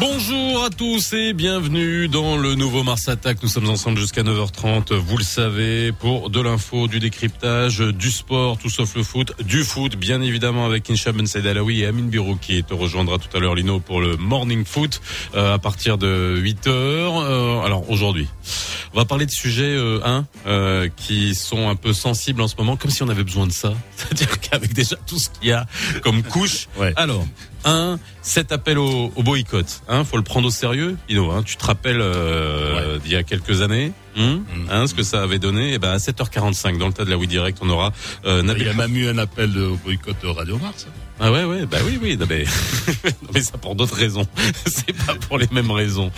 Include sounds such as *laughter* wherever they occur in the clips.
Bonjour à tous et bienvenue dans le nouveau Mars Attack. Nous sommes ensemble jusqu'à 9h30, vous le savez, pour de l'info, du décryptage, du sport, tout sauf le foot, du foot, bien évidemment avec Insha Ben Saïd Alaoui et Amine Birou qui te rejoindra tout à l'heure, Lino, pour le morning foot euh, à partir de 8h. Euh, alors aujourd'hui, on va parler de sujets euh, un, euh, qui sont un peu sensibles en ce moment, comme si on avait besoin de ça. *laughs* C'est-à-dire qu'avec déjà tout ce qu'il y a comme couche. Ouais. Alors, un, cet appel au, au boycott, hein, faut le prendre au sérieux. Ino, hein, tu te rappelles euh, d'il y a quelques années, hein, hein, ce que ça avait donné? Et ben à 7h45 dans le tas de la Oui Direct, on aura euh, Il Nabil y a même eu un appel au boycott de Radio Mars. Ah ouais, ouais, bah oui, oui, non, mais, *laughs* non, mais ça pour d'autres raisons. *laughs* C'est pas pour les mêmes raisons.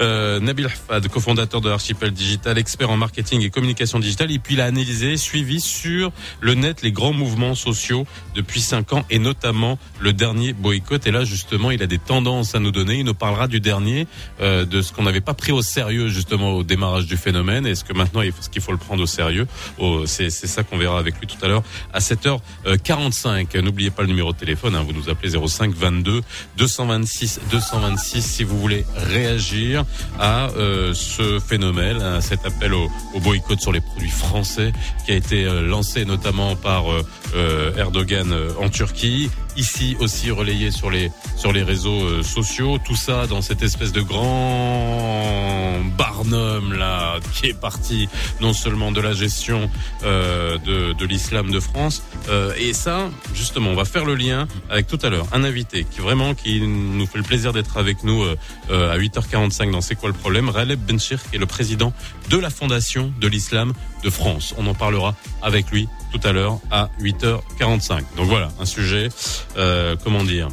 Euh, Nabil Hafad, cofondateur de Archipel Digital, expert en marketing et communication digitale, et puis il a analysé, suivi sur le net les grands mouvements sociaux depuis cinq ans, et notamment le dernier boycott. Et là, justement, il a des tendances à nous donner. Il nous parlera du dernier, euh, de ce qu'on n'avait pas pris au sérieux justement au démarrage du phénomène, et ce que maintenant, il faut, ce qu'il faut le prendre au sérieux. Oh, c'est c'est ça qu'on verra avec lui tout à l'heure à 7h45. N'oubliez pas le numéro de téléphone, hein, vous nous appelez 05 22 226 226 si vous voulez réagir à euh, ce phénomène, à cet appel au, boycott sur les produits français qui a été euh, lancé notamment par euh, Erdogan en Turquie, ici aussi relayé sur les sur les réseaux euh, sociaux, tout ça dans cette espèce de grand barnum là *laughs* qui est parti non seulement de la gestion euh, de, de l'islam de France euh, et ça justement on va faire le lien avec tout à l'heure un invité qui vraiment qui nous fait le plaisir d'être avec nous euh, euh, à 8h45 dans C'est quoi le problème? Raleb Benchir qui est le président de la fondation de l'islam de France. On en parlera avec lui tout à l'heure à 8h45 donc voilà un sujet euh, comment dire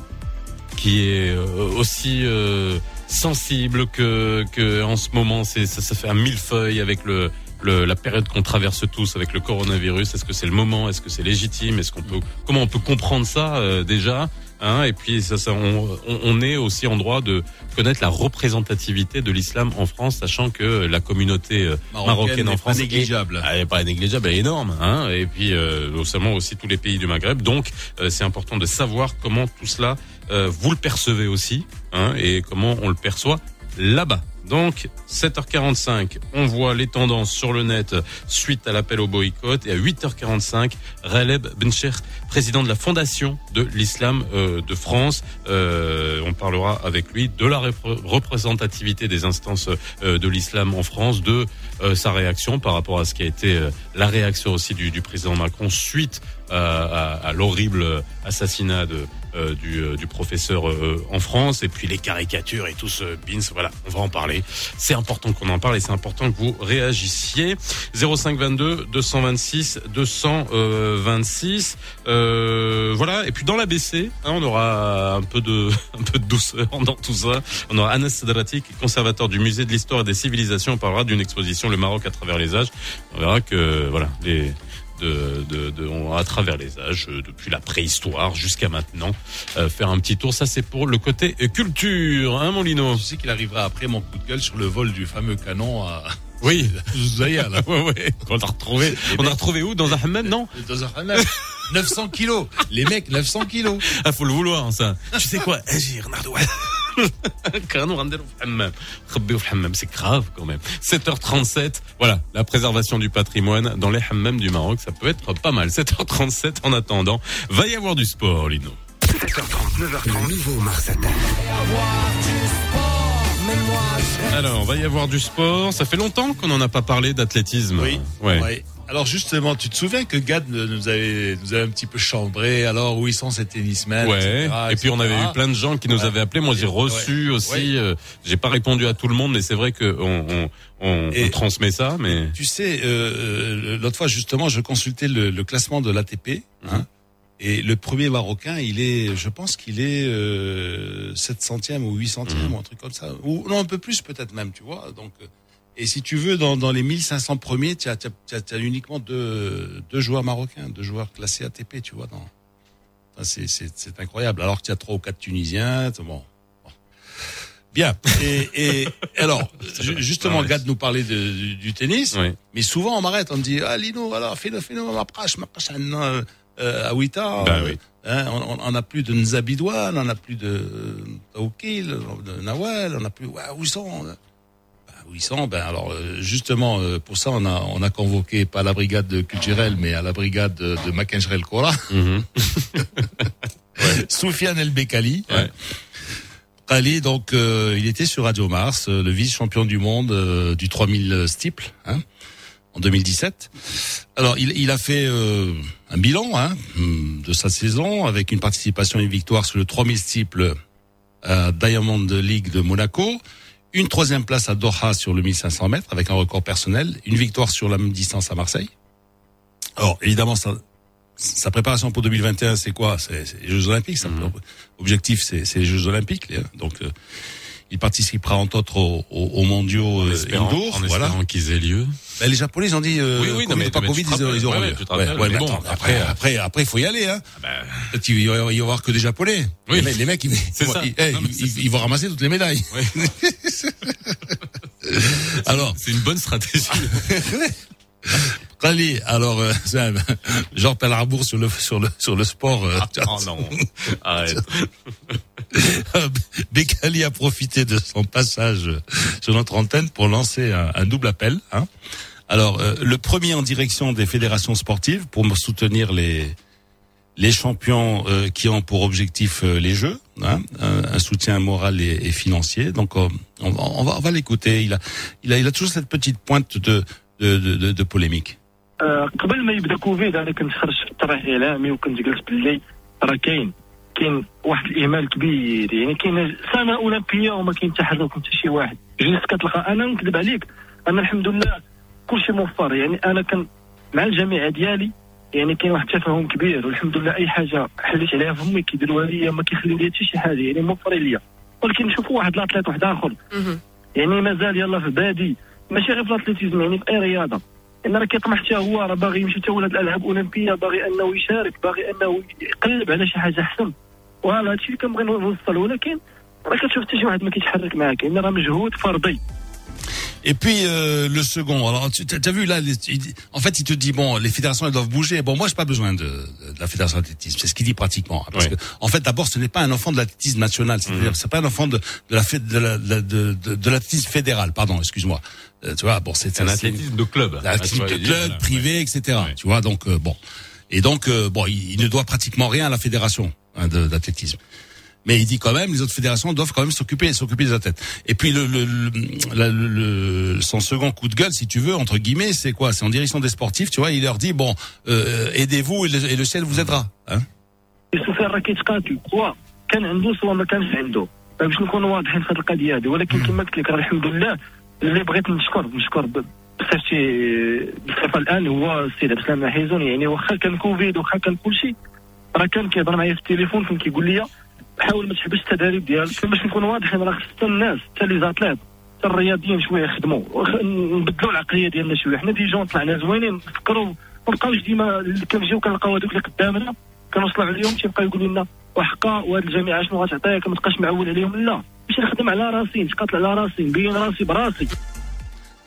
qui est euh, aussi euh, sensible que, que en ce moment c'est ça, ça fait un millefeuille avec le, le la période qu'on traverse tous avec le coronavirus. Est-ce que c'est le moment? Est-ce que c'est légitime? Est-ce qu'on peut comment on peut comprendre ça euh, déjà? Hein Et puis ça, ça on, on- est aussi en droit de connaître la représentativité de l'islam en France, sachant que la communauté euh, marocaine, en France pas négligeable. elle est pas négligeable, elle est énorme, hein. Et puis euh, seulement aussi tous les pays du Maghreb. Donc euh, c'est important de savoir comment tout cela euh, vous le percevez aussi, hein, et comment on le perçoit là-bas. Donc 7h45, on voit les tendances sur le net suite à l'appel au boycott et à 8h45, Raleb Bencher, président de la fondation de l'islam euh, de France, euh, on parlera avec lui de la repré- représentativité des instances euh, de l'islam en France, de sa réaction par rapport à ce qui a été la réaction aussi du, du président Macron suite à, à- à l'horrible assassinat de, euh, du, euh, du professeur euh, en France. Et puis les caricatures et tout ce bins voilà on va en parler. C'est important qu'on en parle et c'est important que vous réagissiez. 0522 226 226 euh, voilà. Et puis dans l'ABC hein, on aura un peu de *laughs* un peu de douceur dans tout ça. On aura Anas est conservateur du musée de l'histoire et des civilisations. On parlera d'une exposition le Maroc à travers les âges. On verra que voilà de, de, de- à travers les âges, euh, depuis la préhistoire jusqu'à maintenant, euh, faire un petit tour. Ça, c'est pour le côté euh, culture, hein, mon Lino Je sais qu'il arrivera après mon coup de gueule sur le vol du fameux canon à *laughs* Oui. Zouzaïa, là. *laughs* ouais, ouais. On a retrouvé. On a retrouvé où? Dans un hammam Non? *laughs* Dans un hammam. 900 kilos. Les mecs, 900 kilos. Ah, faut le vouloir, ça. Tu sais quoi? Agir, Nardou. *laughs* c'est grave quand même. 7h37, voilà, la préservation du patrimoine dans les hammams du Maroc, ça peut être pas mal. 7h37 en attendant, va y avoir du sport, Lino. 7h30, 9h30, nouveau Marseillais. Alors, va y avoir du sport. Ça fait longtemps qu'on n'en a pas parlé d'athlétisme. Oui. Alors justement, tu te souviens que Gad nous avait, nous avait un petit peu chambré. Alors où ils sont ces tennismen Ouais. etc., Et puis on avait eu plein de gens qui nous Ouais. avaient appelés. Moi, j'ai reçu Ouais. aussi. Ouais. euh, j'ai pas répondu à tout le monde, mais c'est vrai que on, on, on, Et- on transmet ça. Mais Tu sais, euh, l'autre fois justement, je consultais le, le classement de l'ATP. Mhm. Hein, et le premier Marocain, il est, je pense qu'il est euh, 700e ou 800e Mhm. ou un truc comme ça. Ou non, un peu plus peut-être même, tu vois. Donc, euh, et si tu veux, dans, dans les 1500 premiers, tu as, as, as- uniquement deux, deux joueurs marocains, deux joueurs classés ATP, tu vois. Dans, Enfin, c'est, incroyable. Alors que tu as trois ou quatre Tunisiens, bon. Bon. Bien. Et, et *laughs* alors, justement, Gad nous parlait de, du, du, tennis, Oui. mais souvent on m'arrête, on me dit, ah Lino, alors fais-le, fais-le, ma prache, ma prache, euh, à Ouita. Bah oui. Hein, on, on a plus de Nzabidouane, on a plus de Taoukil, de Nawal, on a plus, ouais, où ils sont Ben, Ben alors euh, justement euh, pour ça on a on a convoqué pas la brigade culturelle mais à la brigade de, de Mackencherel Kora, Mhm. *laughs* Soufiane El Bekali. Ouais. Ali, donc, euh, il était sur Radio Mars, euh, le vice-champion du monde euh, du 3000 steeple, hein, en 2017. Alors, il, il a fait euh, un bilan hein, hum, de sa saison avec une participation et une victoire sur le 3000 steeple à Diamond League de Monaco, une troisième place à Doha sur le 1500 mètres avec un record personnel, une victoire sur la même distance à Marseille. Alors, évidemment, ça, sa préparation pour 2021, c'est quoi? C'est les Jeux Olympiques. Ça. Objectif, c'est les Jeux Olympiques. les- Donc, euh, il participera entre autres aux, aux, aux mondiaux En euh, espérant, indoor. en voilà. espérant qu'ils aient lieu. Ben, les Japonais, ils ont dit, euh, Oui, oui, non, mais- pas mais Covid, ils, ils auront ouais, lieu. ouais, ouais, mais bon, attends, après, après, après, après, il faut y aller. Hein. Ah ben, avoir- il va y avoir que des Japonais. Oui. Les, mecs- les mecs, Non, ils vont ramasser toutes les médailles. oui. *laughs* Alors, c'est une bonne stratégie. *laughs* Rallye, alors, euh, *laughs* Pearl Harbor sur le, sur le, sur le sport. euh, oh non, *laughs* arrête. *laughs* Bekali a profité de son passage sur notre antenne pour lancer un, un double appel. Hein. Alors, euh, le premier en direction des fédérations sportives pour soutenir les les champions euh, qui ont pour objectif euh, les Jeux, hein, un, un soutien moral et, et financier. Donc, euh, on, va- on va, on va l'écouter. Il a, il a, il a toujours cette petite pointe de, de, de, de polémique. آه، قبل ما يبدا كوفيد أنا كنت خرجت في الطرح الاعلامي وكنت جلست باللي راه كاين كاين واحد الإهمال كبير يعني كاين سنة أولمبية وما كاين تحرك حتى شي واحد. جلست كتلقى أنا نكذب عليك أنا الحمد لله كلشي موفر. يعني أنا كان مع الجامعة ديالي يعني كاين واحد التفاهم كبير والحمد لله أي حاجة حليت عليها فمي كيديروها ليا ما كيخليو لي حتى شي حاجة يعني موفرين ليا. ولكن نشوفوا واحد الأطليت واحد آخر. يعني مازال يلا في بادي ماشي غير في الاتليتيزم يعني في أي رياضة. إن راه كيطمح حتى هو راه باغي يمشي حتى هو للالعاب الأولمبية باغي أنه يشارك باغي أنه يقلب على شي حاجة أحسن. وهذا هادشي اللي كنبغي نوصل ولكن راه كتشوف حتى شي واحد ما كيتحرك معاك يعني راه مجهود فردي. Et puis euh, le second, alors tu as vu là, les- en fait il te dit bon, les fédérations elles doivent bouger. Bon moi j'ai pas besoin de, de la fédération d'athlétisme, c'est ce qu'il dit pratiquement. Parce Ouais. que en fait d'abord ce n'est pas un enfant de l'athlétisme national, c'est-à-dire c'est pas un enfant de, de la de la- de, de, l'athlétisme fédéral, pardon, excuse-moi. Euh, tu vois bon c'est un athlétisme de club. l'athlétisme tu de club, privé, etc. Ouais. Tu vois donc euh, bon et donc euh, bon il, il ne doit pratiquement rien à la fédération hein, d'athlétisme Mais il dit quand même, les autres fédérations doivent quand même s'occuper, s'occuper des athlètes. Et puis le, le, le, la- le- le- son second coup de gueule, si tu veux, entre guillemets, c'est quoi C'est en direction des sportifs, tu vois. Il leur dit bon, euh, aidez-vous et le, et le ciel vous aidera. Hein سفيان راه كيتقاتل سواء كان عنده سواء ما كانش عنده باش نكونوا واضحين في هذه القضيه هذه ولكن كما قلت لك راه الحمد لله اللي بغيت نشكر نشكر ب- بصفتي بصفه الان هو السيد عبد السلام حيزون يعني واخا كان كوفيد واخا كان كلشي راه كان كيهضر معايا في التليفون كان كيقول لي حاول ما تحبسش التدريب ديالك باش نكونوا واضحين راه خص حتى الناس حتى لي زاتليت حتى الرياضيين شوية يخدموا نبدلوا العقلية ديالنا شوية حنا ديجا طلعنا زوينين نفكروا ما نبقاوش ديما كنجيو كنلقاو هذوك اللي قدامنا كنوصلوا عليهم تيبقاو يقولوا لنا وحقا وهاد الجامعة شنو غتعطيك ما تبقاش معول عليهم لا باش نخدم على راسي نتقاتل على راسي نبين راسي براسي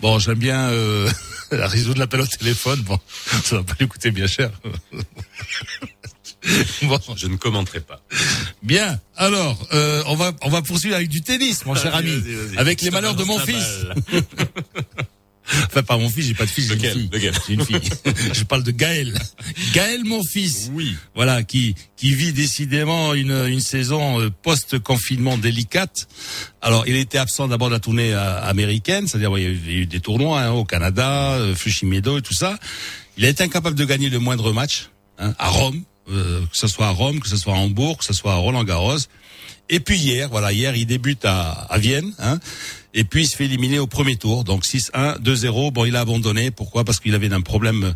bon, j'aime bien euh, *laughs* résoudre l'appel au téléphone. Bon, *laughs* ça va pas lui coûter bien cher. *laughs* *laughs* bon, Je ne commenterai pas. bien. Alors, euh, on va on va poursuivre avec du tennis, mon cher ami, avec les Je malheurs de mon fils. *laughs* Enfin, pas mon fils, j'ai pas de fils, j'ai une fille. J'ai une fille. *laughs* Je parle de Gaël. Gaël, mon fils. Oui. Voilà, qui qui vit décidément une une saison euh, post-confinement délicate. Alors, il était absent d'abord de la tournée euh, américaine, c'est-à-dire il y a eu- il y a eu des tournois hein, au Canada, euh, Fushimido et tout ça. Il a été incapable de gagner le moindre match hein, à Rome, euh, que ce soit à Rome, que ce soit à Hambourg, que ce soit à Roland Garros. Et puis hier, voilà, hier il débute à, à Vienne, hein, et puis il se fait éliminer au premier tour, donc 6-1, 2-0. Bon, il a abandonné. Pourquoi? Parce qu'il avait un problème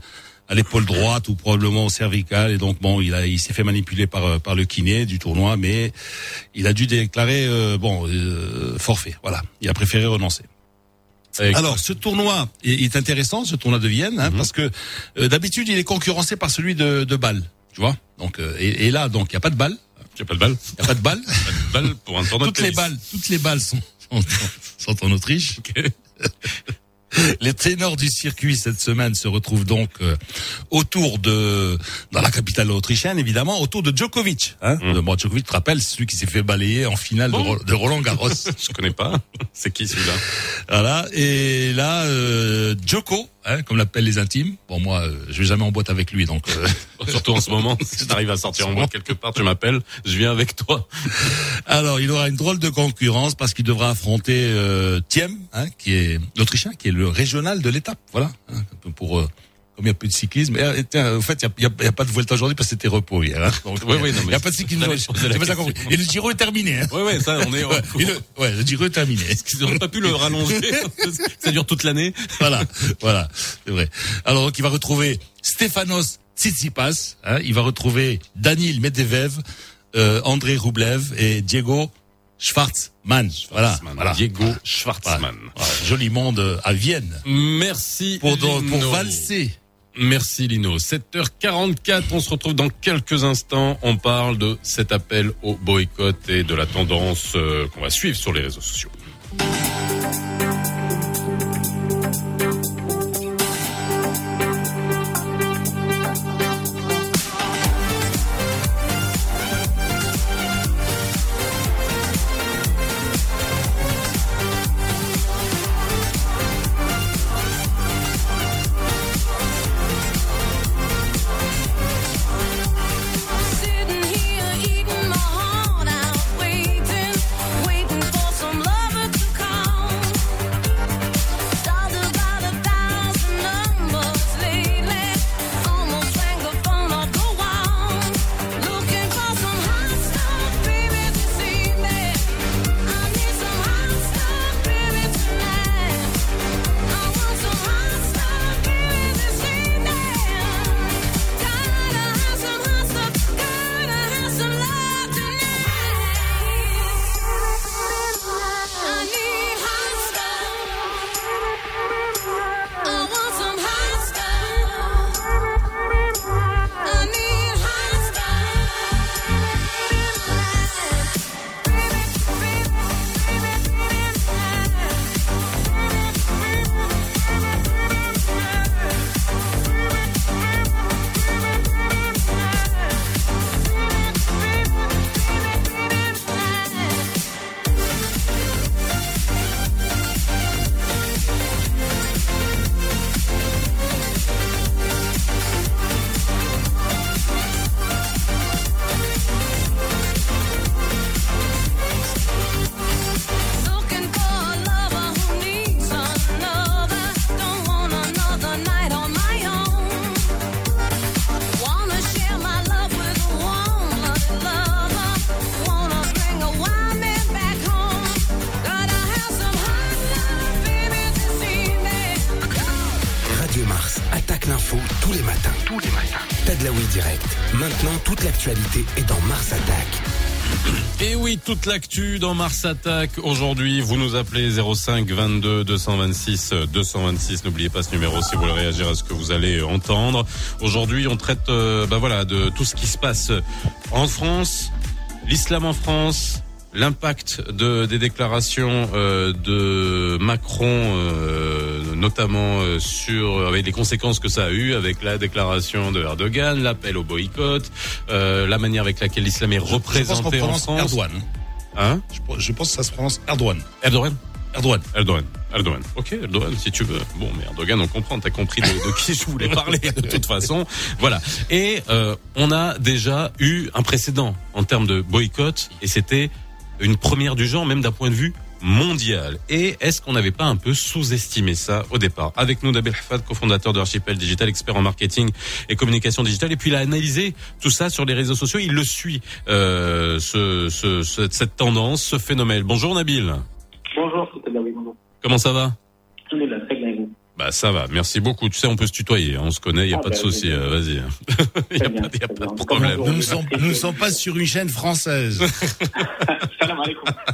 à l'épaule droite ou probablement au cervical, et donc bon, il a, il s'est fait manipuler par par le kiné du tournoi, mais il a dû déclarer euh, bon euh, forfait. Voilà, il a préféré renoncer. Alors, ce tournoi est, est intéressant, ce tournoi de Vienne, hein, Mhm. parce que euh, d'habitude il est concurrencé par celui de, de Bâle, tu vois. Donc, euh, et, et là, donc il y a pas de balle, Tu as pas de balle il y a pas de balle. Pas de balle *laughs* pour un tournoi toutes de les balles, toutes les balles sont sont, sont en Autriche. *laughs* Les ténors du circuit cette semaine se retrouvent donc euh, autour de, dans la capitale autrichienne évidemment, autour de Djokovic. Hein Mm. Bon, Djokovic, tu te rappelles, celui qui s'est fait balayer en finale de, de Roland Garros. *laughs* Je connais pas. C'est qui celui-là? Voilà. Et là, euh, Djoko, hein, comme l'appellent les intimes. Bon, moi, euh, je vais jamais en boîte avec lui, donc. euh, *laughs* Surtout en ce moment, si t'arrives à sortir en boîte quelque part, tu m'appelles, je viens avec toi. *laughs* Alors, il aura une drôle de concurrence parce qu'il devra affronter euh, Thiem, hein, qui est l'Autrichien, qui est le régional de l'étape. Voilà. Hein, un peu pour euh, comme il y a peu de cyclisme. Et, euh, tiens, au fait, il y a, a- a pas de Vuelta aujourd'hui parce que c'était repos hier. Hein, donc, Oui, oui, non, il y mais a pas de cyclisme. aujourd'hui. pas ça compris. Et le Giro est terminé. Hein. Ouais, ouais, ça, on est. *laughs* Ouais, et le, ouais, le Giro est terminé. Ils n'auraient pas pu le *laughs* rallonger. ça dure toute l'année. voilà, voilà, c'est vrai. Alors donc il va retrouver Stefanos Tsitsipas, hein, il va retrouver Danil Medvedev, euh, André Roublev et Diego Schwartzmann. Voilà, voilà. Diego Schwartzmann. Voilà, joli monde euh, à Vienne Merci. pour donc, pour Lino. valser. Merci Lino. 7h44, on se retrouve dans quelques instants. On parle de cet appel au boycott et de la tendance euh, qu'on va suivre sur les réseaux sociaux. Toute l'actu dans Mars Attack. Aujourd'hui, vous nous appelez 05 22 226 226. N'oubliez pas ce numéro si vous voulez réagir à ce que vous allez entendre. Aujourd'hui, on traite euh, bah voilà, de tout ce qui se passe en France, l'islam en France, l'impact de, des déclarations euh, de Macron, euh, notamment euh, sur avec les conséquences que ça a eu avec la déclaration de Erdogan, l'appel au boycott, euh, la manière avec laquelle l'islam est Je pense qu'on représenté en France. Erdogan. Hein Je, je pense que ça se prononce Erdogan. Erdogan Erdogan. Erdogan. Erdogan. Ok, Erdogan, si tu veux. Bon, mais Erdogan, on comprend. T'as compris de, de qui je voulais parler de toute façon. Voilà. Et euh, on a déjà eu un précédent en termes de boycott, et c'était une première du genre, même d'un point de vue mondial. Et est-ce qu'on n'avait pas un peu sous-estimé ça au départ Avec nous, Nabil Hafad, cofondateur de Archipel Digital, expert en marketing et communication digitale. Et puis il a analysé tout ça sur les réseaux sociaux. Il le suit, euh, ce, ce, ce- cette tendance, ce phénomène. Bonjour Nabil. Bonjour, bonjour. Comment ça va? Tout est là, très bien, Bah ça va, merci beaucoup. Tu sais, on peut se tutoyer, hein, on se connaît, il y a Ah, pas de bah, souci. euh, Vas-y, *laughs* il y a pas, y a pas de problème. Nous ne sommes, sommes pas sur une chaîne française. *laughs* Salam.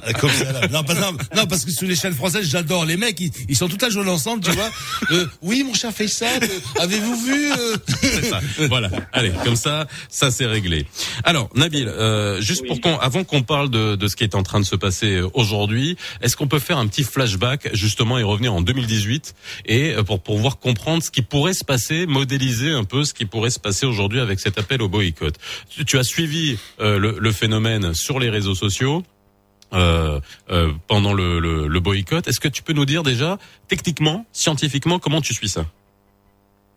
Ah, Comme ça, là. Non, pas- non, non, parce que sur les chaînes françaises, j'adore. Les mecs, ils, ils sont toute la journée ensemble, tu vois. Euh, oui, mon cher Faisal, euh, avez-vous vu euh, *laughs* C'est ça. Voilà. Allez, comme ça, ça c'est réglé. Alors, Nabil, euh, juste Oui. pour qu'on, avant qu'on parle de, de ce qui est en train de se passer aujourd'hui, est-ce qu'on peut faire un petit flashback justement et revenir en 2018 et euh, pour pouvoir comprendre ce qui pourrait se passer, modéliser un peu ce qui pourrait se passer aujourd'hui avec cet appel au boycott. Tu, as suivi euh, le, le phénomène sur les réseaux sociaux. euh, euh, pendant le, le, le boycott, est-ce que tu peux nous dire déjà techniquement, scientifiquement, comment tu suis ça?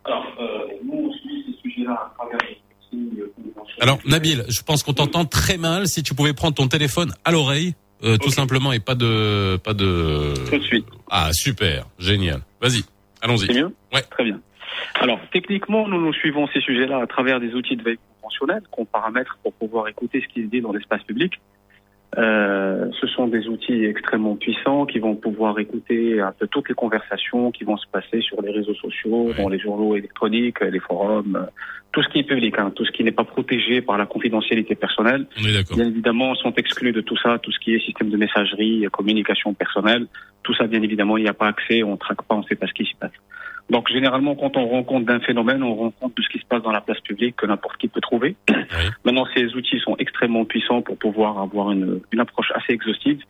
Alors, euh, nous, on suit ces sujets-là à travers les signes conventionnels. Alors Nabil, je pense qu'on t'entend très mal. Si tu pouvais prendre ton téléphone à l'oreille, tout simplement, et pas de, pas de. Tout de suite. Ah super, génial. Vas-y, allons-y. C'est mieux Ouais. Très bien. Alors, techniquement, nous nous suivons ces sujets-là à travers des outils de veille conventionnelle qu'on paramètre pour pouvoir écouter ce qui se dit dans l'espace public. Euh, ce sont des outils extrêmement puissants qui vont pouvoir écouter un peu toutes les conversations qui vont se passer sur les réseaux sociaux, dans les journaux électroniques, les forums, tout ce qui est public, hein, tout ce qui n'est pas protégé par la confidentialité personnelle. On est d'accord. Bien évidemment, sont exclus de tout ça, tout ce qui est système de messagerie, communication personnelle. Tout ça, bien évidemment, il n'y a pas accès, on ne traque pas, on ne sait pas ce qui s'y passe. Donc, généralement, quand on rend compte d'un phénomène, on compte de ce qui se passe dans la place publique que n'importe qui peut trouver. Oui. Maintenant, ces outils sont extrêmement puissants pour pouvoir avoir une, une approche assez exhaustive.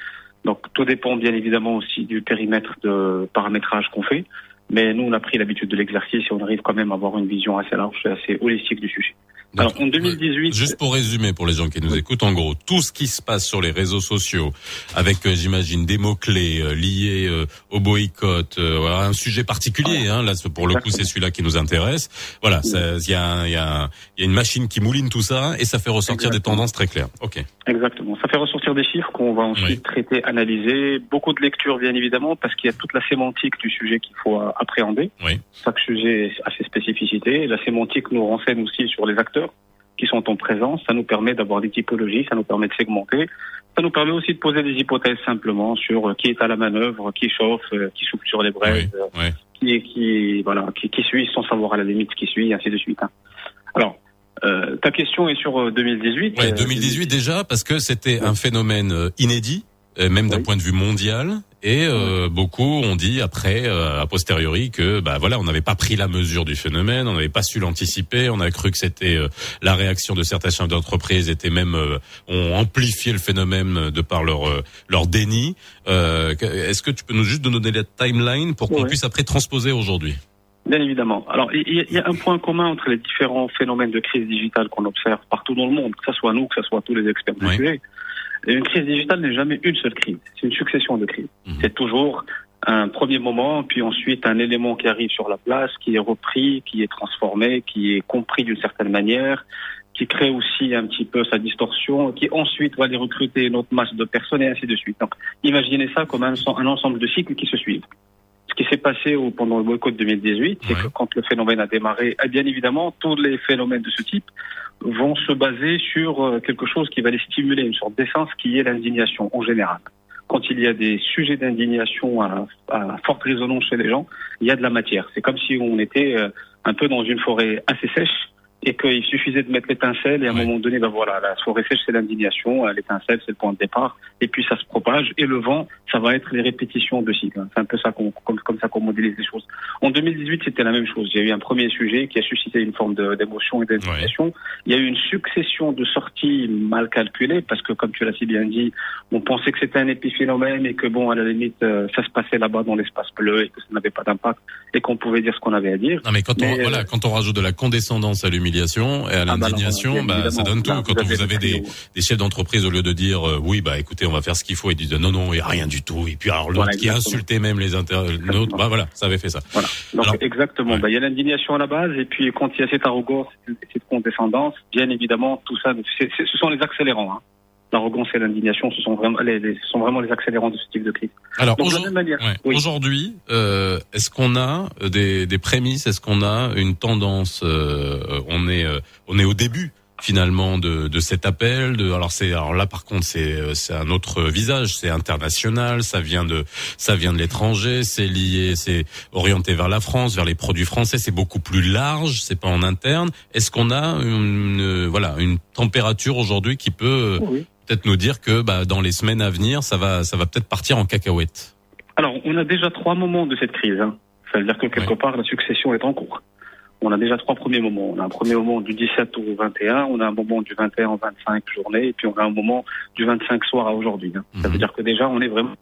Donc, tout dépend, bien évidemment, aussi du périmètre de paramétrage qu'on fait. Mais nous, on a pris l'habitude de l'exercice et on arrive quand même à avoir une vision assez large et assez holistique du sujet. Alors, en 2018, Juste pour résumer pour les gens qui nous écoutent, en gros, tout ce qui se passe sur les réseaux sociaux, avec, euh, j'imagine, des mots-clés euh, liés euh, au boycott, voilà, un sujet particulier, hein, là, pour le coup, c'est celui-là qui nous intéresse. Voilà, il y a, y, y une machine qui mouline tout ça et ça fait ressortir des tendances très claires. Ok. Exactement. Ça fait ressortir des chiffres qu'on va ensuite Oui. traiter, analyser. Beaucoup de lectures, bien évidemment, parce qu'il y a toute la sémantique du sujet qu'il faut appréhender. Oui. Chaque sujet a ses spécificités. La sémantique nous renseigne aussi sur les acteurs qui sont en présence. Ça nous permet d'avoir des typologies, ça nous permet de segmenter. Ça nous permet aussi de poser des hypothèses simplement sur euh, qui est à la manœuvre, qui chauffe, euh, qui souffle sur les braises, euh, Ouais. qui, qui, voilà, qui, qui suit sans savoir à la limite qui suit, ainsi de suite. hein. Alors, euh, ta question est sur euh, 2018. Ouais, Euh, 2018 déjà parce que c'était un phénomène inédit, même d'un Oui. point de vue mondial. Et euh, beaucoup ont dit après, euh, a posteriori, que bah voilà, on n'avait pas pris la mesure du phénomène, on n'avait pas su l'anticiper, on a cru que c'était euh, la réaction de certains chefs d'entreprise était même euh, ont amplifié le phénomène de par leur euh, leur déni. Euh, Est-ce que tu peux nous juste nous donner la timeline pour qu'on Ouais. puisse après transposer aujourd'hui? Bien évidemment. Alors, il y, a- il y a un point commun entre les différents phénomènes de crise digitale qu'on observe partout dans le monde, que ce soit nous, que ce soit tous les experts du Oui. sujet. Une crise digitale n'est jamais une seule crise, c'est une succession de crises. Mhm. C'est toujours un premier moment, puis ensuite un élément qui arrive sur la place, qui est repris, qui est transformé, qui est compris d'une certaine manière, qui crée aussi un petit peu sa distorsion, qui ensuite va aller recruter une autre masse de personnes et ainsi de suite. Donc, imaginez ça comme un, un ensemble de cycles qui se suivent. Ce qui s'est passé au- pendant le boycott 2018, c'est Ouais. que quand le phénomène a démarré, eh bien évidemment, tous les phénomènes de ce type vont se baser sur euh, quelque chose qui va les stimuler, une sorte d'essence qui est l'indignation en général. Quand il y a des sujets d'indignation à, à forte résonance chez les gens, il y a de la matière. C'est comme si on était euh, un peu dans une forêt assez sèche et qu'il suffisait de mettre l'étincelle et à un Ouais. moment donné, ben voilà, la forêt sèche c'est l'indignation, euh, l'étincelle c'est le point de départ et puis ça se propage et le vent ça va être les répétitions de cycles. hein. C'est un peu ça qu'on, comme, comme ça qu'on modélise les choses. En 2018 c'était la même chose. Il y a eu un premier sujet qui a suscité une forme d'émotion et d'indignation. Il y a eu une succession de sorties mal calculées parce que comme tu l'as si bien dit, on pensait que c'était un épiphénomène et que bon à la limite euh, ça se passait là-bas dans l'espace bleu et que ça n'avait pas d'impact et qu'on pouvait dire ce qu'on avait à dire. Non mais quand on Mais, euh, voilà, quand on rajoute de la condescendance à et à Ah bah l'indignation, bah, ça donne tout. Là, quand vous avez des, chefs d'entreprise au lieu de dire euh, oui bah écoutez on va faire ce qu'il faut et disent non non il y a rien du tout et puis alors l'autre Voilà, qui exactement. insultait même les internautes bah voilà ça avait fait ça Voilà. Donc Alors, exactement. ouais. Bah, il y a l'indignation à la base et puis quand il y a cette arrogance, cette condescendance, bien évidemment tout ça, ce sont les accélérants. Hein. L'arrogance et l'indignation, ce sont vraiment les, les- sont vraiment les accélérants de ce type de crise. alors aujourd'hui- ouais, oui. euh, est-ce qu'on a euh, des, des prémices est-ce qu'on a une tendance euh, on est euh, on est au début finalement de, de cet appel de alors c'est alors là par contre c'est euh, c'est un autre visage c'est international ça vient de ça vient de l'étranger c'est lié c'est orienté vers la France vers les produits français c'est beaucoup plus large c'est pas en interne est-ce qu'on a une voilà une température aujourd'hui qui peut Oui. Peut-être nous dire que bah, dans les semaines à venir, ça va, ça va peut-être partir en cacahuète. Alors, on a déjà trois moments de cette crise. Hein. Ça veut dire que quelque Ouais. part, la succession est en cours. On a déjà trois premiers moments. On a un premier moment du 17 au 21, on a un moment du 21 au 25 journée, et puis on a un moment du 25 soir à aujourd'hui. hein. Ça Mhm. veut dire que déjà, on est vraiment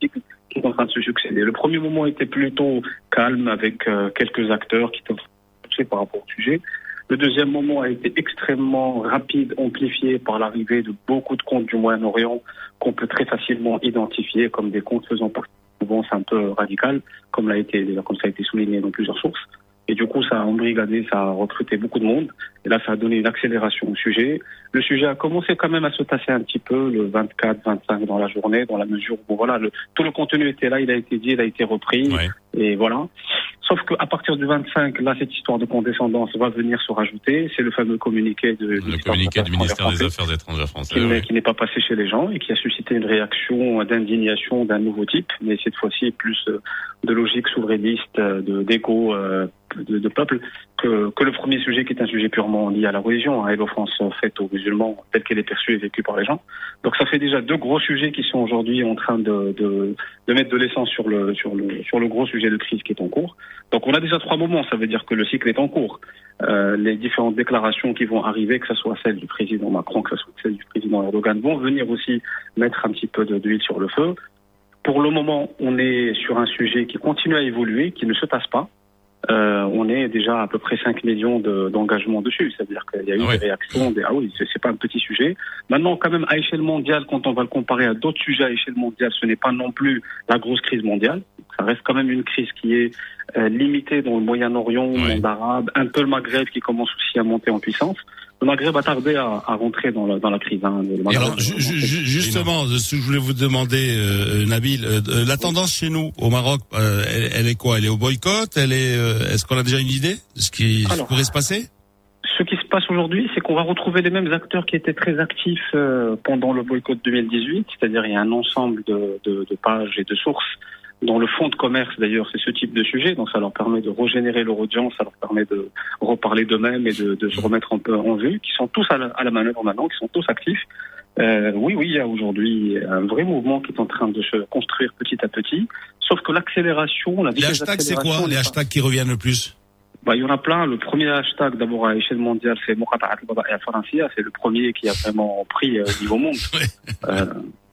qui est en train de se succéder. Le premier moment était plutôt calme avec euh, quelques acteurs qui étaient en train de se toucher par rapport au sujet. Le deuxième moment a été extrêmement rapide, amplifié par l'arrivée de beaucoup de comptes du Moyen-Orient qu'on peut très facilement identifier comme des comptes faisant partie mouvance un peu radicale, comme l'a été comme ça a été souligné dans plusieurs sources. Et du coup, ça a embrigadé, ça a recruté beaucoup de monde. Et là, ça a donné une accélération au sujet. Le sujet a commencé quand même à se tasser un petit peu le 24, 25 dans la journée, dans la mesure où voilà, le, tout le contenu était là, il a été dit, il a été repris. Ouais. Et voilà. Sauf qu'à partir du 25, là, cette histoire de condescendance va venir se rajouter. C'est le fameux communiqué de, Le communiqué du ministère des Affaires étrangères français. qui n'est- ouais. qui n'est pas passé chez les gens et qui a suscité une réaction d'indignation d'un nouveau type, mais cette fois-ci plus euh, de logique souverainiste, euh, de d'égo euh, de, de peuple, que, que le premier sujet qui est un sujet purement lié à la religion hein, et l'offense faite aux musulmans telle qu'elle est perçue et vécue par les gens. Donc ça fait déjà deux gros sujets qui sont aujourd'hui en train de, de, de mettre de l'essence sur le, sur, le, sur le gros sujet de crise qui est en cours. Donc on a déjà trois moments, ça veut dire que le cycle est en cours. Euh, les différentes déclarations qui vont arriver, que ce soit celle du président Macron, que ce soit celle du président Erdogan, vont venir aussi mettre un petit peu d'huile sur le feu. Pour le moment, on est sur un sujet qui continue à évoluer, qui ne se tasse pas. Euh, on est déjà à peu près 5 millions de- d'engagements dessus. C'est-à-dire qu'il y a eu Ah des réactions. Des, ah oui, c'est pas un petit sujet. Maintenant, quand même, à échelle mondiale, quand on va le comparer à d'autres sujets à échelle mondiale, ce n'est pas non plus la grosse crise mondiale. Ça reste quand même une crise qui est euh, limitée dans le Moyen-Orient, le monde arabe, un peu le Maghreb qui commence aussi à monter en puissance. Le Maghreb a tardé à, à rentrer dans la, dans la crise. Hein. Le Maghreb- alors, ju- ju- ju- justement, ce que je voulais vous demander, euh, Nabil, euh, la tendance chez nous, au Maroc, euh, elle, elle est quoi? Elle est au boycott? Elle est Est-ce qu'on a déjà une idée de ce qui Alors. pourrait se passer? Ce qui se passe aujourd'hui, c'est qu'on va retrouver les mêmes acteurs qui étaient très actifs pendant le boycott 2018, c'est-à-dire il y a un ensemble de, de, de pages et de sources dont le fonds de commerce d'ailleurs c'est ce type de sujet, donc ça leur permet de régénérer leur audience, ça leur permet de reparler d'eux-mêmes et de, de se remettre un peu en vue, qui sont tous à la, à la manœuvre maintenant, qui sont tous actifs. Euh, oui, oui, il y a aujourd'hui un vrai mouvement qui est en train de se construire petit à petit, sauf que l'accélération, la Les hashtags, c'est quoi Les hashtags qui reviennent le plus bah, il y en a plein. Le premier hashtag, d'abord à échelle mondiale, c'est Moqata'at al-Bada'i al-Faransiya. C'est le premier qui a vraiment pris euh, au niveau monde. *laughs* Euh,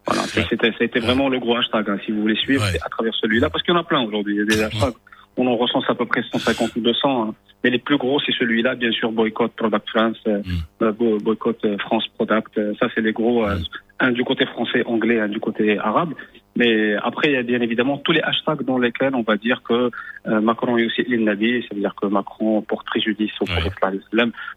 voilà, Ouais. c'était, vraiment le gros hashtag. hein, si vous voulez suivre, Ouais. à travers celui-là, parce qu'il y en a plein aujourd'hui. Il y a des hashtags. On en recense à peu près 150 ou 200. hein. Mais les plus gros, c'est celui-là, bien sûr, boycott Product France, euh, Mm. euh, bo- boycott euh, France Product. ça, c'est les gros. Mm. un du côté français, anglais, un du côté arabe. Mais après, il y a bien évidemment tous les hashtags dans lesquels on va dire que euh, Macron est aussi l'Innabi, c'est-à-dire que Macron porte préjudice au prophète.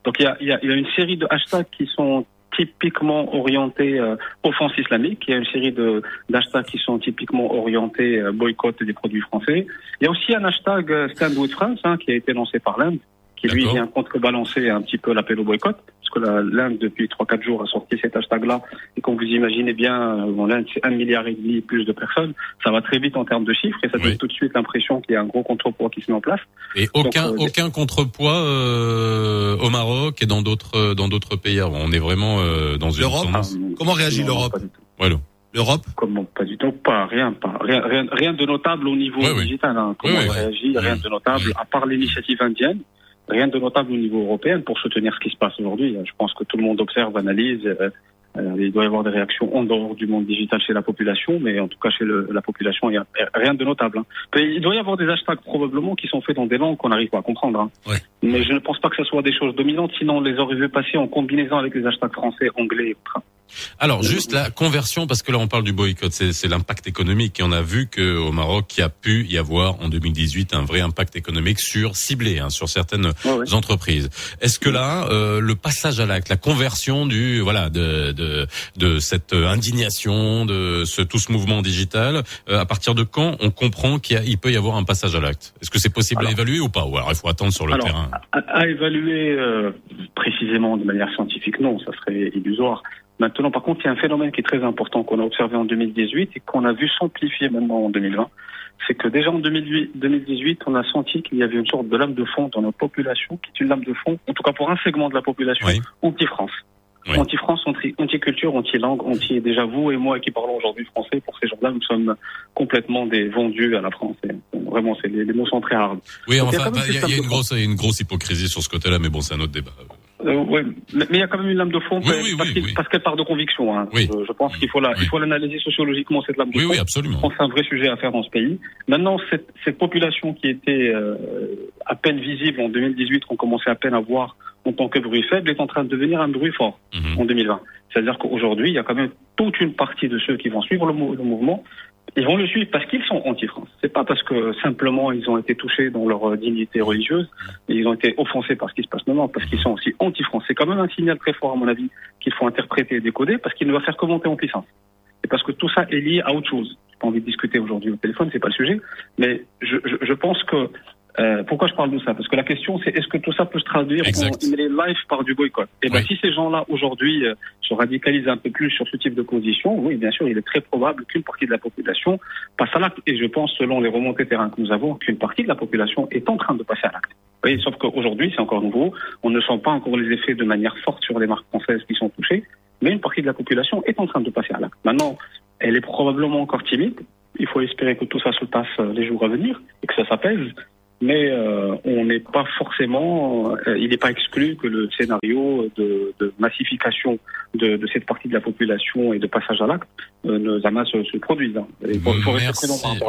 Donc il y a, il y, a, il y a une série de hashtags qui sont typiquement orientés euh, offense islamique. Il y a une série de d'hashtags qui sont typiquement orientés euh, boycott des produits français. Il y a aussi un hashtag euh, Stand with France hein, qui a été lancé par l'Inde, qui lui vient contrebalancer un petit peu l'appel au boycott, parce que l'Inde depuis trois quatre jours a sorti cet hashtag-là. Et comme vous imaginez bien, euh, bon, l'Inde c'est un milliard et demi plus de personnes. Ça va très vite en termes de chiffres et ça Oui. donne tout de suite l'impression qu'il y a un gros contrepoids qui se met en place. Et aucun, Donc, euh, aucun contrepoids euh, au Maroc et dans d'autres, dans d'autres pays. Alors, on est vraiment euh, dans une L'Europe. Euh, Comment réagit l'Europe pas du tout. Voilà. L'Europe Comment pas du tout, pas rien, pas rien, rien, rien de notable au niveau Ouais, digital. Hein. Comment Ouais, on ouais. réagit, rien de notable, à part l'initiative indienne, rien de notable au niveau européen pour soutenir ce qui se passe aujourd'hui. Je pense que tout le monde observe, analyse. euh, euh, il doit y avoir des réactions en dehors du monde digital chez la population, mais en tout cas chez le- la population, il n'y a rien de notable. hein. Il doit y avoir des hashtags probablement qui sont faits dans des langues qu'on n'arrive pas à comprendre. hein. Ouais. Mais je ne pense pas que ce soit des choses dominantes, sinon on les aurait vu passer en combinaison avec les hashtags français, anglais et autres. Alors juste la conversion, parce que là on parle du boycott, c'est l'impact économique. Et on a vu que au Maroc, il y a pu y avoir en 2018 un vrai impact économique sur ciblé, hein, sur certaines Ouais, ouais. entreprises. Est-ce que là, euh, le passage à l'acte, la conversion du voilà de de, de cette indignation, de ce tout ce mouvement digital, euh, à partir de quand on comprend qu'il peut y avoir un passage à l'acte? Est-ce que c'est possible à évaluer ou pas? Ou alors il faut attendre sur le Alors, terrain? À, à évaluer euh, précisément de manière scientifique, non, ça serait illusoire. Maintenant, par contre, il y a un phénomène qui est très important qu'on a observé en 2018 et qu'on a vu s'amplifier maintenant en 2020. C'est que déjà en 2008 2018, on a senti qu'il y avait une sorte de lame de fond dans notre population, qui est une lame de fond, en tout cas pour un segment de la population, Oui. anti-France. Oui. Anti-France, anti- anti-culture, anti-langue, anti... Déjà, vous et moi qui parlons aujourd'hui français, pour ces gens-là, nous sommes complètement des vendus à la France. Et Vraiment, c'est les, les mots sont très hard. Oui, Donc, il y enfin, bah, y, a- y une grosse, il y a une grosse hypocrisie sur ce côté-là, mais bon, c'est un autre débat. Euh, ouais, mais il y a quand même une lame de fond Oui, oui, parce oui, oui. qu'elle part de conviction. Hein. Oui. Je, je pense qu'il faut la, Oui. il faut l'analyser sociologiquement cette lame de Oui, fond. oui, Je absolument. pense que c'est un vrai sujet à faire dans ce pays. Maintenant, cette, cette population qui était euh, à peine visible en 2018, qu'on commençait à peine à voir en tant que bruit faible, est en train de devenir un bruit fort Mhm. en 2020. C'est-à-dire qu'aujourd'hui, il y a quand même toute une partie de ceux qui vont suivre le, mou- le mouvement. Ils vont le suivre parce qu'ils sont anti-France. C'est pas parce que simplement ils ont été touchés dans leur euh, dignité religieuse et ils ont été offensés par ce qui se passe. Non, parce qu'ils sont aussi anti-France. C'est quand même un signal très fort, à mon avis, qu'il faut interpréter et décoder parce qu'il ne va faire que monter en puissance. Et parce que tout ça est lié à autre chose. J'ai pas envie de discuter aujourd'hui au téléphone, c'est pas le sujet. Mais je, je, je pense que euh, pourquoi je parle de ça? Parce que la question, c'est est-ce que tout ça peut se traduire Exact. en real life par du boycott? Et ben, Oui. si ces gens-là aujourd'hui euh, se radicalisent un peu plus sur ce type de position, oui, bien sûr, il est très probable qu'une partie de la population passe à l'acte. Et je pense, selon les remontées terrain que nous avons, qu'une partie de la population est en train de passer à l'acte. Voyez, sauf qu'aujourd'hui, c'est encore nouveau. On ne sent pas encore les effets de manière forte sur les marques françaises qui sont touchées, mais une partie de la population est en train de passer à l'acte. Maintenant, elle est probablement encore timide. Il faut espérer que tout ça se passe euh, les jours à venir et que ça s'apaise. Mais euh, on n'est pas forcément, euh, il n'est pas exclu que le scénario de, de massification de, de cette partie de la population et de passage à l'acte euh, ne jamais se, se produise. hein. Il faut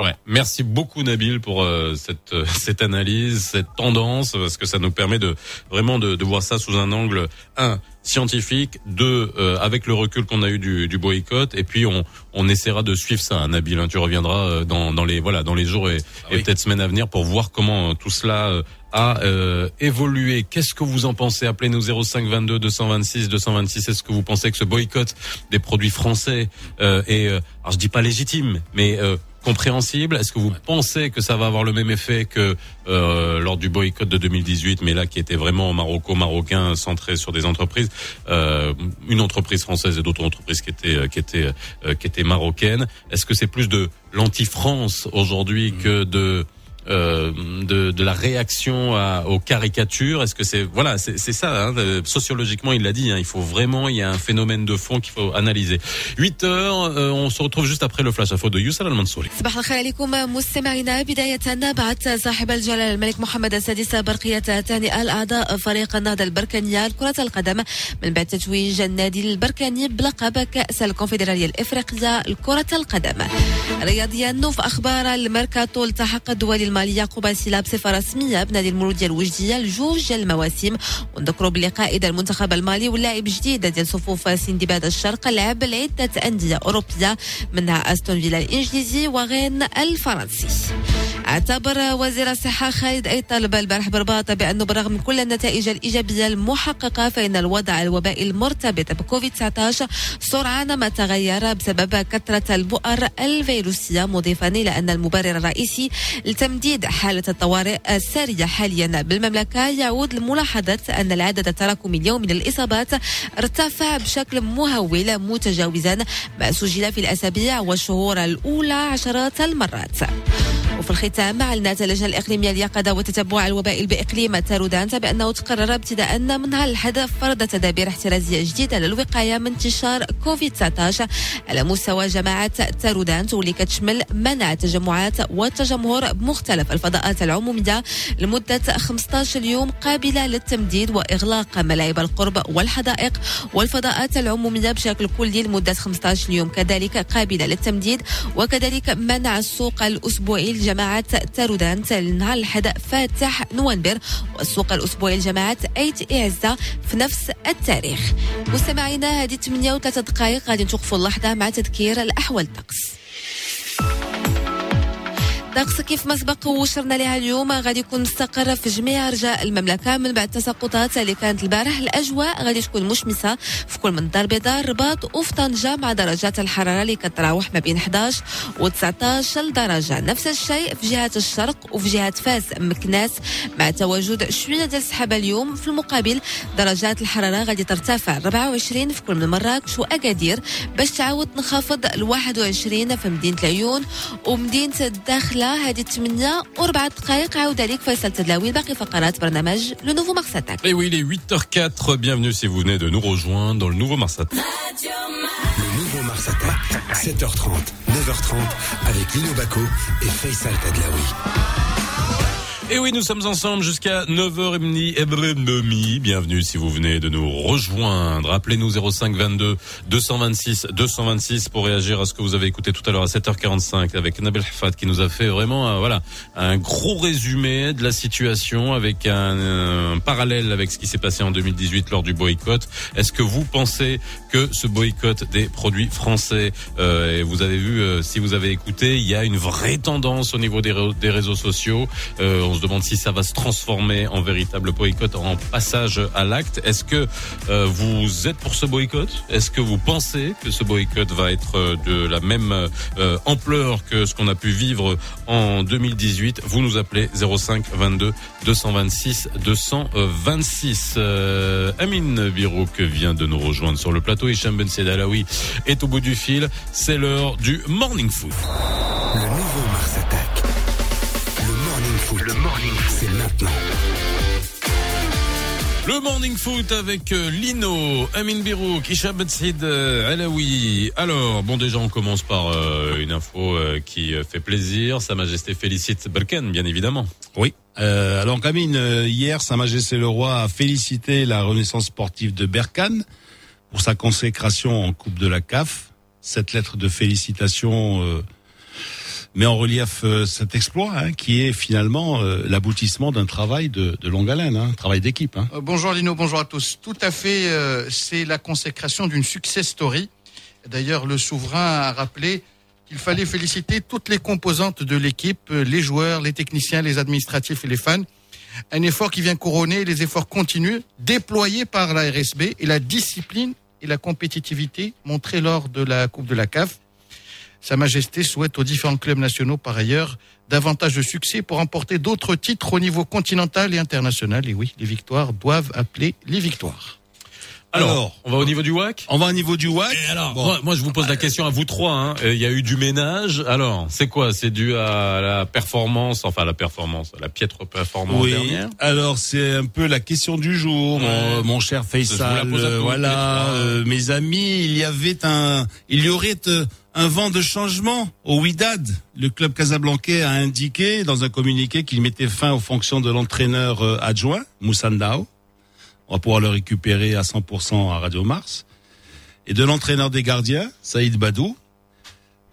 ouais. Merci beaucoup Nabil pour euh, cette euh, *laughs* cette analyse, cette tendance, parce que ça nous permet de vraiment de, de voir ça sous un angle un scientifique, deux euh, avec le recul qu'on a eu du, du boycott, et puis on on essaiera de suivre ça. Nabil, hein. tu reviendras euh, dans dans les voilà dans les jours et, et oui. peut-être semaines à venir pour voir comment euh, tout cela euh, a euh, évolué. Qu'est-ce que vous en pensez? Appelez-nous 05 22 226 226. Est-ce que vous pensez que ce boycott des produits français euh, est, alors je dis pas légitime, mais euh, compréhensible. Est-ce que vous pensez que ça va avoir le même effet que euh, lors du boycott de 2018, mais là qui était vraiment maroco-marocain, centré sur des entreprises, euh, une entreprise française et d'autres entreprises qui étaient euh, qui étaient euh, qui étaient marocaines? Est-ce que c'est plus de l'anti-France aujourd'hui que de euh, de, de la réaction à, aux caricatures Est-ce que c'est voilà c'est c'est ça hein, euh, sociologiquement il l'a dit hein, il faut vraiment il y a un phénomène de fond qu'il faut analyser 8 heures euh, on se retrouve juste après le flash info de Youssef Al-Mansouri صباح الخير عليكم مستمعينا بداية بعث صاحب الجلالة الملك محمد السادس برقية تهنئة لأعضاء فريق النهضة البركانية لكرة القدم من بعد تتويج النادي البركاني بلقب كأس الكونفدرالية الإفريقية لكرة القدم رياضيا في أخبار الميركاتو التحق الدول المالية قبى سيلا بصفة رسمية بنادي المولودية الوجدية لجوج المواسم. ونذكروا باللي قائد المنتخب المالي واللاعب جديد ديال صفوف سندباد الشرق لعب لعدة أندية أوروبية منها أستون فيلا الإنجليزي وغين الفرنسي. اعتبر وزير الصحة خالد أي طالب البارح برباط بأنه بالرغم من كل النتائج الإيجابية المحققة فإن الوضع الوبائي المرتبط بكوفيد 19 سرعان ما تغير بسبب كثرة البؤر الفيروسية مضيفا إلى أن المبرر الرئيسي لتمديد حالة الطوارئ السارية حاليا بالمملكة يعود لملاحظة أن العدد التراكمي اليومي للإصابات ارتفع بشكل مهول متجاوزا ما سجل في الأسابيع والشهور الأولى عشرات المرات. وفي الختام أعلنت اللجنة الإقليمية ليقظة وتتبع الوباء بإقليم تارودانتا بأنه تقرر ابتداء من نهار الأحد فرض تدابير احترازية جديدة للوقاية من انتشار كوفيد 19 على مستوى جماعة تارودانت واللي كتشمل منع التجمعات والتجمهر بمختلف الفضاءات العمومية لمدة 15 يوم قابلة للتمديد وإغلاق ملاعب القرب والحدائق والفضاءات العمومية بشكل كلي لمدة 15 يوم كذلك قابلة للتمديد وكذلك منع السوق الأسبوعي لجماعة تارودانت النهار فاتح نوفمبر والسوق الأسبوعي لجماعة أيت إعزة في نفس التاريخ. مستمعينا هذه 8 و3 دقائق غادي نتوقفوا اللحظة مع تذكير الأحوال الطقس. الطقس كيف ما سبق وشرنا لها اليوم غادي يكون مستقر في جميع أرجاء المملكة من بعد التساقطات اللي كانت البارح. الأجواء غادي تكون مشمسة في كل من الدار البيضاء الرباط وفي طنجة مع درجات الحرارة اللي كتراوح ما بين 11 و 19 درجة. نفس الشيء في جهة الشرق وفي جهة فاس مكناس مع تواجد شوية ديال السحابة اليوم. في المقابل درجات الحرارة غادي ترتفع 24 في كل من مراكش واكادير باش تعاود تنخفض ل 21 في مدينة العيون ومدينة الداخله كاملة هذه 8 وربع دقائق عاود عليك فيصل تدلاوي باقي فقرات برنامج لو نوفو مارساتاك Et oui, il est 8h04. Bienvenue si vous venez de nous rejoindre dans le nouveau Mars Attack. Le nouveau Mars Attack, 7h30, 9h30, avec Lino Baco et Faisal Tadlaoui. Et oui, nous sommes ensemble jusqu'à 9h30 et Bienvenue si vous venez de nous rejoindre. Appelez-nous 05 22 226 226 pour réagir à ce que vous avez écouté tout à l'heure à 7h45 avec Nabil Hafad qui nous a fait vraiment euh, voilà un gros résumé de la situation avec un, un parallèle avec ce qui s'est passé en 2018 lors du boycott. Est-ce que vous pensez que ce boycott des produits français euh, et vous avez vu euh, si vous avez écouté, il y a une vraie tendance au niveau des, ré- des réseaux sociaux. Euh, se demande si ça va se transformer en véritable boycott, en passage à l'acte. Est-ce que euh, vous êtes pour ce boycott? Est-ce que vous pensez que ce boycott va être euh, de la même euh, ampleur que ce qu'on a pu vivre en 2018 Vous nous appelez 05 22 226 226. Euh, Amine Birouk vient de nous rejoindre sur le plateau. Hicham Ben Alaoui est au bout du fil. C'est l'heure du Morning Foot. Le nouveau Mars Attack. Le Morning Foot. Le Morning Foot. C'est maintenant. Le Morning Foot avec euh, Lino, Amin Birouk, Hicham Ben Said euh, Alaoui. Alors, bon déjà on commence par euh, une info euh, qui fait plaisir. Sa Majesté félicite Balkan, bien évidemment. Oui. Euh, alors Camille, euh, hier, Sa Majesté le Roi a félicité la Renaissance sportive de Berkane pour sa consécration en Coupe de la CAF. Cette lettre de félicitation euh, met en relief euh, cet exploit hein, qui est finalement euh, l'aboutissement d'un travail de, de longue haleine, hein, un travail d'équipe. Hein. Euh, Bonjour Lino, bonjour à tous. Tout à fait, euh, c'est la consécration d'une success story. D'ailleurs, le souverain a rappelé qu'il fallait féliciter toutes les composantes de l'équipe, euh, les joueurs, les techniciens, les administratifs et les fans. Un effort qui vient couronner les efforts continus déployés par la RSB et la discipline et la compétitivité montrée lors de la Coupe de la CAF. Sa Majesté souhaite aux différents clubs nationaux, par ailleurs, davantage de succès pour remporter d'autres titres au niveau continental et international. Et oui, les victoires doivent appeler les victoires. Alors, Alors, on va au niveau du WAC On va au niveau du WAC. alors, Bon. moi, moi, je vous pose la question à vous trois. hein. Euh, Il y a eu du ménage. Alors, c'est quoi? C'est dû à la performance, enfin la performance, à la piètre performance Oui. dernière? Alors c'est un peu la question du jour, mon, Ouais. mon cher Faisal. Euh, voilà, euh, mes amis, il y avait un, il y aurait euh, un vent de changement au Wydad. Le club casablancais a indiqué dans un communiqué qu'il mettait fin aux fonctions de l'entraîneur euh, adjoint, Moussa Ndao. On va pouvoir le récupérer à 100% à Radio Mars. Et de l'entraîneur des gardiens, Saïd Badou.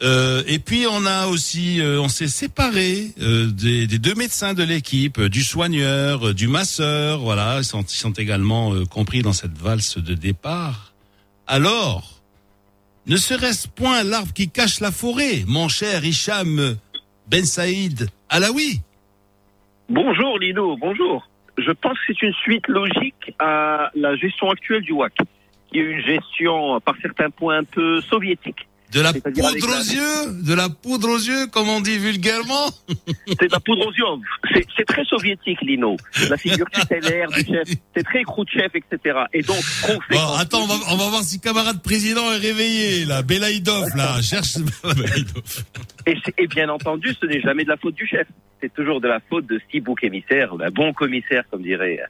Euh, et puis on a aussi, euh, on s'est séparé euh, des, deux médecins de l'équipe, euh, du soigneur, euh, du masseur, voilà, ils sont, ils sont également compris dans cette valse de départ. Alors, ne serait-ce point l'arbre qui cache la forêt, mon cher Hicham Ben Saïd Alaoui? Bonjour Lino, bonjour. Je pense que c'est une suite logique à la gestion actuelle du WAC, qui est une gestion par certains points un peu soviétique. De la poudre aux yeux De la poudre aux yeux, comme on dit vulgairement C'est de la poudre aux yeux. C'est très soviétique, Lino. La figure tutélaire du chef. *laughs* C'est très Khrouchtchev, etc. Et donc, bon, attends, on va, on va, voir si camarade président est réveillé, là. Belaïdov, là. *laughs* Cherche *laughs* Belaïdov. Et, et bien entendu, ce n'est jamais de la faute du chef. C'est toujours de la faute de six boucs émissaires, d'un bon commissaire, comme dirait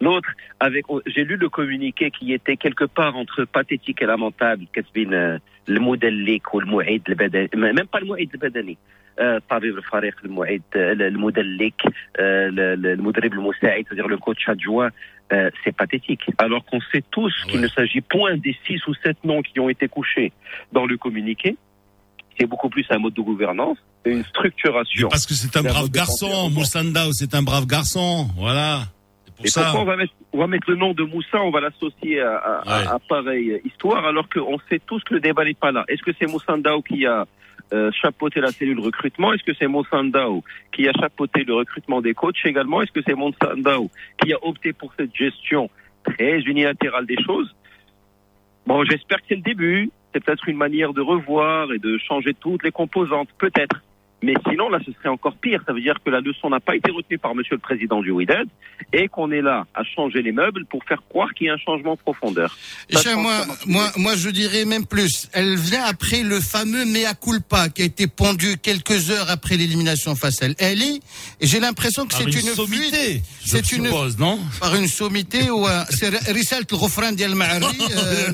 L'autre, avec, oh, j'ai lu le communiqué qui était quelque part entre pathétique et lamentable, Catherine المدلك والمعيد البدني même pas المعيد البدني آه، طبيب الفريق المعيد آه، المدلك آه، ال- ال- المدرب المساعد c'est-à-dire le coach adjoint euh, c'est pathétique. Alors qu'on sait tous Ah qu'il ouais. ne s'agit point des six ou sept noms qui ont été couchés dans le communiqué. C'est beaucoup plus un mode de gouvernance, une structuration. Parce que c'est un C'est un brave mode de garçon, pensée. Moussandao, c'est un brave garçon, voilà. Et ça. pourquoi on va, mettre, on va mettre le nom de Moussa, on va l'associer à, à, à- Ouais. à pareille histoire, alors qu'on sait tous que le débat n'est pas là. Est-ce que c'est Moussa Ndao qui a euh, chapeauté la cellule recrutement? Est-ce que c'est Moussa Ndao qui a chapeauté le recrutement des coachs également? Est-ce que c'est Moussa Ndao qui a opté pour cette gestion très unilatérale des choses? Bon, j'espère que c'est le début. C'est peut-être une manière de revoir et de changer toutes les composantes, peut-être. Mais sinon, là, ce serait encore pire. Ça veut dire que la leçon n'a pas été retenue par Monsieur le Président du Wydad et qu'on est là à changer les meubles pour faire croire qu'il y a un changement de profondeur. Moi, moi, moi, je dirais même plus. Elle vient après le fameux mea culpa qui a été pondu quelques heures après l'élimination face à Elle est, et j'ai l'impression que c'est une une sommité, C'est une, suppose, non par une sommité ou un- c'est Rissalt Ghofran Dial Ma'ari, *laughs* euh,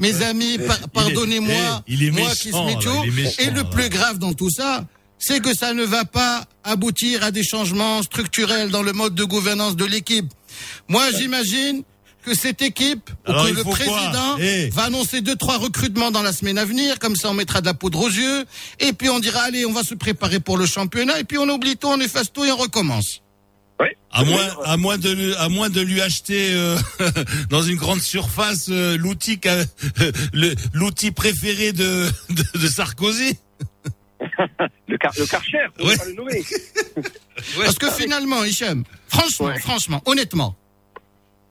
mes, amis, par- pardonnez-moi, il est moi méchant, qui se est Et le plus grave dans tout ça, c'est que ça ne va pas aboutir à des changements structurels dans le mode de gouvernance de l'équipe. Moi, j'imagine que cette équipe, ou que le président Eh. va annoncer deux, trois recrutements dans la semaine à venir, comme ça on mettra de la poudre aux yeux, et puis on dira, allez, on va se préparer pour le championnat, et puis on oublie tout, on efface tout et on recommence. À moins, à moins de, lui- à moins de lui acheter euh, *laughs* dans une grande surface euh, l'outil, *laughs* l'outil préféré de, *laughs* de, de Sarkozy. *laughs* Le, car, le Karcher, Ouais. pas le nommer. *laughs* Parce que finalement, Hichem, franchement, Ouais. franchement, honnêtement,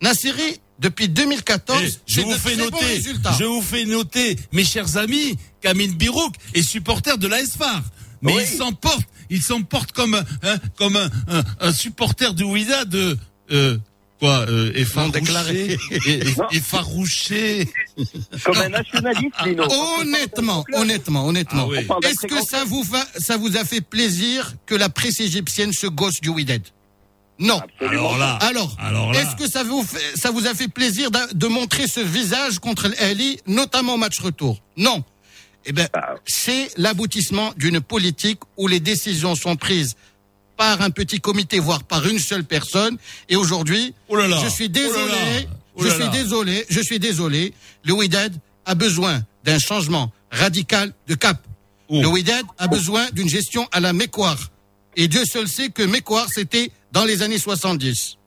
Nassiri, depuis 2014, Eh, je vous de fais très bons noter, résultats. je vous fais noter, mes chers amis, qu'Amin Birouk est supporter de l'ASFAR. Mais Oui. il s'emporte, il s'emporte comme un, hein, comme un, un, un supporter du Ouida de euh, quoi, euh, effarouché, déclaré. *laughs* et- et- Non. effarouché. *laughs* Comme un nationaliste, Lino. Honnêtement, honnêtement, honnêtement. Ah oui. D'un Est-ce que ça vous, va, ça vous a fait plaisir que la presse égyptienne se gosse du Wydad? Non. Absolument. Alors là, Alors, alors est-ce que ça vous, fait, ça vous a fait plaisir de montrer ce visage contre l'Ali, notamment au match retour? Non. Eh ben, Ah. c'est l'aboutissement d'une politique où les décisions sont prises par un petit comité, voire par une seule personne. Et aujourd'hui, Oh je suis Oh là désolé, là. Oh je là suis désolé, je suis désolé. Le Wydad a besoin d'un changement radical de cap. Oh. Le Wydad a besoin d'une gestion à la Mécoire. Et Dieu seul sait que Mécoire, c'était dans les années 70.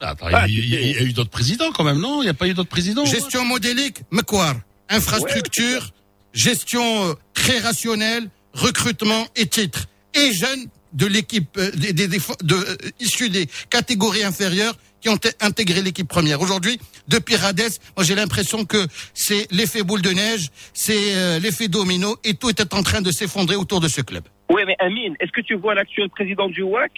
Attends, il y a- il y, a- il y a eu d'autres présidents quand même, non? Il n'y a pas eu d'autres présidents Gestion modélique, Mécoire. Infrastructure, gestion euh, très rationnelle, recrutement et titres. Et jeunes de l'équipe, euh, des, des- de, euh, issus des catégories inférieures qui ont intégré l'équipe première. Aujourd'hui, depuis Radès, moi j'ai l'impression que c'est l'effet boule de neige, c'est euh, l'effet domino et tout était en train de s'effondrer autour de ce club. Oui, mais Amine, est-ce que tu vois l'actuel président du WAC,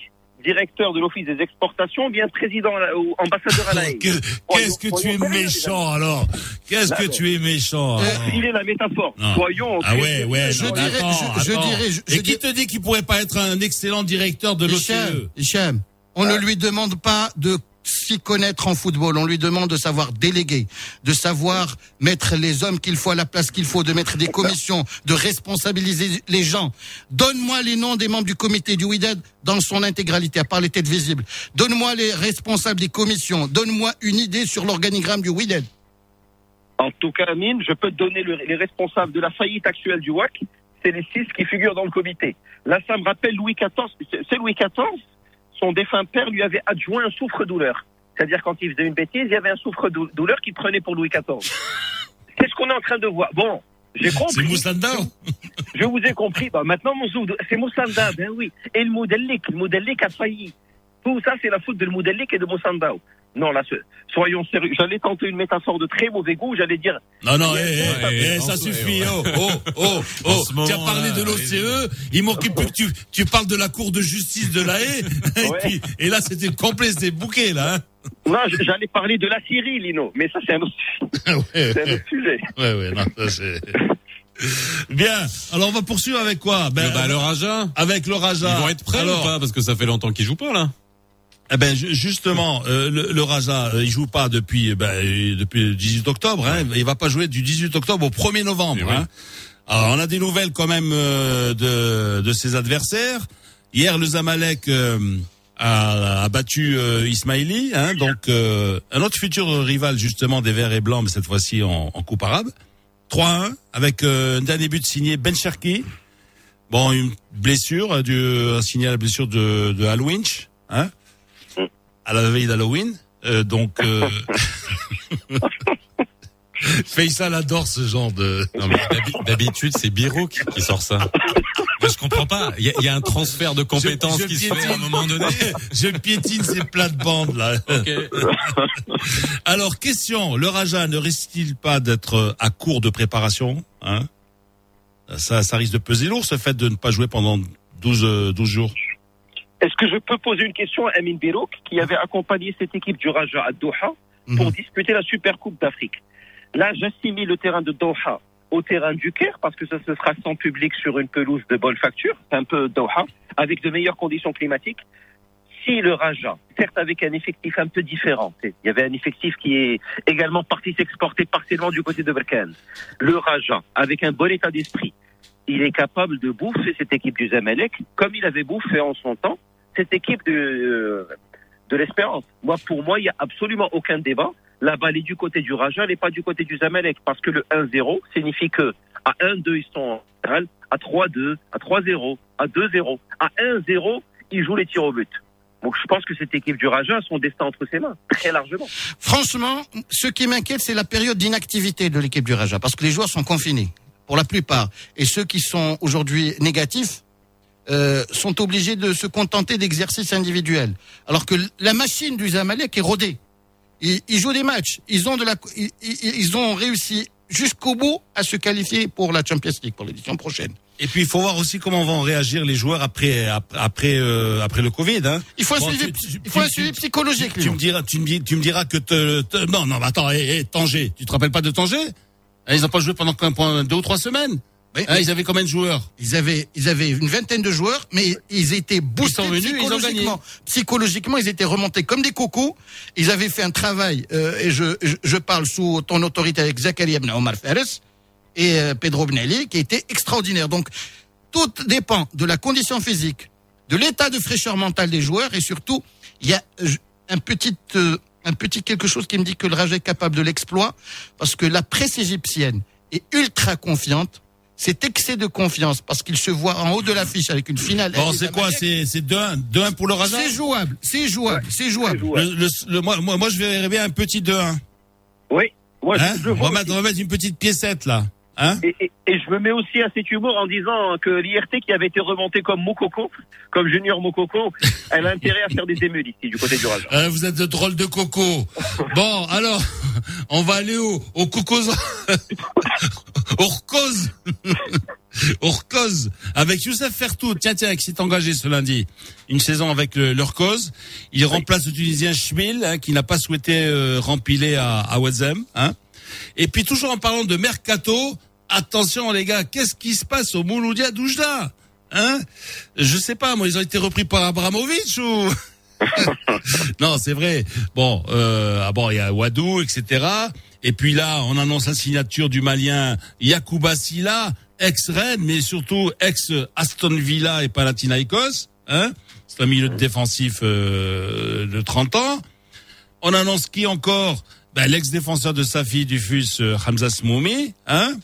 directeur de l'Office des exportations, bien président ou ambassadeur à la *laughs* Qu'est-ce que tu es méchant alors Qu'est-ce que tu es méchant Euh, alors Il est la métaphore. Non. Soyons. Ah ouais, ouais. Je dirais- attends, je- je attends. dirais- je- Et je qui te dit qu'il pourrait pas être un excellent directeur de E? L'OCE? Hicham, on ne lui demande pas de s'y connaître en football, on lui demande de savoir déléguer, de savoir mettre les hommes qu'il faut à la place qu'il faut, de mettre des commissions, de responsabiliser les gens. Donne-moi les noms des membres du comité du WIDAD dans son intégralité, à part les têtes visibles. Donne-moi les responsables des commissions. Donne-moi une idée sur l'organigramme du WIDAD. En tout cas, Amine, je peux donner le- les responsables de la faillite actuelle du WAC. C'est les six qui figurent dans le comité. Là, ça me rappelle Louis XIV. C'est Louis XIV. Son défunt père lui avait adjoint un souffre-douleur. C'est-à-dire, quand il faisait une bêtise, il y avait un souffre-douleur qui prenait pour Louis XIV. Qu'est-ce *laughs* qu'on est en train de voir Bon, j'ai C'est compris. Moussanda Je vous ai compris. Bah, maintenant, mon c'est Moussanda, ben oui. Et le Moudellik, le Moudellik a failli. Tout ça, c'est la faute de le Moudellik et de Moussanda. Non, là, ce- soyons sérieux. J'allais tenter une métaphore de très mauvais goût. J'allais dire, Non, non, eh, Ouais, eh, ouais, eh, en ça suffit. ouais. Oh, oh, oh, *laughs* oh. Tu as parlé là, de l'OCE. Il m'occupe plus que tu, tu parles de la Cour de justice de la haie. *laughs* Et, Ouais. puis, et là, c'était complet, c'était bouquet, là. Hein non, j'allais parler de la Syrie, Lino. Mais ça, c'est un autre, *laughs* ouais, c'est un autre sujet. ouais, ouais, non, ça, c'est... Bien. Alors, on va poursuivre avec quoi? Ben, bah, le Raja, Avec le Raja. ils vont être prêts Alors, ou pas? Parce que ça fait longtemps qu'ils jouent pas là. Eh ben ju- justement, euh, le, le Raja, euh, il joue pas depuis euh, ben, euh, depuis le 18 octobre. Hein, il va pas jouer du 18 octobre au 1er novembre. Eh hein. Alors on a des nouvelles quand même euh, de de ses adversaires. Hier, le Zamalek euh, a, a battu euh, Ismaili, hein, donc euh, un autre futur rival justement des Verts et Blancs, mais cette fois-ci en, en Coupe arabe. 3-1 avec euh, un dernier but signé Ben Cherki. Bon, une blessure, du, un signal la blessure de, de Al Winch, hein, à la veille d'Halloween. Euh, donc, euh... *laughs* Faisal adore ce genre de. Non mais d'habi- d'habitude c'est Birouk qui sort ça. Mais je comprends pas. Il y a, il y a un transfert de compétences Je- je qui se fait piétine. à un moment donné. Je piétine ces plates-bandes là. Ok. *laughs* Alors, question, le Raja ne risque-t-il pas d'être à court de préparation hein? Ça, ça risque de peser lourd, ce fait de ne pas jouer pendant 12, euh, 12 jours. Est-ce que je peux poser une question à Amin Birouk, qui avait accompagné cette équipe du Raja à Doha pour Mhm. disputer la Super Coupe d'Afrique? Là, j'assimile le terrain de Doha au terrain du Caire, parce que ça se sera sans public sur une pelouse de bonne facture, c'est un peu Doha, avec de meilleures conditions climatiques. Si le Raja, certes avec un effectif un peu différent, il y avait un effectif qui est également parti s'exporter partiellement du côté de Berkane, le Raja, avec un bon état d'esprit, il est capable de bouffer cette équipe du Zamalek comme il avait bouffé en son temps cette équipe de, euh, de l'Espérance. Moi, pour moi, il n'y a absolument aucun débat. La balle est du côté du Raja, elle n'est pas du côté du Zamalek, parce que le 1-0 signifie que à 1-2, ils sont en à 3-2, à 3-0, à 2-0, à 1-0, ils jouent les tirs au but. Donc je pense que cette équipe du Raja a son destin entre ses mains, très largement. Franchement, ce qui m'inquiète, c'est la période d'inactivité de l'équipe du Raja, parce que les joueurs sont confinés, pour la plupart. Et ceux qui sont aujourd'hui négatifs euh, sont obligés de se contenter d'exercices individuels. Alors que la machine du Zamalek est rodée. Ils, ils jouent des matchs. Ils ont de la, ils, ont réussi jusqu'au bout à se qualifier pour la Champions League pour l'édition prochaine. Et puis il faut voir aussi comment vont réagir les joueurs après après euh, après le Covid. Hein. Il faut un Bon, suivi, tu- il faut un tu- suivi tu- psychologique. Tu me diras, tu me dis, tu me diras que te, te- non non mais attends, hé, hé, Tanger, tu te rappelles pas de Tanger? Ils n'ont pas joué pendant, pendant deux ou trois semaines. Oui, Hein, ils avaient combien de joueurs? Ils avaient, ils avaient une vingtaine de joueurs, mais ils étaient boostés sont venus, ils psychologiquement. Psychologiquement, ils étaient remontés comme des cocos. Ils avaient fait un travail, euh, et je, je, je parle sous ton autorité avec Zakaria Ben Omar Fares et euh, Pedro Benelli, qui était extraordinaire. Donc, tout dépend de la condition physique, de l'état de fraîcheur mentale des joueurs, et surtout, il y a euh, un petit, euh, un petit quelque chose qui me dit que le Raja est capable de l'exploit, parce que la presse égyptienne est ultra confiante. Cet excès de confiance, parce qu'il se voit en haut de l'affiche avec une finale. Bon, c'est quoi. C'est c'est 2-1 2-1 pour le Raja C'est jouable, c'est jouable, c'est jouable. le, le- le- moi, moi, moi, je verrais bien un petit 2-1. Oui, moi Hein je, je on, vois va mettre, on va mettre une petite piécette là. Hein Et, et- et je me mets aussi à cet humour en disant que l'IRT qui avait été remontée comme Moukoko, comme Junior Moukoko, elle a intérêt à faire des émules ici du côté du Raja. Euh, vous êtes de drôles de coco. Bon, alors, on va aller au, au cocos, au Rcos, au Rcos, avec Youssef Fertou. Tiens, tiens, qui s'est engagé ce lundi. Une saison avec le. Il remplace le Tunisien Schmil, hein, qui n'a pas souhaité euh, rempiler à, à Wazem, hein. Et puis, toujours en parlant de Mercato, attention les gars, qu'est-ce qui se passe au Mouloudia Doujda? Hein? Je sais pas, moi, ils ont été repris par Abramovic ou... *laughs* non, c'est vrai. Bon, euh, ah bon, il y a Wadou, etc. Et puis là, on annonce la signature du Malien Yacouba Silla, ex-Rennes, mais surtout ex-Aston Villa et Panathinaikos. Hein? C'est un milieu défensif euh, de 30 ans. On annonce qui encore? Ben, L'ex-défenseur de Safi du FUS, euh, Hamza Smoumi. Hein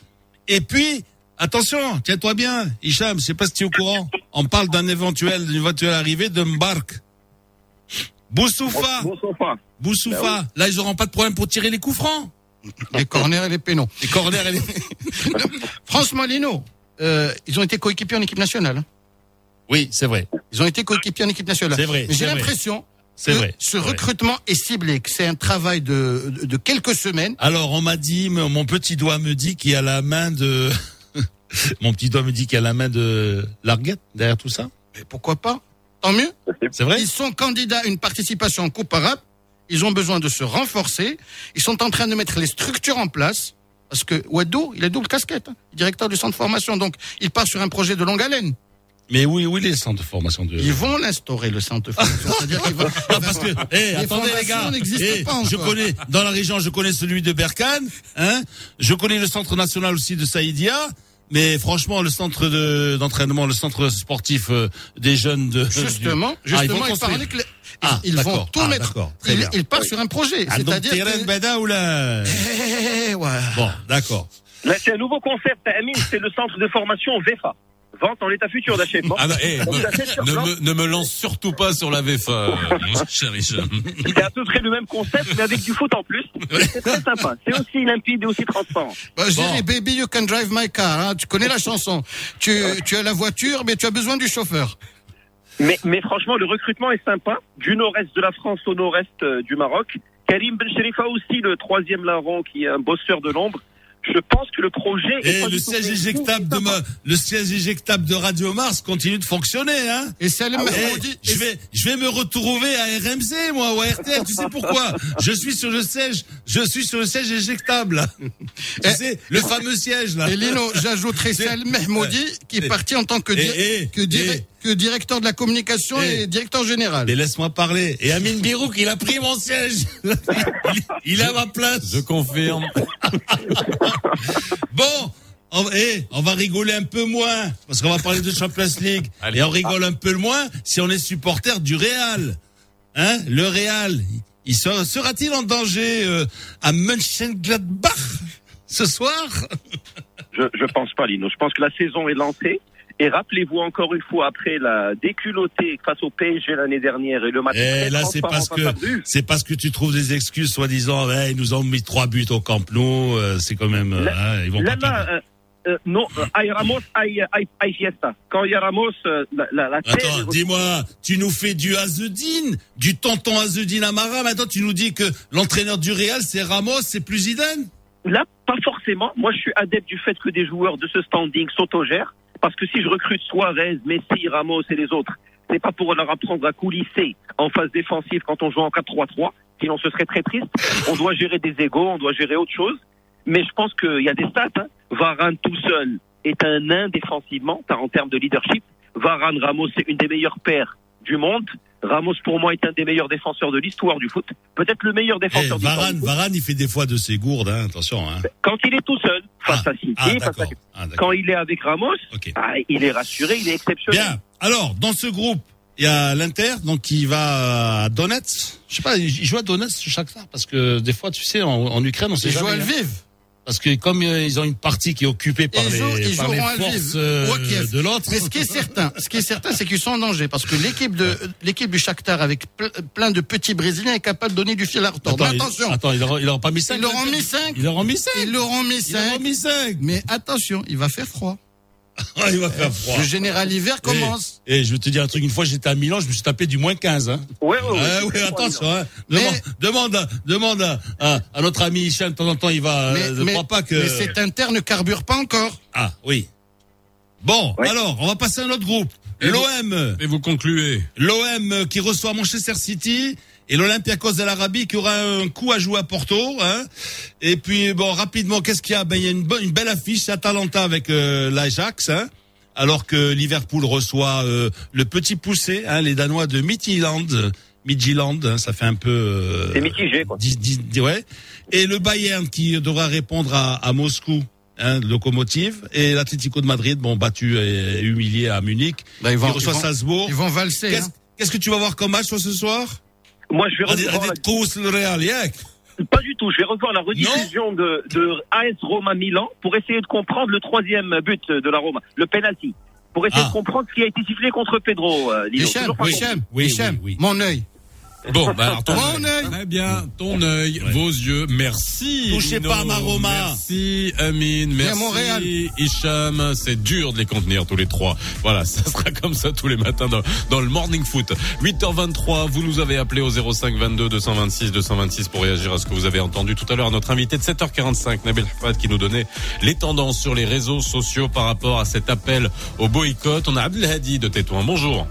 et puis, attention, tiens-toi bien, Hicham, je sais pas si tu es au courant. On parle d'un éventuel, d'une éventuelle arrivée de Mbark. Boussoufa, Bon sofa. Boussoufa. Là, ils auront pas de problème pour tirer les coups francs. Les corners et les pénaux. Les corners et les... *laughs* Franchement, Lino, euh, ils ont été coéquipiers en équipe nationale. hein. Oui, c'est vrai. Ils ont été coéquipiers en équipe nationale. C'est vrai, Mais j'ai l'impression que vrai, ce c'est vrai. recrutement est ciblé, que c'est un travail de, de, de quelques semaines. Alors, on m'a dit, mais mon petit doigt me dit qu'il y a la main de... *laughs* mon petit doigt me dit qu'il y a la main de Larguette derrière tout ça. Mais pourquoi pas? Tant mieux. C'est vrai Ils sont candidats à une participation en Coupe arabe. Ils ont besoin de se renforcer. Ils sont en train de mettre les structures en place. Parce que Wadou, il a double casquette, hein, directeur du centre de formation. Donc, il part sur un projet de longue haleine. Mais oui, oui, les centres de formation de... Ils vont l'instaurer, le centre de formation. *laughs* C'est-à-dire qu'il va, Ah, parce que, eh, attendez les gars, n'existent eh, pas je connais dans la région, je connais celui de Berkane, hein. Je connais le centre national aussi de Saïdia, mais franchement, le centre de d'entraînement, le centre sportif euh, des jeunes de Justement, du- Ah, ils vont justement, il construire. parlait que les- Ah, ils vont tout Ah, mettre. d'accord. Très Il, bien. il part sur un projet. Ah, C'est-à-dire terrain que- Bada ou là Eh, ouais. Bon, d'accord. Là, c'est un nouveau concept, Amine, c'est le centre de formation VEFA. Vente en état futur d'achèvement. *laughs* Ah bah, eh, ne, me, ne me lance surtout pas sur la VFA, *laughs* euh, cher Hicham. C'est à peu près le même concept, mais avec du foot en plus. C'est très sympa. C'est aussi limpide et aussi transparent. Bah, je Bon. dirais, baby, you can drive my car. hein. Tu connais la chanson. Tu, tu as la voiture, mais tu as besoin du chauffeur. Mais, mais franchement, le recrutement est sympa. Du nord-est de la France au nord-est euh, du Maroc. Karim Ben Sherifa aussi, le troisième larron qui est un bosseur de l'ombre. Je pense que le projet est Et le siège éjectable de ma- le siège éjectable de Radio Mars continue de fonctionner, hein. Et Eh, Mahmoudi, je vais, je vais me retrouver à RMC, moi, ou à RTL. Tu sais pourquoi? Je suis sur le siège, je suis sur le siège éjectable. tu sais, le fameux siège, là. Et Lino, j'ajouterai Salim Mahmoudi, qui est parti en tant que, di- que, dire- que directeur de la communication Eh. et directeur général. Mais laisse-moi parler. Et Amine Birouk, il a pris mon siège. il, *laughs* il a ma place. Je confirme. *laughs* Bon, on, eh, on va rigoler un peu moins, parce qu'on va parler de Champions League. Allez. Et on rigole un peu moins si on est supporter du Real. Hein, le Real, il sera- sera-t-il en danger euh, à Mönchengladbach ce soir? Je, je pense pas, Lino. Je pense que la saison est lancée. Et rappelez-vous encore une fois, après la déculottée face au PSG l'année dernière et le match Eh, très là, c'est parce que c'est parce que tu trouves des excuses, soi-disant, ouais, ils nous ont mis trois buts au Camp Nou, euh, c'est quand même, euh, Là- hein, ils vont pas euh, euh, non, euh, hay Ramos, hay, hay fiesta. Quand il y a Ramos, euh, la, la, la Attends, dis-moi, tu nous fais du Azedine, du tonton Azedine Amara. Maintenant, tu nous dis que l'entraîneur du Real, c'est Ramos, c'est plus Zidane? Là, pas forcément. Moi, je suis adepte du fait que des joueurs de ce standing s'autogèrent. Parce que si je recrute Suarez, Messi, Ramos et les autres, c'est pas pour leur apprendre à coulisser en phase défensive quand on joue en 4-3-3. Sinon, ce serait très triste. On doit gérer des égaux, on doit gérer autre chose. Mais je pense qu'il y a des stats. Hein. Varane tout seul est un nain défensivement en termes de leadership. Varane, Ramos, c'est une des meilleures paires du monde. Ramos, pour moi, est un des meilleurs défenseurs de l'histoire du foot. Peut-être le meilleur Eh, défenseur du Varane, foot. Varane, il fait des fois de ses gourdes, hein, attention. Hein. Quand il est tout seul, face Ah, à City, ah, face à Ah, quand il est avec Ramos, Ok. ah, il est rassuré, il est exceptionnel. Bien. Alors, dans ce groupe, il y a l'Inter, donc qui va à Donetsk. Je sais pas, il joue à Donetsk chaque fois parce que des fois, tu sais, en, en Ukraine, on sait jouent jamais. à hein. Lviv. Parce que comme euh, ils ont une partie qui est occupée par Ils jouent- les, ils par les forces euh, de l'autre. Mais ce qui est certain, ce qui est certain, c'est qu'ils sont en danger parce que l'équipe de l'équipe du Shakhtar avec ple- plein de petits Brésiliens est capable de donner du fil à retordre. Attends, Mais il- attention, attends, il leur, il leur a pas mis 5 ils leur ont mis 5 Il leur a mis 5 Ils leur ont mis Il leur a 5 mis 5 Mais attention, il va faire froid. *laughs* Il va faire froid. Le général hiver commence. Et je vais te dire un truc, une fois j'étais à Milan, je me suis tapé du moins 15. Hein. Ouais, ouais, ouais. Ouais, attention. Hein. Mais- Demande, demande, à, demande à, à- à notre ami Hicham, de temps en temps, il va. Mais, euh, ne mais- crois pas que. mais cet interne ne carbure pas encore. Ah oui. Bon, Ouais. alors, on va passer à un autre groupe. L'OM. Et vous concluez. L'OM euh, qui reçoit Manchester City et l'Olympiakos de l'Arabie qui aura un coup à jouer à Porto. Hein. Et puis, bon, rapidement, qu'est-ce qu'il y a? Ben, il y a une, bonne, une belle affiche, c'est Atalanta avec euh, l'Ajax. Hein. Alors que Liverpool reçoit euh, le petit poussé, hein, les Danois de Midtjylland. Midtjylland, hein, ça fait un peu... euh, C'est mitigé, quoi. dix- dix- ouais. Et le Bayern qui devra répondre à, à Moscou, hein, locomotive, et l'Atlético de Madrid, bon battu et humilié à Munich, Bah, ils qui vont- reçoit ils vont- Salzbourg. Ils vont valser. Qu'est-ce hein. qu'est-ce que tu vas voir comme match toi, ce soir? Moi, je vais revoir, allez, tous le Real, yak. la- pas du tout, je vais revoir la rediffusion de, de AS Roma Milan pour essayer de comprendre le troisième but de la Roma, le penalty. Pour essayer Ah. de comprendre ce qui a été sifflé contre Pedro, euh. Oui, Hicham, oui, oui. mon œil. Bon, bah alors ton Mon œil. Très bien, ton œil, vos yeux. Merci. Touchez Lino. pas ma Roma. Merci Amine, merci Montréal. Hicham. C'est dur de les contenir tous les trois. Voilà, *laughs* ça sera comme ça tous les matins dans, dans le morning foot. 8h23, vous nous avez appelé au 05 22 226 226 pour réagir à ce que vous avez entendu tout à l'heure. Notre invité de 7h45, Nabil Hafad, qui nous donnait les tendances sur les réseaux sociaux par rapport à cet appel au boycott. On a Abdelhadi de Tétouan. Bonjour.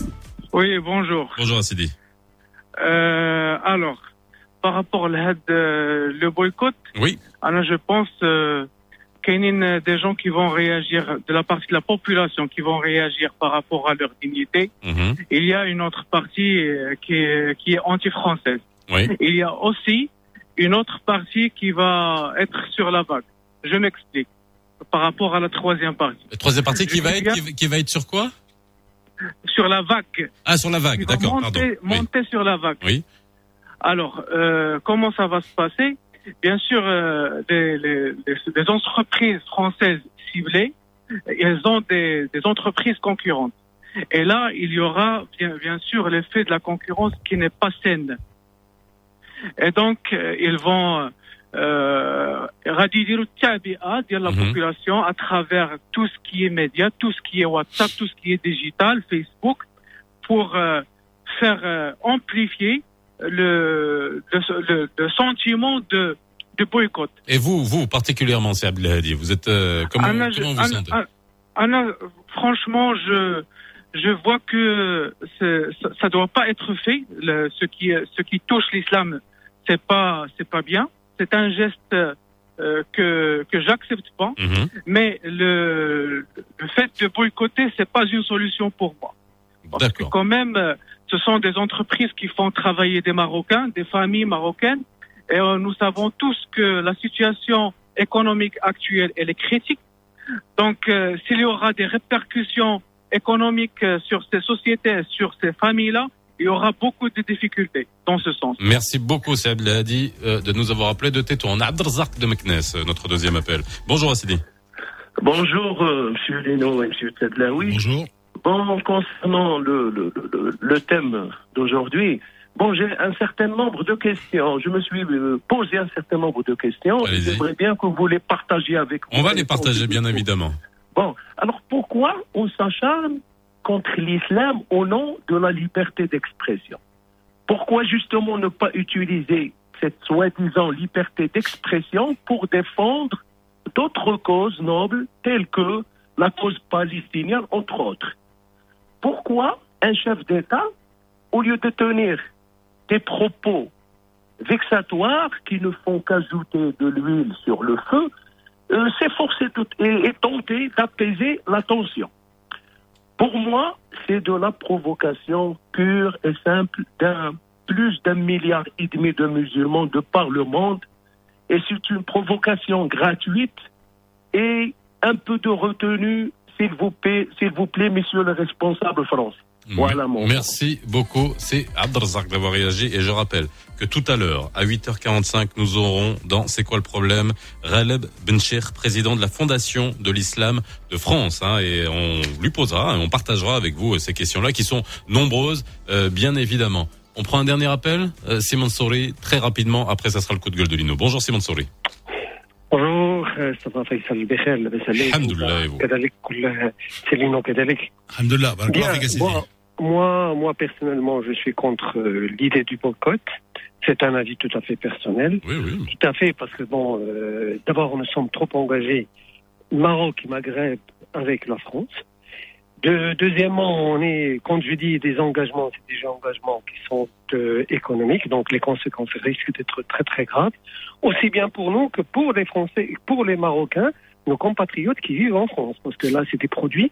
Oui, bonjour. Bonjour Assidi. Euh, alors, par rapport à euh, le boycott, Oui. alors je pense euh, qu'il y a des gens qui vont réagir, de la partie de la population qui vont réagir par rapport à leur dignité. Mhm. Il y a une autre partie euh, qui est, qui est anti-française. Oui. Il y a aussi une autre partie qui va être sur la vague. Je m'explique. Par rapport à la troisième partie. La troisième partie va être, qui va- qui va être sur quoi? Sur la vague. Ah, sur la vague, d'accord, pardon. monter, Oui. sur la vague. Oui. Alors, euh, comment ça va se passer? Bien sûr, euh, les, les- les- les entreprises françaises ciblées, elles ont des, des entreprises concurrentes. Et là, il y aura bien, bien sûr l'effet de la concurrence qui n'est pas saine. Et donc, euh, ils vont radier dire la population à travers tout ce qui est média, tout ce qui est WhatsApp, tout ce qui est digital, Facebook, pour euh, faire euh, amplifier le, le, le- sentiment de de boycott. Et vous, vous particulièrement, c'est Abdelhadi, vous êtes euh, comment, Anna, je- comment vous Anna- sentez Anna- Anna, franchement, je je vois que ça, ça doit pas être fait. Le- ce qui ce qui touche l'islam, c'est pas c'est pas bien. C'est un geste euh, que que j'accepte pas. Mhm. Mais le le fait de boycotter, c'est pas une solution pour moi. Parce que quand même, euh, ce sont des entreprises qui font travailler des Marocains, des familles marocaines, et euh, nous savons tous que la situation économique actuelle elle est critique. Donc, euh, s'il y aura des répercussions économiques sur ces sociétés, sur ces familles-là, il y aura beaucoup de difficultés dans ce sens. Merci beaucoup, c'est Abdelhadi, euh, de nous avoir appelé de Tétouan. Abdelzak de Meknes, euh, notre deuxième appel. Bonjour Assidi. Bonjour, euh, Monsieur Leno et Monsieur Tedlaoui. Bonjour. Bon, concernant le, le, le, le thème d'aujourd'hui, bon, j'ai un certain nombre de questions. Je me suis euh, posé un certain nombre de questions. J'aimerais bien que vous les partagiez avec On va les partager, bien évidemment. Bon, alors pourquoi on s'acharne contre l'islam au nom de la liberté d'expression Pourquoi justement ne pas utiliser cette soi-disant liberté d'expression pour défendre d'autres causes nobles telles que la cause palestinienne, entre autres? Pourquoi un chef d'État, au lieu de tenir des propos vexatoires qui ne font qu'ajouter de l'huile sur le feu, euh, s'efforcer et, et tenter d'apaiser la tension? Pour moi, c'est de la provocation pure et simple d'un plus d'un milliard et demi de musulmans de par le monde, et c'est une provocation gratuite et un peu de retenue, s'il vous plaît, s'il vous plaît, messieurs les responsables français. Voilà mon. Merci beaucoup. C'est Abdelzak d'avoir réagi. Et je rappelle que tout à l'heure, à 8h45, nous aurons dans C'est quoi le problème Raleb Bencher, président de la Fondation de l'Islam de France. hein, et on lui posera, et on partagera avec vous euh, ces questions-là qui sont nombreuses, euh, bien évidemment. On prend un dernier appel euh, Simon Sori, très rapidement. Après, ça sera le coup de gueule de Lino. Bonjour Simon Sori. bonjour استاذ فيصل بخير لاباس عليك الحمد لله يبو. كذلك كل سليم وكذلك Alhamdulillah, barakallah Bien, fik, Assidi. moi, moi, moi, personnellement, je suis contre euh, l'idée du boycott. C'est un avis tout à fait personnel. Oui, oui. Tout à fait, parce que bon, euh, d'abord, nous sommes trop engagés, Maroc et Maghreb, avec la France. De- deuxièmement, on est, quand je dis des engagements, c'est des engagements qui sont euh, économiques, donc les conséquences risquent d'être très très graves, aussi bien pour nous que pour les Français, pour les Marocains, nos compatriotes qui vivent en France, parce que là, c'est des produits.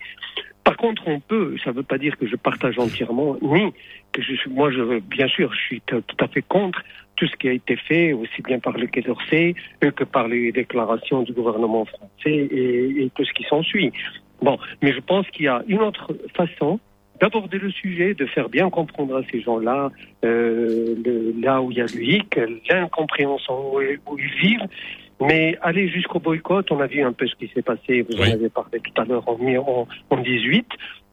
Par contre, on peut, ça ne veut pas dire que je partage entièrement, ni que je suis, moi, je, bien sûr, je suis tout à fait contre tout ce qui a été fait, aussi bien par le Quai d'Orsay euh, que par les déclarations du gouvernement français et, tout ce qui s'ensuit. Bon, mais je pense qu'il y a une autre façon d'aborder le sujet, de faire bien comprendre à ces gens-là euh, là où il y a le hic, l'incompréhension où, où ils vivent. Mais aller jusqu'au boycott, on a vu un peu ce qui s'est passé, vous Oui. en avez parlé tout à l'heure en, en, en 18,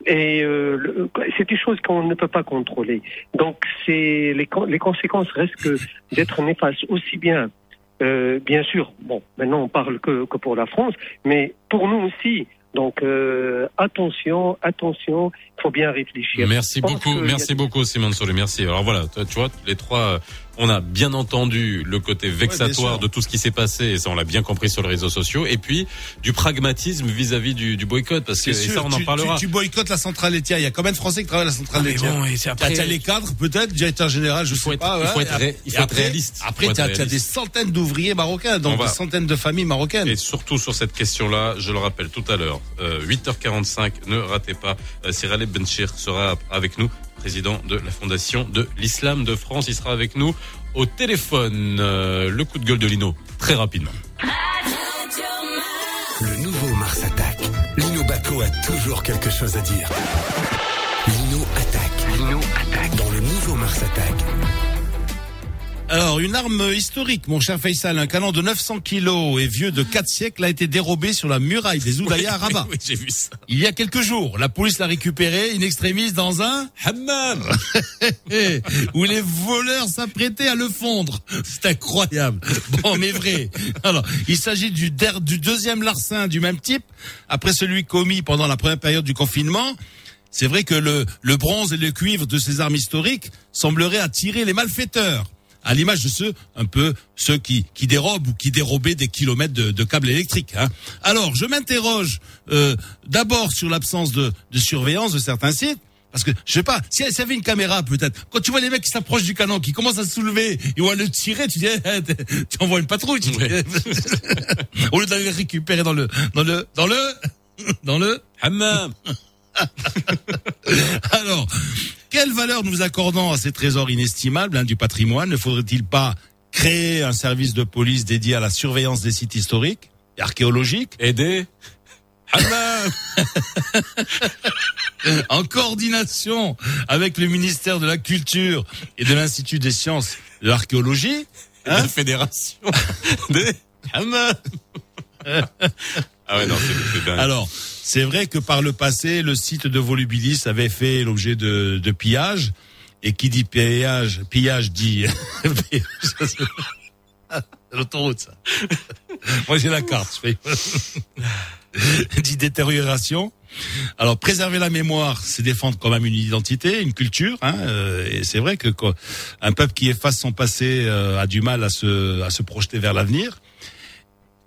et euh, c'est des choses qu'on ne peut pas contrôler. Donc c'est les, con- les conséquences restent que d'être néfastes aussi bien, euh, bien sûr, bon, maintenant on parle que, que pour la France, mais pour nous aussi. Donc euh, attention, attention, il faut bien réfléchir. Merci beaucoup, merci beaucoup Simon Solé, merci. Alors voilà, tu vois, les trois, on a bien entendu le côté vexatoire sûr. de tout ce qui s'est passé, et ça on l'a bien compris sur les réseaux sociaux, et puis du pragmatisme vis-à-vis du, du boycott, parce que et C'est ça sûr, on en parlera. tu, tu boycottes la centrale laitière. Il y a combien de Français qui travaillent à la centrale Ah, laitière bon, et après- T'as les cadres, peut-être, directeur général, je Il faut sais être- pas. il faut ouais. être ré- il faut être réaliste. Après, t'as des centaines d'ouvriers marocains, donc va- des centaines de familles marocaines. Et surtout sur cette question-là, je le rappelle tout à l'heure, euh, 8h45, ne ratez pas, euh, Siraleb Benchir sera avec nous, président de la Fondation de l'Islam de France. Il sera avec nous au téléphone. Euh, le coup de gueule de Lino, très rapidement. Le nouveau Mars attaque. Lino Baco a toujours quelque chose à dire. Lino attaque. Lino attaque. Dans le nouveau Mars attaque. Alors, une arme historique, mon cher Faisal, un canon de 900 kilos et vieux de 4 siècles a été dérobé sur la muraille des Oudaya à Rabat. Oui, j'ai vu ça. Il y a quelques jours, la police l'a récupéré in extremis dans un hammam *laughs* où les voleurs s'apprêtaient à le fondre. C'est incroyable. Bon, mais vrai. Alors, il s'agit du, der- du deuxième larcin du même type, après celui commis pendant la première période du confinement. C'est vrai que le, le bronze et le cuivre de ces armes historiques sembleraient attirer les malfaiteurs. À l'image de ceux un peu ceux qui qui dérobent ou qui dérobaient des kilomètres de, de câbles électriques. hein. Alors, je m'interroge euh, d'abord sur l'absence de, de surveillance de certains sites. Parce que, je sais pas, si s'il y avait une caméra, peut-être, quand tu vois les mecs qui s'approchent du canon, qui commencent à se soulever, ils vont le tirer, tu dis, eh, tu envoies une patrouille, tu dis. *laughs* Au lieu d'aller récupérer dans le, dans le, dans le, *laughs* dans le hammam. *laughs* Alors, quelle valeur nous accordons à ces trésors inestimables hein, du patrimoine Ne faudrait-il pas créer un service de police dédié à la surveillance des sites historiques et archéologiques Aider *laughs* en coordination avec le ministère de la Culture et de l'Institut des sciences de l'archéologie. la fédération des. *laughs* Ah ouais, non, c'est dingue. Alors, c'est vrai que par le passé, le site de Volubilis avait fait l'objet de, de pillages. Et qui dit pillage, pillage dit... *laughs* L'autoroute, ça. Moi, j'ai la carte. *laughs* dit détérioration. Alors, préserver la mémoire, c'est défendre quand même une identité, une culture. Hein, euh, et c'est vrai que quoi, un peuple qui efface son passé euh, a du mal à se, à se projeter vers l'avenir.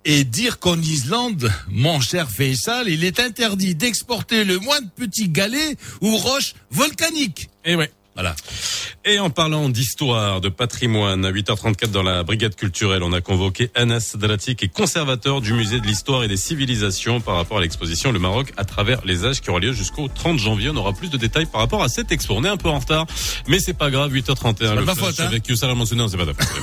Et dire qu'en Islande, mon cher Faisal, il est interdit d'exporter le moindre petit galet ou roche volcanique. Et ouais. Voilà. Et en parlant d'histoire, de patrimoine, à 8h34 dans la brigade culturelle, on a convoqué Anas Drati, qui est conservateur du musée de l'histoire et des civilisations par rapport à l'exposition Le Maroc à travers les âges qui aura lieu jusqu'au 30 janvier. On aura plus de détails par rapport à cette expo. On est un peu en retard, mais c'est pas grave, 8h31. pas le de ma faute, hein. Avec c'est pas ta faute.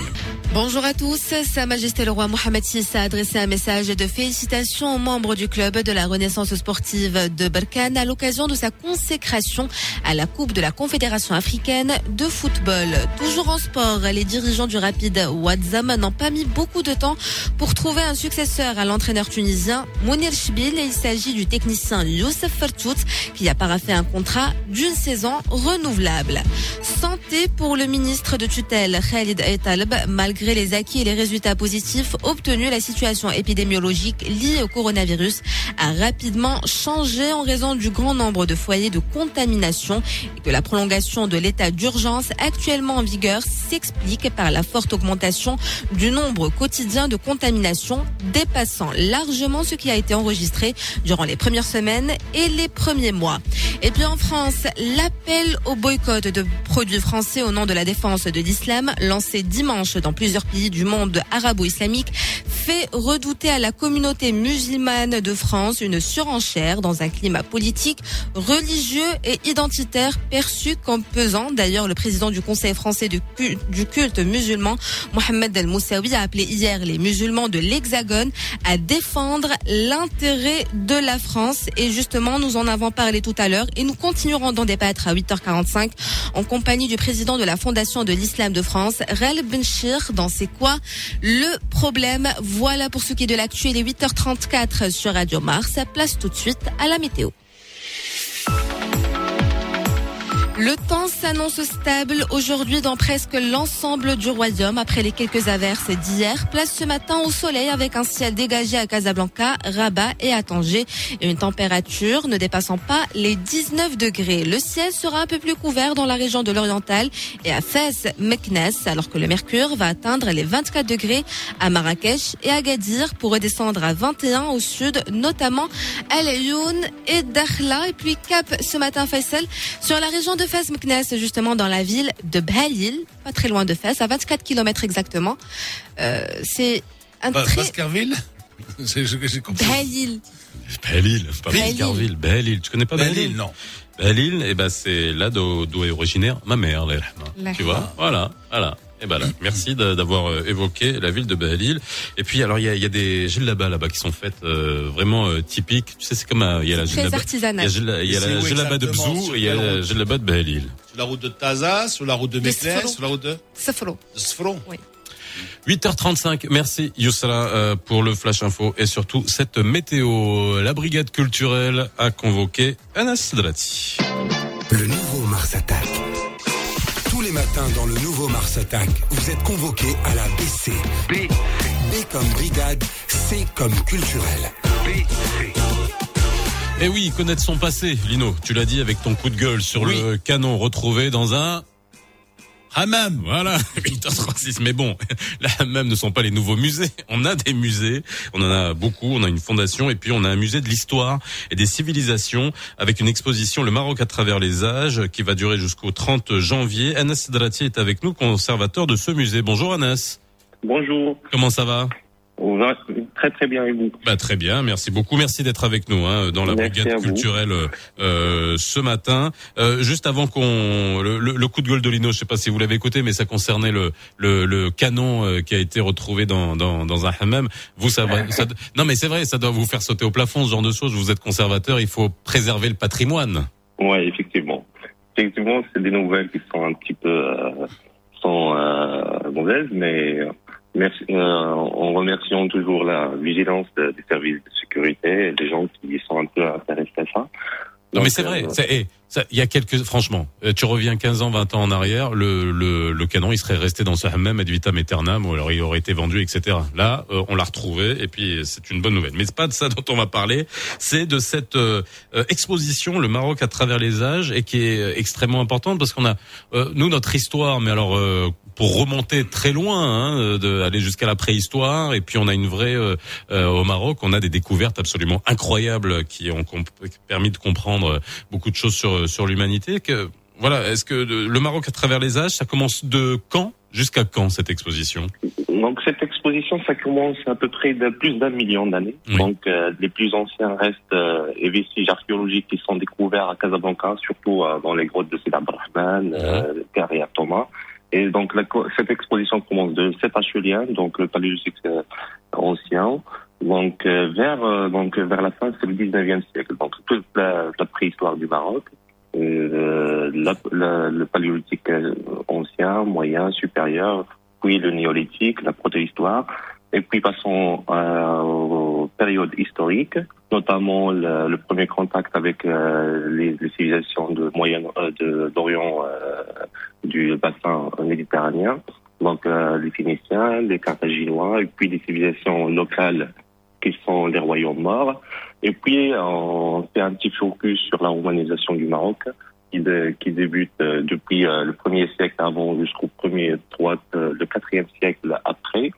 Bonjour à tous. Sa Majesté le roi Mohamed VI a adressé un message de félicitations aux membres du club de la Renaissance sportive de Berkane à l'occasion de sa consécration à la Coupe de la Confédération africaine de football. Toujours en sport, les dirigeants du Rapide Ouazzam n'ont pas mis beaucoup de temps pour trouver un successeur à l'entraîneur tunisien Mounir Chbil et il s'agit du technicien Youssef Fertout qui a paraffé un contrat d'une saison renouvelable. Santé pour le ministre de tutelle Khalid Aitalb. Malgré les acquis et les résultats positifs obtenus, la situation épidémiologique liée au coronavirus a rapidement changé en raison du grand nombre de foyers de contamination et que la prolongation de l'état d'urgence actuellement en vigueur s'explique par la forte augmentation du nombre quotidien de contaminations dépassant largement ce qui a été enregistré durant les premières semaines et les premiers mois. Et puis en France, l'appel au boycott de produits français au nom de la défense de l'islam, lancé dimanche dans plusieurs pays du monde arabo-islamique, fait redouter à la communauté musulmane de France une surenchère dans un climat politique, religieux et identitaire perçu comme D'ailleurs, le président du Conseil français du culte, musulman, Mohamed El Moussaoui, a appelé hier les musulmans de l'Hexagone à défendre l'intérêt de la France. Et justement, nous en avons parlé tout à l'heure et nous continuerons d'en débattre à 8h45 en compagnie du président de la Fondation de l'Islam de France, Rel Benchir, dans C'est quoi le problème? Voilà pour ce qui est de l'actu. Il est 8h34 sur Radio Mars. Place tout de suite à la météo. Le temps s'annonce stable aujourd'hui dans presque l'ensemble du royaume après les quelques averses d'hier. Place ce matin au soleil avec un ciel dégagé à Casablanca, Rabat et à Tanger et une température ne dépassant pas les 19 degrés. Le ciel sera un peu plus couvert dans la région de l'Oriental et à Fès, Meknes alors que le mercure va atteindre les 24 degrés à Marrakech et Agadir pour redescendre à 21 au sud, notamment El Ayoun et Dakhla et puis Cap ce matin Faisal sur la région de Fès Meknes justement dans la ville de Bhalil, pas très loin de Fès, à 24 km exactement. Euh, c'est un Ba- très Baskerville *laughs* C'est ce que j'ai compris. Bhalil. Belle-Île, pas. Baskerville, Belle-Île. Tu connais pas Belle-Île, Belle-Île non. Belle-Île, eh ben, c'est là d'où est originaire ma mère. D'accord. Tu vois? Voilà, voilà. Et ben là, merci d'avoir euh, évoqué la ville de Belle-Île. Et puis, alors, il y a, il y a des là-bas, là-bas, qui sont faites euh, vraiment euh, typiques. Tu sais, c'est comme il y a la djellaba- artisanal. Il y a, la où djellaba de Bzou sur et il y a la route djellaba de Belle-Île. Sur la route de Taza, sur la route de Meknes, Sfro. sur la route de Sefro. de Sfron. 8h35, merci Youssala pour le flash info et surtout cette météo. La brigade culturelle a convoqué Anas Drati. Le nouveau Mars Attack. Matins dans le nouveau Mars Attack, vous êtes convoqués à la BC. B. B comme brigade, C comme culturel. Eh oui, connaître son passé, Lino. Tu l'as dit avec ton coup de gueule sur le canon retrouvé dans un Hammam. Voilà, *laughs* mythos raciste. Mais bon, les hammams ne sont pas les nouveaux musées. On a des musées, on en a beaucoup, on a une fondation et puis on a un musée de l'histoire et des civilisations avec une exposition Le Maroc à travers les âges qui va durer jusqu'au 30 janvier. Anas Drati est avec nous, conservateur de ce musée. Bonjour Anas. Bonjour. Comment ça va? Très très bien et vous Bah très bien, merci beaucoup, merci d'être avec nous hein, dans la Merci brigade culturelle euh, ce matin. Euh, juste avant qu'on le, le- le coup de gueule de Lino, je sais pas si vous l'avez écouté, mais ça concernait le le, le canon euh, qui a été retrouvé dans dans, dans un hammam. Vous ça, non mais c'est vrai, ça doit vous faire sauter au plafond ce genre de choses. Vous êtes conservateur, il faut préserver le patrimoine. Ouais, effectivement. Effectivement, c'est des nouvelles qui sont un petit peu euh, sont euh, mauvaises, mais euh, merci, euh, en remerciant toujours la vigilance de- des services de sécurité et des gens qui sont un peu intéressés à ça. Non mais c'est vrai, euh, eh, il y a quelques franchement, euh, tu reviens 15 ans, 20 ans en arrière, le, le, le canon il serait resté dans ce hammam ad vitam aeternam ou alors il aurait été vendu etc. Là, euh, on l'a retrouvé et puis c'est une bonne nouvelle. Mais c'est pas de ça dont on va parler, c'est de cette euh, euh, exposition le Maroc à travers les âges et qui est euh, extrêmement importante parce qu'on a euh, nous notre histoire mais alors euh, pour remonter très loin, hein, euh, de aller jusqu'à la préhistoire, et puis on a une vraie euh, euh, au Maroc, on a des découvertes absolument incroyables qui ont permis de comprendre euh, beaucoup de choses sur sur l'humanité. Que voilà, est-ce que le Maroc à travers les âges, ça commence de quand jusqu'à quand cette exposition? Donc cette exposition, ça commence à peu près de plus d'un million d'années. Donc euh, les plus anciens restes euh, et vestiges archéologiques qui sont découverts à Casablanca, surtout euh, dans les grottes de Sidi Abdelrahman, euh, Carré Thomas. Et donc cette exposition commence de Sepachulien, donc le paléolithique euh, ancien, donc euh, vers euh, donc vers la fin c'est le 19e siècle, donc toute la, préhistoire du Maroc. Le paléolithique ancien, moyen, supérieur, puis le néolithique, la protohistoire, et puis passons euh, aux périodes historiques, notamment le, le premier contact avec euh, les, les civilisations de moyen euh, de d'Orient euh, du bassin méditerranéen, donc euh, les Phéniciens, les Carthaginois, et puis les civilisations locales qui sont les royaumes morts. Et puis, on fait un petit focus sur la romanisation du Maroc, qui, débute euh, depuis le premier siècle avant jusqu'au premier, trois, euh, le quatrième siècle après.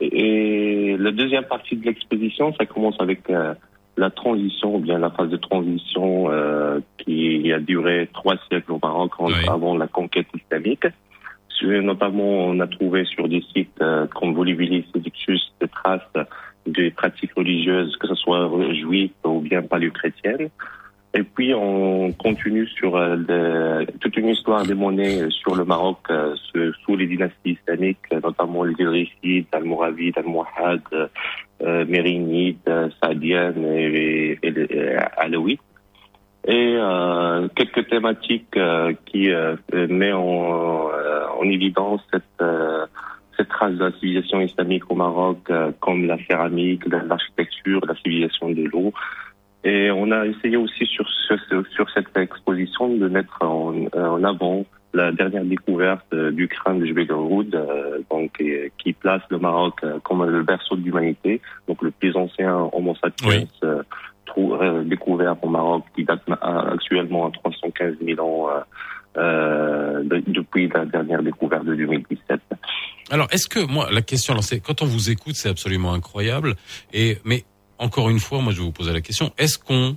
Et, et la deuxième partie de l'exposition, ça commence avec euh, la transition, ou bien la phase de transition euh, qui a duré trois siècles au Maroc entre- avant la conquête islamique. Notamment, on a trouvé sur des sites euh, comme Volubilis et Dixus des traces des pratiques religieuses, que ce soit juives ou bien paléo-chrétiennes. Et puis, on continue sur euh, le- toute une histoire des monnaies euh, sur le Maroc euh, sous- les dynasties islamiques, euh, notamment les Idrissides, Almoravides, Almohades, euh, Mérinides, Saadiennes et, et, et, et Alaouites et euh, quelques thématiques qui met en, en évidence cette, cette trace de la civilisation islamique au Maroc, comme la céramique, la- l'architecture, la civilisation de l'eau. Et on a essayé aussi sur, sur, sur cette exposition de mettre en, en avant la dernière découverte euh, du crâne de Jebel Roud, euh, donc euh, qui place le Maroc euh, comme le berceau de l'humanité, donc le plus ancien Homo sapiens euh, trou- euh, découvert au Maroc, qui date actuellement à 315 000 ans euh, euh, de- depuis la dernière découverte de 2017. Alors, est-ce que moi, la question, c'est quand on vous écoute, c'est absolument incroyable. Et mais encore une fois, moi, je vais vous poser la question est-ce qu'on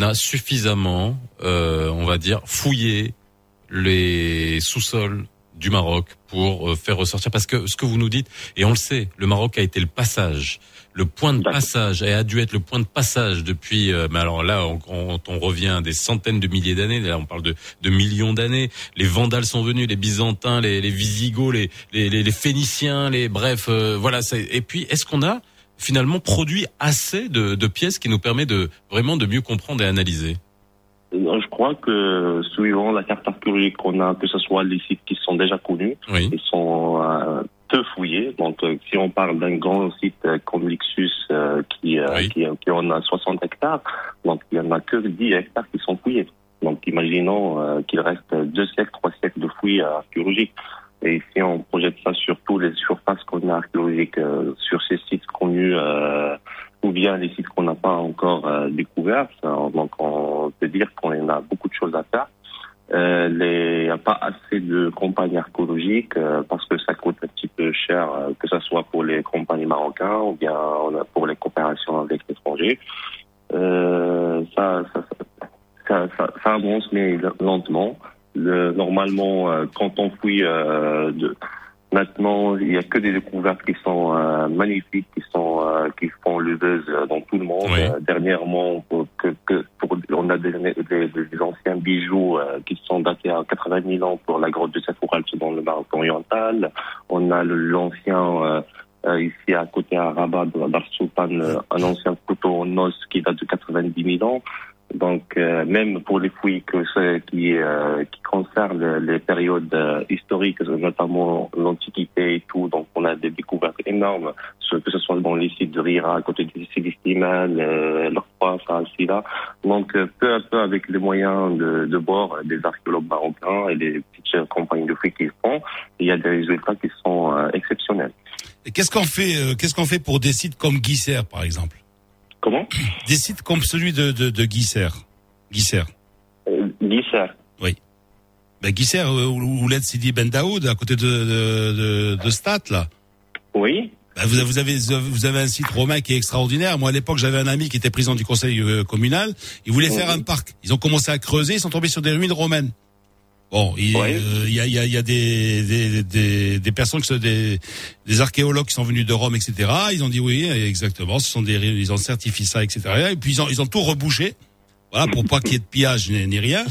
a suffisamment, euh, on va dire, fouillé les sous-sols du Maroc pour euh, faire ressortir? Parce que ce que vous nous dites, et on le sait, le Maroc a été le passage, le point de passage, et a dû être le point de passage depuis. euh, mais alors là, on, on, on revient à des centaines de milliers d'années. Là, on parle de, de millions d'années. Les Vandales sont venus, les Byzantins, les, les Visigoths, les, les, les, les Phéniciens, les bref, euh, voilà. Et puis, est-ce qu'on a finalement produit assez de, de pièces qui nous permet de vraiment de mieux comprendre et analyser Euh, Je crois que suivant la carte archéologique qu'on a, que ce soit les sites qui sont déjà connus, ils sont euh, peu fouillés. Donc, euh, si on parle d'un grand site euh, comme Lixus qui, qui, qui en a 60 hectares, donc il n'y en a que 10 hectares qui sont fouillés. Donc, imaginons qu'il reste deux siècles, trois siècles de fouilles archéologiques. Et si on projette ça sur tous les surfaces qu'on a archéologiques, euh, sur ces sites connus, euh, ou bien les sites qu'on n'a pas encore euh, découverts, donc on peut dire qu'on a beaucoup de choses à faire. Euh, Il n'y a pas assez de compagnies archéologiques euh, parce que ça coûte un petit peu cher, que ce soit pour les compagnies marocaines ou bien pour les coopérations avec l'étranger. Ça- ça avance mais lentement. Le, normalement, euh, quand on fouille euh, de, Maintenant, il n'y a que des découvertes qui sont euh, magnifiques, qui sont euh, qui font le buzz dans tout le monde. Oui. Euh, dernièrement, pour, que, que, pour- on a des, des, des anciens bijoux euh, qui sont datés à 80 000 ans pour la grotte de Safoural dans le Maroc oriental. On a l'ancien ici à côté à Rabat, euh, un ancien couteau en os qui date de 90 000 ans. Donc, euh, même pour les fouilles que qui, euh, qui concernent les périodes euh, historiques, notamment l'Antiquité et tout, donc on a des découvertes énormes, que ce soit dans les sites de Rira, à côté du Istimal, euh, l'Orpa, ça, aussi là. Donc, euh, peu à peu, avec les moyens de, de bord des archéologues marocains et des petites compagnies de fouilles qui font, il y a des résultats qui sont exceptionnels. Qu'est-ce qu'on fait, qu'est-ce qu'on fait pour des sites comme Guisser, par exemple? Comment Des sites comme celui de, de, de Guisser. Guisser. euh, Guisser. Oui. Ben, Guisser, euh, où, où l'aide Sidi Ben Daoud, à côté de, de, de, de Stat, là. Oui. Ben, vous, avez, vous, avez, vous avez un site romain qui est extraordinaire. Moi, à l'époque, j'avais un ami qui était président du conseil euh, communal. Il voulait faire un parc. Ils ont commencé à creuser, ils sont tombés sur des ruines romaines. Bon, il Ouais. euh, y, a, il y, a, y a des, des, des, des personnes qui sont des, des archéologues qui sont venus de Rome, etc. Ils ont dit oui, exactement. Ce sont des, ils ont certifié ça, etc. Et puis ils ont, ils ont tout rebouché, voilà, pour pas qu'il y ait de pillage ni, ni rien.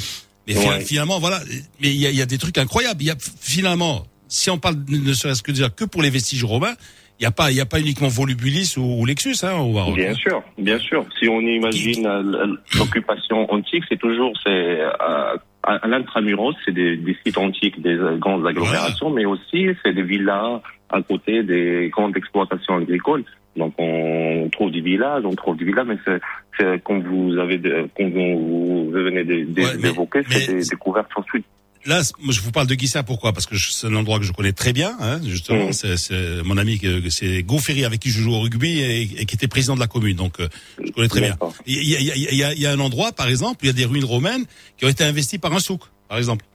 Mais Ouais. finalement, voilà. Mais il y a, y a des trucs incroyables. Il y a finalement, si on parle ne serait-ce que dire que pour les vestiges romains, il y a pas, il y a pas uniquement Volubilis ou, ou Lexus, hein, au Maroc. Bien sûr, bien sûr. Si on imagine euh, l'occupation antique, c'est toujours c'est euh, à, l'intramuros, c'est des, des sites antiques, des grandes agglomérations, mais aussi c'est des villas à côté des grandes exploitations agricoles. Donc on trouve des villages, on trouve des villas, mais c'est, comme vous avez, de- comme vous, venez de- de- Ouais, mais- d'évoquer, c'est des découvertes ensuite. Là, je vous parle de Guissa, pourquoi? Parce que c'est un endroit que je connais très bien, hein, justement. Mhm. C'est, c'est mon ami, c'est Gauferry avec qui je joue au rugby et, et qui était président de la commune, donc euh, je connais très bien. Il y a, il y, a, il y, a, y a un endroit, par exemple, où il y a des ruines romaines qui ont été investies par un souk, par exemple.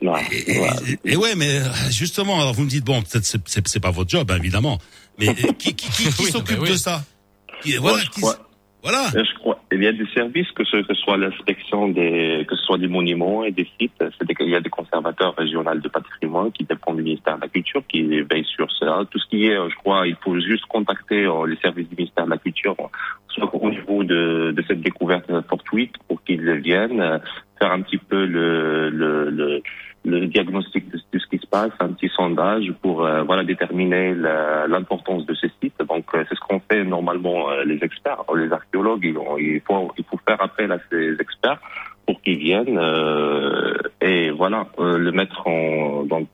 Non, Et, voilà. et- et ouais, mais euh, justement, alors vous me dites bon, peut-être c'est, c'est, c'est pas votre job, hein, évidemment, mais euh, qui, qui, qui, qui *laughs* Oui, s'occupe bah oui. de ça? Qui- Voilà, qui-. Voilà. Je crois. Il y a des services, que ce, soit l'inspection des, que ce soit des monuments et des sites. Il y a des conservateurs régionaux de patrimoine qui dépendent du ministère de la Culture, qui veillent sur ça. Tout ce qui est, je crois, il faut juste contacter euh, les services du ministère de la Culture, soit au niveau de, de cette découverte fortuite, pour qu'ils viennent euh, faire un petit peu le, le, le, le diagnostic de, ce qui se passe, un petit sondage pour euh, voilà déterminer l'importance de ce site. Donc euh, c'est ce qu'on fait normalement euh, les experts, les archéologues. Ils il faut il faut faire appel à ces experts pour qu'ils viennent euh, et voilà euh, le mettre en donc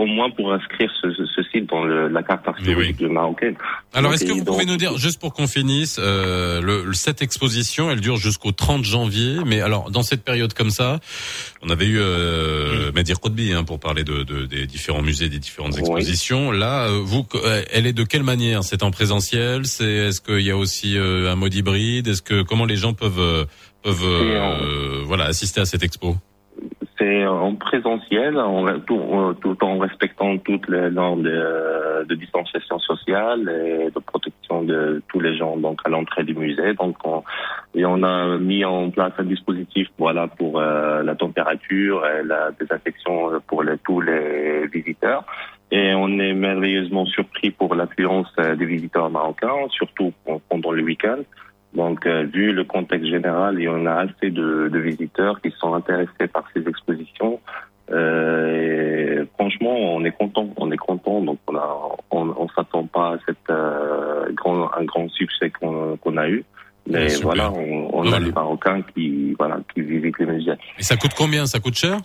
au moins pour inscrire ce, ce- ce site dans le- la carte archéologique marocaine. Alors, est-ce que vous donc- pouvez nous dire, juste pour qu'on finisse, euh, le, cette exposition, elle dure jusqu'au 30 janvier, mais alors, dans cette période comme ça, on avait eu euh, Medir Kotbi hein, pour parler de, de- des différents musées, des différentes Oui. expositions. Là, euh, vous, euh, elle est de quelle manière? C'est en présentiel? C'est Est-ce qu'il y a aussi euh, un mode hybride? Est-ce que comment les gens peuvent euh, peuvent euh, voilà assister à cette expo? C'est en présentiel, en, tout, euh, tout en respectant toutes les normes de, distanciation sociale et de protection de tous les gens donc à l'entrée du musée. Donc on, et on a mis en place un dispositif voilà pour euh, la température et la désinfection pour tous les visiteurs. Et on est merveilleusement surpris pour l'affluence euh, des visiteurs marocains, surtout pendant le week-end. Donc, euh, vu le contexte général, il y en a assez de, de visiteurs qui sont intéressés par ces expositions. Euh, et franchement, on est content, on est content. Donc, on a, on, on s'attend pas à cette euh, grand, un grand succès qu'on a eu. Mais super. voilà, on, on Voilà. a des Marocains qui, voilà, qui visitent les musées. Et ça coûte combien? Ça coûte cher?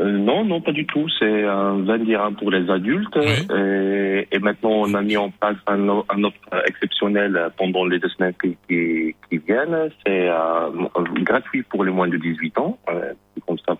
Euh, non, non, pas du tout. C'est un 20 dirhams pour les adultes. Et maintenant, on a mis en place un, un offre exceptionnel pendant les deux semaines qui, viennent. C'est euh, gratuit pour les moins de 18 ans. Euh,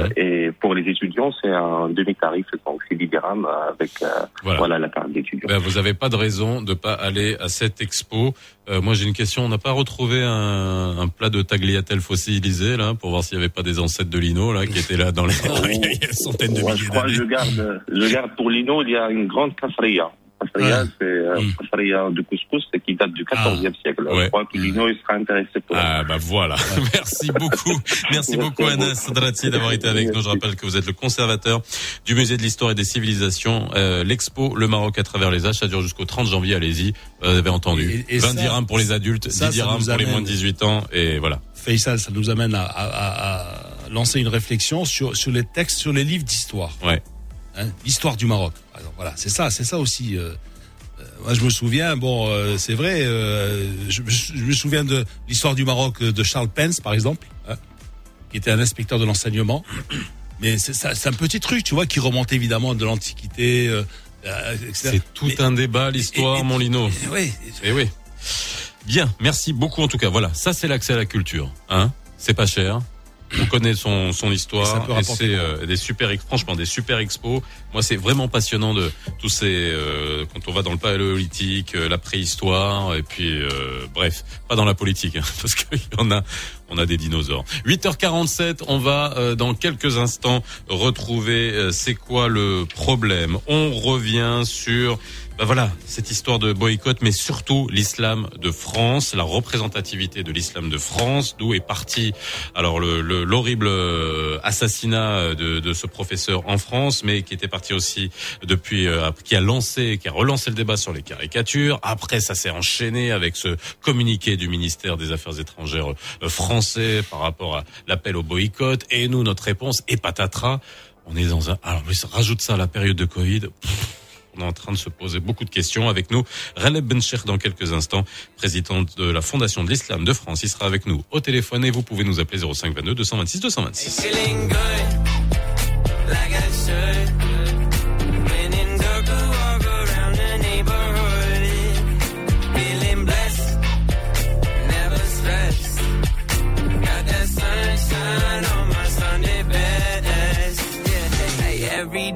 ça. Euh, Et pour les étudiants, c'est un demi-tarif, donc c'est 10 dirhams avec euh, Voilà. voilà. la carte d'étudiant. Ben, vous avez pas de raison de pas aller à cette expo. Euh, moi, j'ai une question. On n'a pas retrouvé un, un plat de tagliatelle fossilisé là pour voir s'il y avait pas des ancêtres de Lino là qui étaient là dans les *laughs* il y a une centaine de Moi, milliers d'années. je garde, je garde pour Lino, il y a une grande casseria. Casseria, c'est euh, Mm. casseria de couscous c'est qui date du 14e siècle. Ouais. Je crois que Lino, il sera intéressé pour Ah bah voilà. *laughs* Merci beaucoup. Merci beaucoup Anas Drati d'avoir été avec nous. Je rappelle que vous êtes le conservateur du musée de l'histoire et des civilisations. Euh, L'expo Le Maroc à travers les âges, ça dure jusqu'au 30 janvier. Allez-y. Vous avez entendu. Et- et 20 ça- dirhams pour les adultes, ça, 10 ça dirhams pour les moins de 18 ans et voilà. Faisal, ça nous amène à, à- à- à lancer une réflexion sur, sur les textes, sur les livres d'histoire. Ouais. Hein, L'histoire du Maroc, par exemple. Voilà, c'est ça, c'est ça aussi. euh, euh, moi, je me souviens, bon, euh, c'est vrai, euh, je, me- je me souviens de l'histoire du Maroc euh, de Charles Pence, par exemple, hein, qui était un inspecteur de l'enseignement. *coughs* Mais c'est ça- c'est un petit truc, tu vois, qui remonte évidemment de l'Antiquité. euh, etc. C'est tout un débat, l'histoire, mon Lino. Oui. Eh oui. Bien, merci beaucoup en tout cas. Voilà, ça c'est l'accès à la culture. Hein c'est pas cher. On connaît son, son Et histoire et, rapporter c'est euh, des super franchement des super expos. Moi c'est vraiment passionnant de tous ces euh, quand on va dans le paléolithique, euh, la préhistoire et puis euh, bref, pas dans la politique hein, *laughs* parce qu'il y en a on a des dinosaures. 8h47, on va euh, dans quelques instants retrouver euh, c'est quoi le problème. On revient sur bah voilà, cette histoire de boycott, mais surtout l'islam de France, la représentativité de l'islam de France, d'où est parti alors le le- l'horrible euh, assassinat de, ce professeur en France, mais qui était parti aussi depuis, euh, qui a lancé, qui a relancé le débat sur les caricatures. Après, ça s'est enchaîné avec ce communiqué du ministère des Affaires étrangères euh, par rapport à l'appel au boycott. Et nous, notre réponse est patatras. On est dans un, alors rajoute ça à la période de Covid. On est en train de se poser beaucoup de questions avec nous. Raleb Bencher dans quelques instants, président de la Fondation de l'Islam de France. Il sera avec nous au téléphone et vous pouvez nous appeler 05 22 226 226.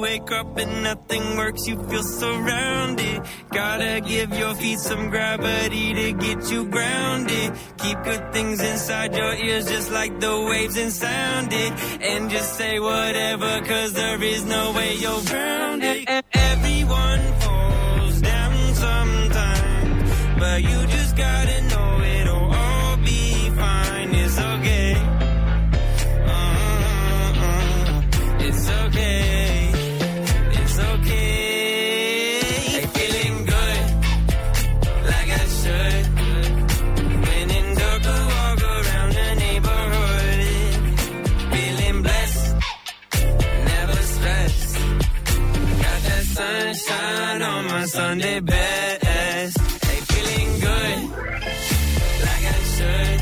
Wake up and nothing works, you feel surrounded. Gotta give your feet some gravity to get you grounded. Keep good things inside your ears just like the waves and sound it. And just say whatever, cause there is no way you're grounded. Everyone falls down sometimes, but you just gotta Sunday best. Hey, feeling good, like I should.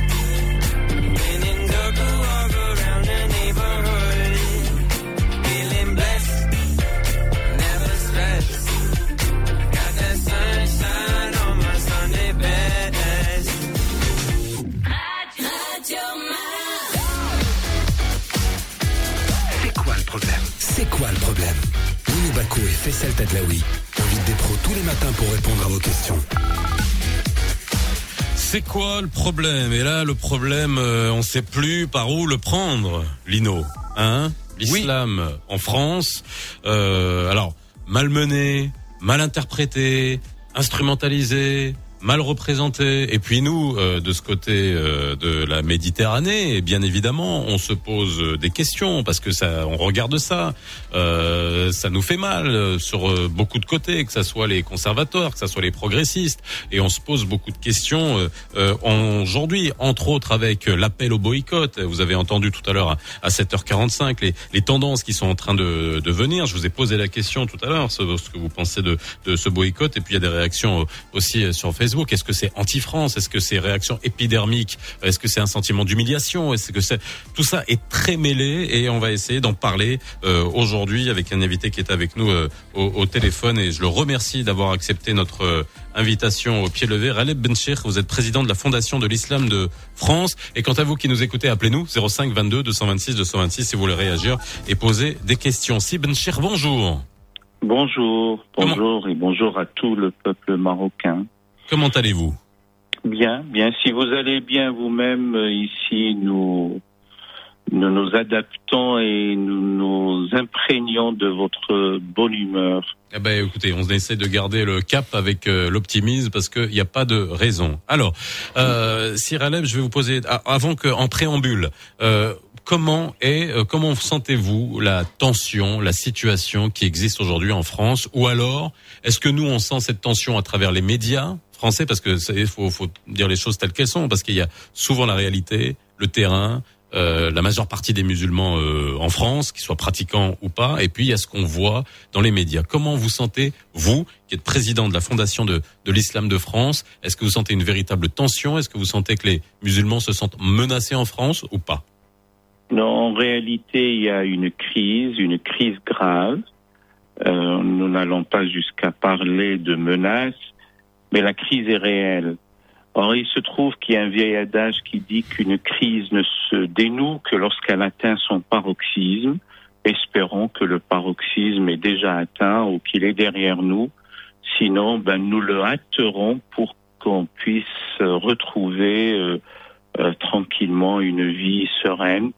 When in Durga, walk around the neighborhood. Feeling blessed, never stressed. Got that sunshine on my Sunday best. C'est quoi le problème? C'est quoi le problème? Winnie Bakou et Faisal Tadlaoui pour répondre à vos questions. C'est quoi le problème? Et là, le problème, euh, on sait plus par où le prendre, Lino. Hein? L'islam en France, euh, alors malmené, mal interprété, instrumentalisé, mal représentés. Et puis nous, euh, de ce côté euh, de la Méditerranée, bien évidemment, on se pose des questions parce que ça, on regarde ça, euh, ça nous fait mal euh, sur euh, beaucoup de côtés, que ça soit les conservateurs, que ça soit les progressistes, et on se pose beaucoup de questions euh, aujourd'hui, entre autres avec l'appel au boycott. Vous avez entendu tout à l'heure à, à 7h45 les, les tendances qui sont en train de, de venir. Je vous ai posé la question tout à l'heure, ce, ce que vous pensez de, de ce boycott, et puis il y a des réactions aussi sur Facebook. Est-ce que c'est anti-France? Est-ce que c'est réaction épidermique? Est-ce que c'est un sentiment d'humiliation? Est-ce que c'est tout ça est très mêlé et on va essayer d'en parler euh, aujourd'hui avec un invité qui est avec nous euh, au, au téléphone et je le remercie d'avoir accepté notre euh, invitation au pied levé. Raleb Benchir, vous êtes président de la Fondation de l'Islam de France et quant à vous qui nous écoutez, appelez-nous 05 22 226 226 si vous voulez réagir et poser des questions. Si Benchir, bonjour. Bonjour, bonjour et bonjour à tout le peuple marocain. Comment allez-vous? Bien, bien. Si vous allez bien vous-même, euh, ici, nous, nous nous adaptons et nous nous imprégnons de votre bonne humeur. Eh ben, écoutez, on essaie de garder le cap avec euh, l'optimisme parce qu'il n'y a pas de raison. Alors, euh, Sir Aleb, je vais vous poser, a- avant que, en préambule, euh, comment est, euh, comment sentez-vous la tension, la situation qui existe aujourd'hui en France, ou alors est-ce que nous on sent cette tension à travers les médias? Français parce que il faut, dire les choses telles qu'elles sont parce qu'il y a souvent la réalité, le terrain. euh, la majeure partie des musulmans euh, en France, qu'ils soient pratiquants ou pas, et puis il y a ce qu'on voit dans les médias. Comment vous sentez, vous, qui êtes président de la Fondation de, de l'Islam de France, est-ce que vous sentez une véritable tension? Est-ce que vous sentez que les musulmans se sentent menacés en France ou pas? Non, en réalité, il y a une crise, une crise grave. Euh, nous n'allons pas jusqu'à parler de menaces, mais la crise est réelle. Or, il se trouve qu'il y a un vieil adage qui dit qu'une crise ne se dénoue que lorsqu'elle atteint son paroxysme. Espérons que le paroxysme est déjà atteint ou qu'il est derrière nous. Sinon, ben, nous le hâterons pour qu'on puisse retrouver euh, euh, tranquillement une vie sereine.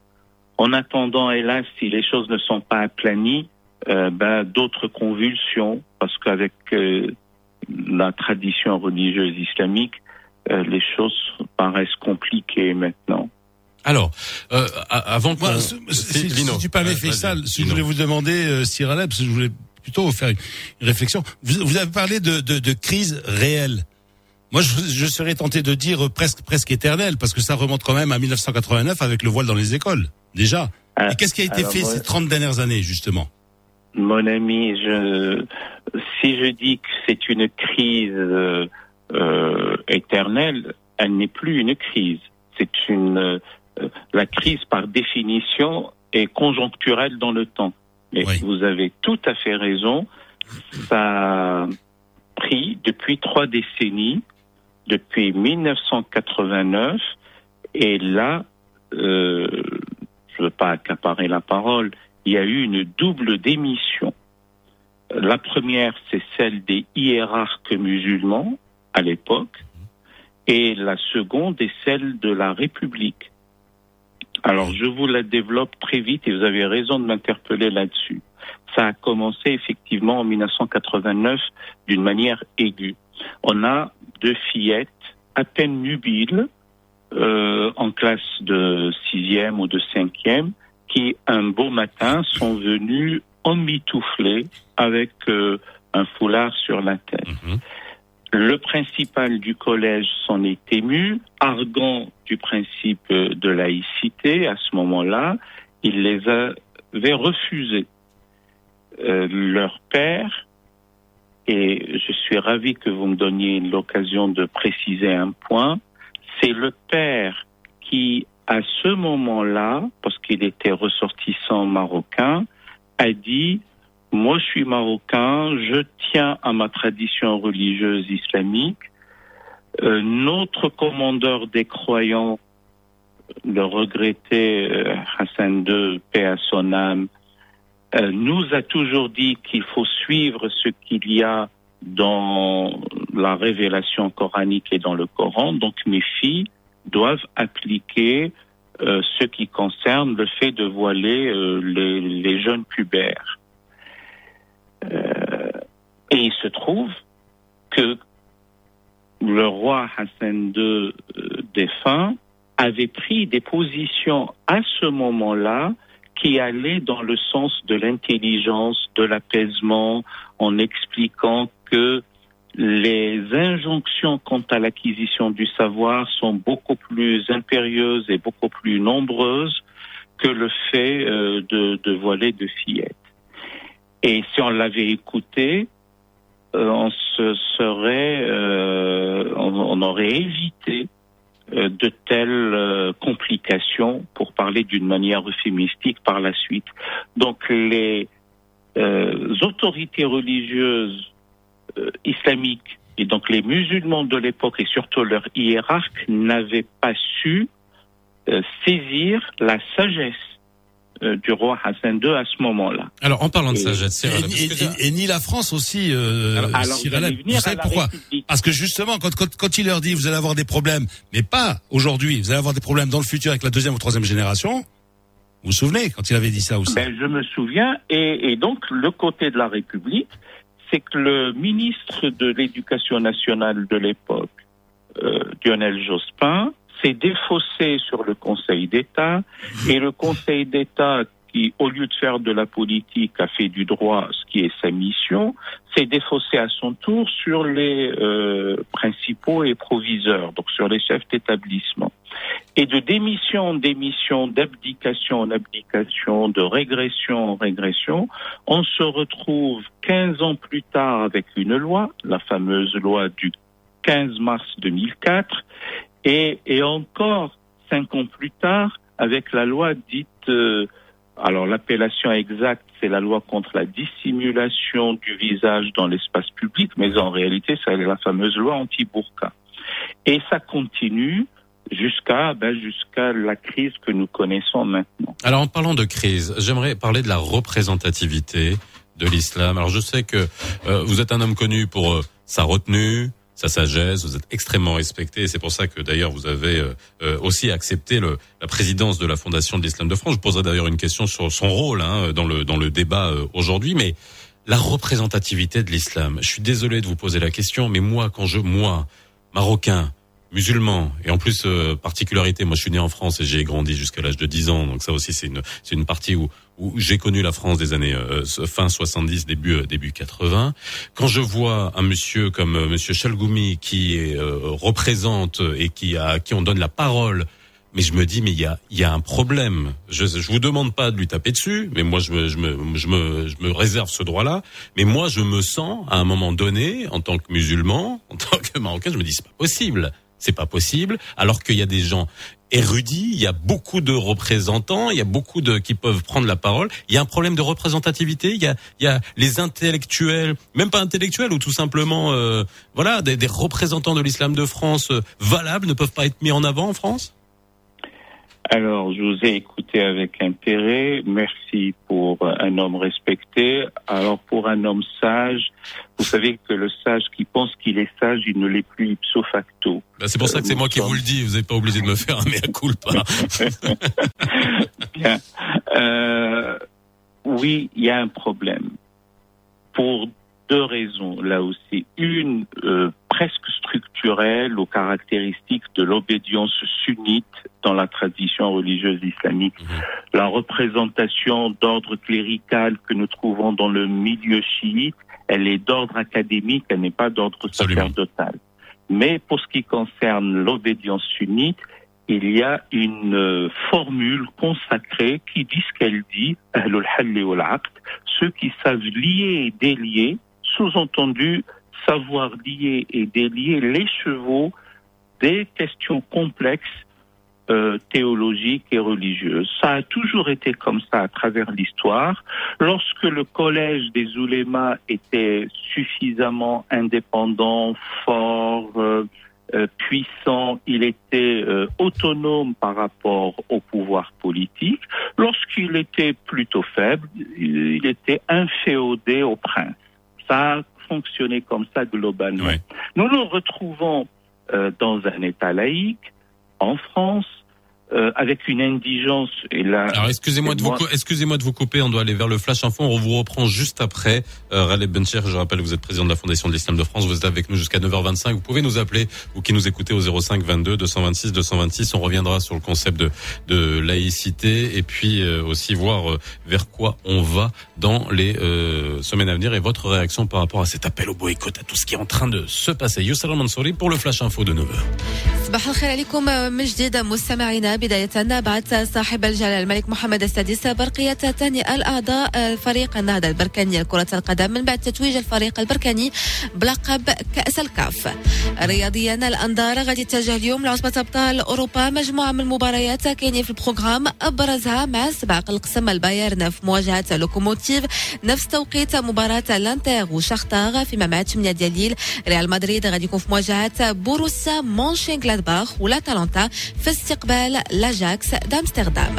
En attendant, hélas, si les choses ne sont pas aplanies, euh, ben, d'autres convulsions, parce qu'avec la tradition religieuse islamique, euh, les choses paraissent compliquées maintenant. Alors, euh, avant qu'on... Moi, si, si- si tu permets, Ouais, Faisal, vas-y, si je voulais vous demander, euh, Sir que je voulais plutôt vous faire une une réflexion. Vous, vous avez parlé de, de, de crise réelle. Moi, je, je serais tenté de dire presque presque éternelle, parce que ça remonte quand même à 1989 avec le voile dans les écoles, déjà. Et qu'est-ce qui a été alors, fait ouais. ces 30 dernières années, justement? Mon ami, je, si je dis que c'est une crise euh, éternelle, elle n'est plus une crise. C'est une euh, la crise par définition est conjoncturelle dans le temps. Mais vous avez tout à fait raison. Ça a pris depuis trois décennies, depuis 1989, et là, euh, je ne veux pas accaparer la parole, il y a eu une double démission. La première, c'est celle des hiérarques musulmans à l'époque, et la seconde est celle de la République. Alors, je vous la développe très vite et vous avez raison de m'interpeller là-dessus. Ça a commencé effectivement en 1989 d'une manière aiguë. On a deux fillettes à peine nubiles euh, en classe de sixième ou de cinquième qui, un beau matin, sont venues emmitouflées avec euh, un foulard sur la tête. Le principal du collège s'en est ému, arguant du principe de laïcité à ce moment-là. Il les avait refusés. Euh, leur père, et je suis ravi que vous me donniez l'occasion de préciser un point, c'est le père qui, à ce moment-là, parce qu'il était ressortissant marocain, a dit moi, je suis marocain, je tiens à ma tradition religieuse islamique. Euh, notre commandeur des croyants, le regretté euh, Hassan II, paix à son âme, euh, nous a toujours dit qu'il faut suivre ce qu'il y a dans la révélation coranique et dans le Coran. Donc mes filles doivent appliquer euh, ce qui concerne le fait de voiler euh, les, jeunes pubères. Euh, et il se trouve que le roi Hassan II défunt avait pris des positions à ce moment-là qui allaient dans le sens de l'intelligence, de l'apaisement, en expliquant que les injonctions quant à l'acquisition du savoir sont beaucoup plus impérieuses et beaucoup plus nombreuses que le fait euh, de, de voiler de fillettes. Et si on l'avait écouté, euh, on se serait, euh, on, on aurait évité euh, de telles complications, pour parler d'une manière euphémistique par la suite. Donc les autorités religieuses euh, islamiques et donc les musulmans de l'époque et surtout leurs hiérarques n'avaient pas su euh, saisir la sagesse euh, du roi Hassan II à ce moment-là. Alors, en parlant de Et- sagesse, Et, et- et ni la France aussi, euh, Alors, alors, Cyril vous allez Hanouna. venir Vous savez à la pourquoi République. Parce que justement, quand, quand, quand il leur dit vous allez avoir des problèmes, mais pas aujourd'hui, vous allez avoir des problèmes dans le futur avec la deuxième ou troisième génération. Vous vous souvenez quand il avait dit ça aussi? Ben, je me souviens, et, et donc le côté de la République, c'est que le ministre de l'Éducation nationale de l'époque, euh, Lionel Jospin, s'est défaussé sur le Conseil d'État, et le Conseil d'État qui, au lieu de faire de la politique, a fait du droit, ce qui est sa mission, s'est défaussé à son tour sur les euh, principaux et proviseurs, donc sur les chefs d'établissement. Et de démission en démission, d'abdication en abdication, de régression en régression, on se retrouve 15 ans plus tard avec une loi, la fameuse loi du 15 mars 2004, et, encore cinq ans plus tard avec la loi dite, euh, alors l'appellation exacte, c'est la loi contre la dissimulation du visage dans l'espace public, mais en réalité, c'est la fameuse loi anti-burqa. Et ça continue jusqu'à ben, jusqu'à la crise que nous connaissons maintenant. Alors en parlant de crise, j'aimerais parler de la représentativité de l'islam. Alors je sais que euh, vous êtes un homme connu pour euh, sa retenue, sa sagesse, vous êtes extrêmement respecté. C'est pour ça que d'ailleurs vous avez euh, euh, aussi accepté le, la présidence de la Fondation de l'Islam de France. Je poserai d'ailleurs une question sur son rôle hein, dans le dans le débat euh, aujourd'hui, mais la représentativité de l'islam. Je suis désolé de vous poser la question, mais moi quand je moi marocain musulman et en plus euh, particularité moi je suis né en France et j'ai grandi jusqu'à l'âge de 10 ans donc ça aussi c'est une c'est une partie où où j'ai connu la France des années euh, fin 70 début euh, début 80 quand je vois un monsieur comme euh, monsieur Chalgoumi qui est, euh, représente et qui a à qui on donne la parole mais je me dis mais il y a il y a un problème. Je je vous demande pas de lui taper dessus, mais moi je me je me je me je me réserve ce droit-là. Mais moi je me sens à un moment donné en tant que musulman, en tant que marocain, je me dis c'est pas possible. C'est pas possible alors qu'il y a des gens érudits, il y a beaucoup de représentants, il y a beaucoup de qui peuvent prendre la parole. Il y a un problème de représentativité, il y a il y a les intellectuels, même pas intellectuels ou tout simplement euh, voilà, des, des représentants de l'islam de France euh, valables ne peuvent pas être mis en avant en France? Alors, je vous ai écouté avec intérêt. Merci pour un homme respecté. Alors, pour un homme sage, vous savez que le sage qui pense qu'il est sage, il ne l'est plus ipso facto. Bah, c'est pour ça que c'est moi qui vous le dis. Vous n'êtes pas obligé de me faire un mea culpa. *laughs* Bien. Euh, oui, il y a un problème. Pour deux raisons, là aussi. Une, euh, presque structurelle aux caractéristiques de l'obédience sunnite dans la tradition religieuse islamique. La représentation d'ordre clérical que nous trouvons dans le milieu chiite, elle est d'ordre académique, elle n'est pas d'ordre sacerdotal. Mais pour ce qui concerne l'obédience sunnite, il y a une euh, formule consacrée qui dit ce qu'elle dit, ceux qui savent lier et délier, sous-entendu savoir lier et délier les chevaux des questions complexes euh, théologiques et religieuses. Ça a toujours été comme ça à travers l'histoire. Lorsque le collège des oulémas était suffisamment indépendant, fort, euh, euh, puissant, il était autonome par rapport au pouvoir politique. Lorsqu'il était plutôt faible, il était inféodé au prince. Ça fonctionné comme ça globalement. Nous nous retrouvons euh, dans un État laïque, en France, euh, avec une indigence et là. Alors excusez-moi de vous excusez-moi de vous couper, on doit aller vers le flash info, on vous reprend juste après. Euh, Raleb Bencher, je rappelle, vous êtes président de la Fondation de l'Islam de France, vous êtes avec nous jusqu'à 9h25. Vous pouvez nous appeler ou qui nous écoutez au 05 22 226 226. On reviendra sur le concept de, de laïcité et puis euh, aussi voir euh, vers quoi on va dans les euh, semaines à venir et votre réaction par rapport à cet appel au boycott, à tout ce qui est en train de se passer. Youssef Mansouri pour le flash info de 9h. بداية بعث صاحب الجلالة الملك محمد السادس برقية ثاني الأعضاء فريق النهضة البركاني لكرة القدم من بعد تتويج الفريق البركاني بلقب كأس الكاف. رياضيا الأنظار غادي تتجه اليوم لعصبة أبطال أوروبا مجموعة من المباريات كاينين في البروغرام أبرزها مع سباق القسم البايرن في مواجهة لوكوموتيف نفس توقيت مباراة لانتر وشختار فيما مع 8 ديال الليل ريال مدريد غادي يكون في مواجهة بوروسيا مونشين جلادباخ والاتلانتا في استقبال لأجاكس دامستردام.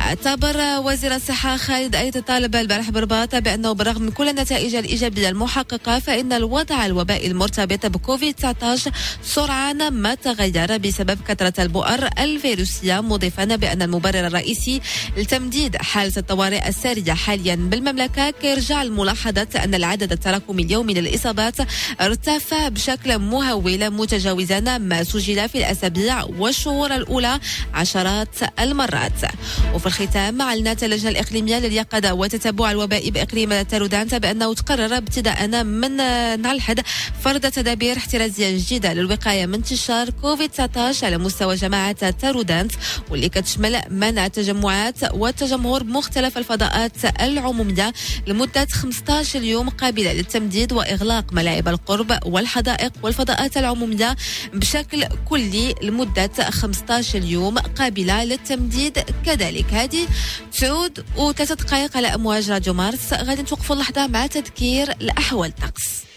اعتبر وزير الصحة خالد أيد طالب البارح برباط بأنه بالرغم من كل النتائج الإيجابية المحققة فإن الوضع الوبائي المرتبط بكوفيد 19 سرعان ما تغير بسبب كثرة البؤر الفيروسية مضيفا بأن المبرر الرئيسي لتمديد حالة الطوارئ السارية حاليا بالمملكة كيرجع لملاحظة أن العدد التراكمي اليومي للإصابات ارتفع بشكل مهول متجاوزا ما سجل في الأسابيع والشهور الأولى عشرات المرات. وفي الختام أعلنت اللجنة الإقليمية لليقظة وتتبع الوباء بإقليم تارودانتا بأنه تقرر ابتداء من نهار الأحد فرض تدابير احترازية جديدة للوقاية من انتشار كوفيد 19 على مستوى جماعة تارودانت واللي كتشمل منع التجمعات والتجمهر بمختلف الفضاءات العمومية لمدة 15 يوم قابلة للتمديد وإغلاق ملاعب القرب والحدائق والفضاءات العمومية بشكل كلي لمدة 15 يوم قابلة للتمديد. كذلك هذه تعود وثلاثة دقائق على أمواج راديو مارس. غادي نتوقفوا اللحظة مع تذكير الأحوال. الطقس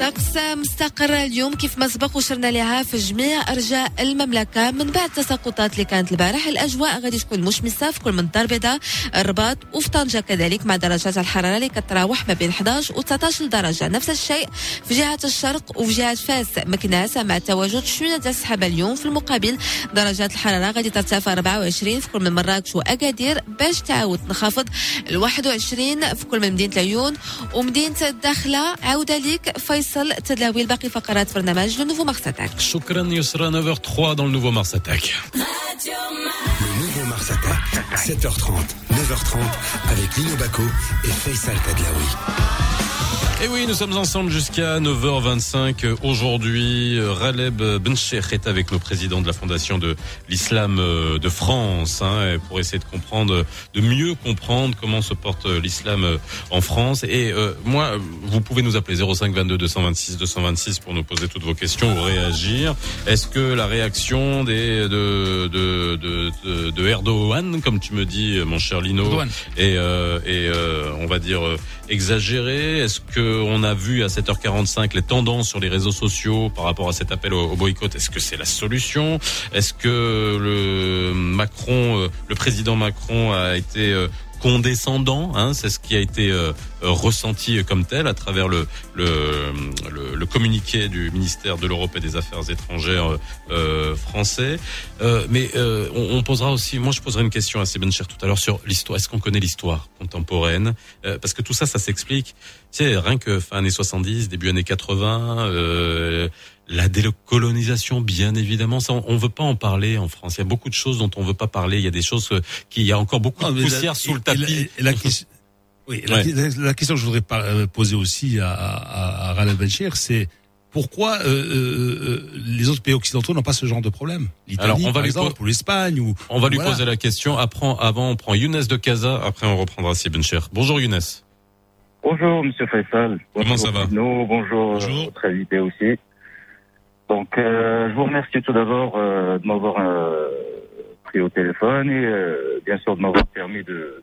طقس مستقر اليوم كيف ما سبق وشرنا لها في جميع أرجاء المملكة من بعد التساقطات اللي كانت البارح الأجواء غادي تكون مشمسة في كل من الدار البيضاء الرباط وفي طنجة كذلك مع درجات الحرارة اللي كتراوح ما بين 11 و 19 درجة. نفس الشيء في جهة الشرق وفي جهة فاس. مكناس مع تواجد شوية ديال السحابة اليوم في المقابل درجات الحرارة غادي ترتفع 24 في كل من مراكش وأكادير باش تعاود تنخفض ل 21 في كل من مدينة العيون ومدينة الداخلة. عوده ليك فيصل. تداوي باقي فقرات برنامج لو نوفو مارساتاك Shukran Yusra, 9h03 dans le nouveau Mars Attack. Le nouveau Mars Attack, 7h30, 9h30, avec Lino Baco et Faisal Tadlaoui. Et oui, nous sommes ensemble jusqu'à 9h25 aujourd'hui. Euh, Raleb Bencheikh est avec nos présidents de la Fondation de l'Islam euh, de France hein, pour essayer de comprendre, de mieux comprendre comment se porte euh, l'islam en France. Et euh, moi, vous pouvez nous appeler 05 22 226 226 pour nous poser toutes vos questions ou réagir. Est-ce que la réaction des de de de, de, de Erdogan, comme tu me dis, mon cher Lino, Erdogan. est, euh, est, euh, on va dire euh, exagéré Est-ce que on a vu à 7h45 les tendances sur les réseaux sociaux par rapport à cet appel au, au boycott Est-ce que c'est la solution? Est-ce que le Macron, euh, le président Macron a été euh, condescendant, hein, c'est ce qui a été euh, ressenti comme tel à travers le, le, le, le communiqué du ministère de l'Europe et des Affaires étrangères euh, euh, français. Euh, mais euh, on, on posera aussi, moi je poserai une question à Cher tout à l'heure sur l'histoire. Est-ce qu'on connaît l'histoire contemporaine? Euh, Parce que tout ça, ça s'explique. Tu sais, rien que fin années 70, début années 80, euh, la décolonisation, bien évidemment, ça, on, on veut pas en parler en France. Il y a beaucoup de choses dont on veut pas parler. Il y a des choses euh, qui, il y a encore beaucoup de mais la- poussière sous le et la- tapis. et la question- Oui, la, Ouais. la- la question que je voudrais par- euh, poser aussi à, à, à Raled Benchir, c'est pourquoi euh, euh, euh, les autres pays occidentaux n'ont pas ce genre de problème? L'Italie, Alors, on va par lui exemple, po- ou l'Espagne, ou On va lui Voilà. poser la question. Après, avant, on prend Younes de Casa. Après, on reprendra Sibin Cher. Bonjour Younes. Bonjour, Monsieur Faisal. Comment Bonjour, ça va? Bruno. Bonjour, euh, votre invité aussi. Donc, euh, je vous remercie tout d'abord euh, de m'avoir euh, pris au téléphone et euh, bien sûr de m'avoir permis de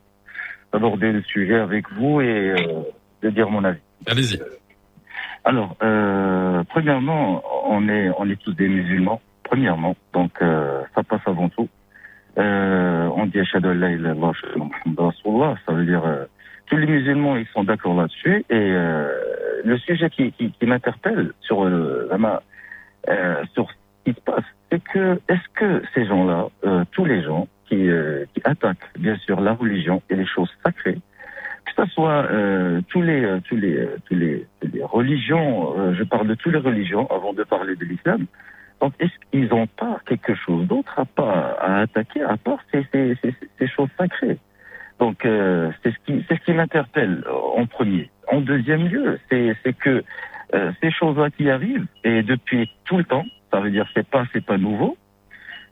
d'aborder le sujet avec vous et euh, de dire mon avis. Allez-y. Alors, euh, premièrement, on est on est tous des musulmans. Premièrement, donc euh, ça passe avant tout. Euh, on dit Ashhadu an la ilaha illallah. Ça veut dire tous les musulmans ils sont d'accord là-dessus et le sujet qui, qui, qui m'interpelle sur la main, euh, sur ce qui se passe, c'est que est-ce que ces gens-là, euh, tous les gens qui, euh, qui attaquent bien sûr la religion et les choses sacrées, que ce soit euh, tous les euh, tous les tous les, tous les religions, je parle de toutes les religions avant de parler de l'islam. Donc est-ce qu'ils n'ont pas quelque chose d'autre à pas à attaquer à part ces, ces, ces, ces choses sacrées? Donc c'est ce qui c'est ce qui m'interpelle en premier. En deuxième lieu, c'est c'est que euh, ces choses-là qui arrivent et depuis tout le temps, ça veut dire c'est pas c'est pas nouveau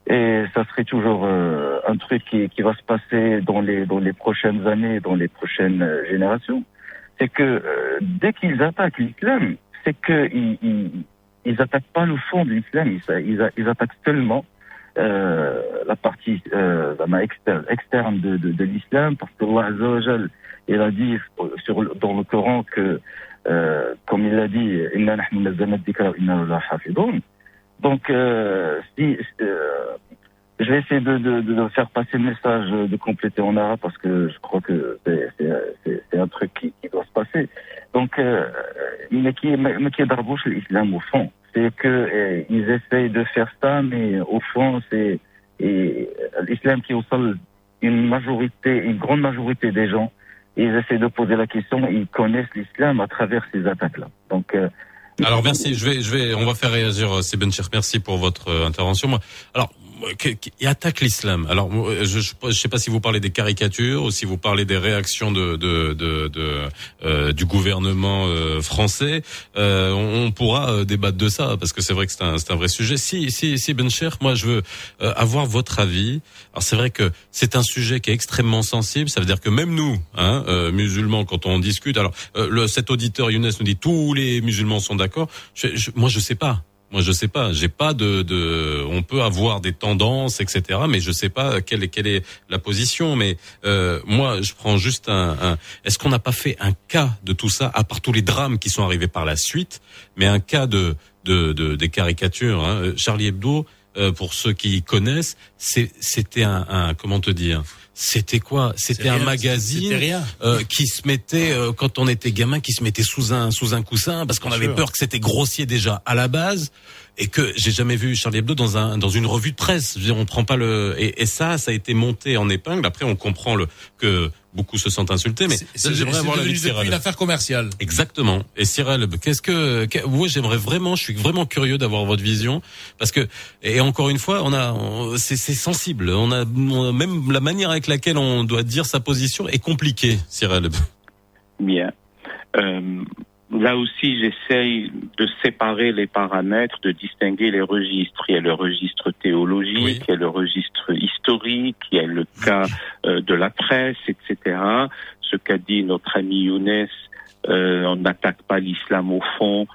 et ça serait toujours euh, un truc qui, qui va se passer dans les dans les prochaines années, dans les prochaines euh, générations. C'est que euh, dès qu'ils attaquent l'islam, c'est que ils, ils, ils attaquent pas le fond de l'islam, ils, ils, attaquent seulement euh, la partie euh, externe, externe de, de, de l'islam, parce que Allah Azza wa Jal, il a dit sur, dans le Coran que, euh, comme il a dit. Donc, euh, si, euh, je vais essayer de, de, de faire passer le message, de compléter en arabe parce que je crois que c'est- un truc qui, qui doit se passer. Donc, euh, mais qui mais qui d'arbouche l'islam au fond, c'est que euh, ils essayent de faire ça, mais au fond, c'est l'islam qui est au sol une majorité, une grande majorité des gens, ils essaient de poser la question, ils connaissent l'islam à travers ces attaques-là. Donc, euh, Alors merci, je vais, je vais, on va faire réagir euh, Cher. Merci pour votre euh, intervention. Alors, qui, qui- attaque l'islam. Alors, je, je sais pas si vous parlez des caricatures ou si vous parlez des réactions de, de, de, de, euh, du gouvernement euh, français. Euh, on, pourra euh, débattre de ça parce que c'est vrai que c'est un, un vrai sujet. Si, si, si Ben Cher, moi, je veux euh, avoir votre avis. Alors, c'est vrai que c'est un sujet qui est extrêmement sensible. Ça veut dire que même nous, hein, euh, musulmans, quand on discute, alors le, cet auditeur Younes nous dit tous les musulmans sont d'accord. Moi, je sais pas. Moi, je sais pas. J'ai pas de, de. On peut avoir des tendances, etc. Mais je sais pas quelle est quelle est la position. Mais euh, moi, je prends juste un. un Est-ce qu'on n'a pas fait un cas de tout ça, à part tous les drames qui sont arrivés par la suite, mais un cas de de, de des caricatures. Hein. Euh, Charlie Hebdo, euh, pour ceux qui connaissent, c'était un, un comment te dire? C'était quoi? C'était un rien, magazine rien. euh, qui se mettait euh, quand on était gamin, qui se mettait sous un sous un coussin parce qu'on avait sûr. peur que c'était grossier déjà à la base et que j'ai jamais vu Charlie Hebdo dans un dans une revue de presse. Je veux dire, on prend pas le et, et ça, ça a été monté en épingle. Après, on comprend le que beaucoup se sentent insultés, mais j'aimerais avoir la de une affaire commerciale. Exactement. Et Cyril, qu'est-ce que, que moi j'aimerais vraiment, je suis vraiment curieux d'avoir votre vision parce que et encore une fois, on a c'est sensible. On a, on a- même la manière avec laquelle on doit dire sa position est compliquée, Cyril. Bien. Euh, là aussi, j'essaye de séparer les paramètres, de distinguer les registres. Il y a le registre théologique, il y a le registre historique, il y a le cas euh, de la presse, etc. Ce qu'a dit notre ami Younes, euh, on n'attaque pas l'islam au fond.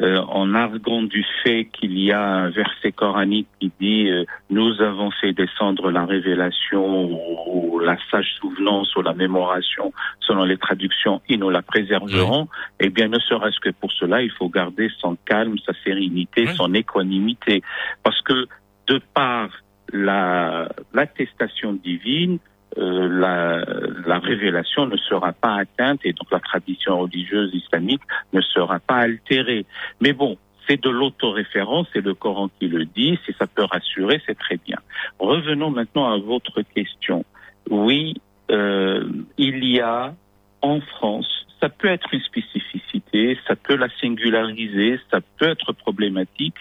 Euh, en arguant du fait qu'il y a un verset coranique qui dit euh, nous avons fait descendre la révélation ou, ou la sage souvenance ou la mémoration selon les traductions et nous la préserverons, eh bien ne serait-ce que pour cela, il faut garder son calme, sa sérénité, son équanimité. Parce que de par la l'attestation divine, euh, la, la révélation ne sera pas atteinte et donc la tradition religieuse islamique ne sera pas altérée. Mais bon, c'est de l'autoréférence, c'est le Coran qui le dit, si ça peut rassurer, c'est très bien. Revenons maintenant à votre question. Oui, euh, il y a en France, ça peut être une spécificité, ça peut la singulariser, ça peut être problématique,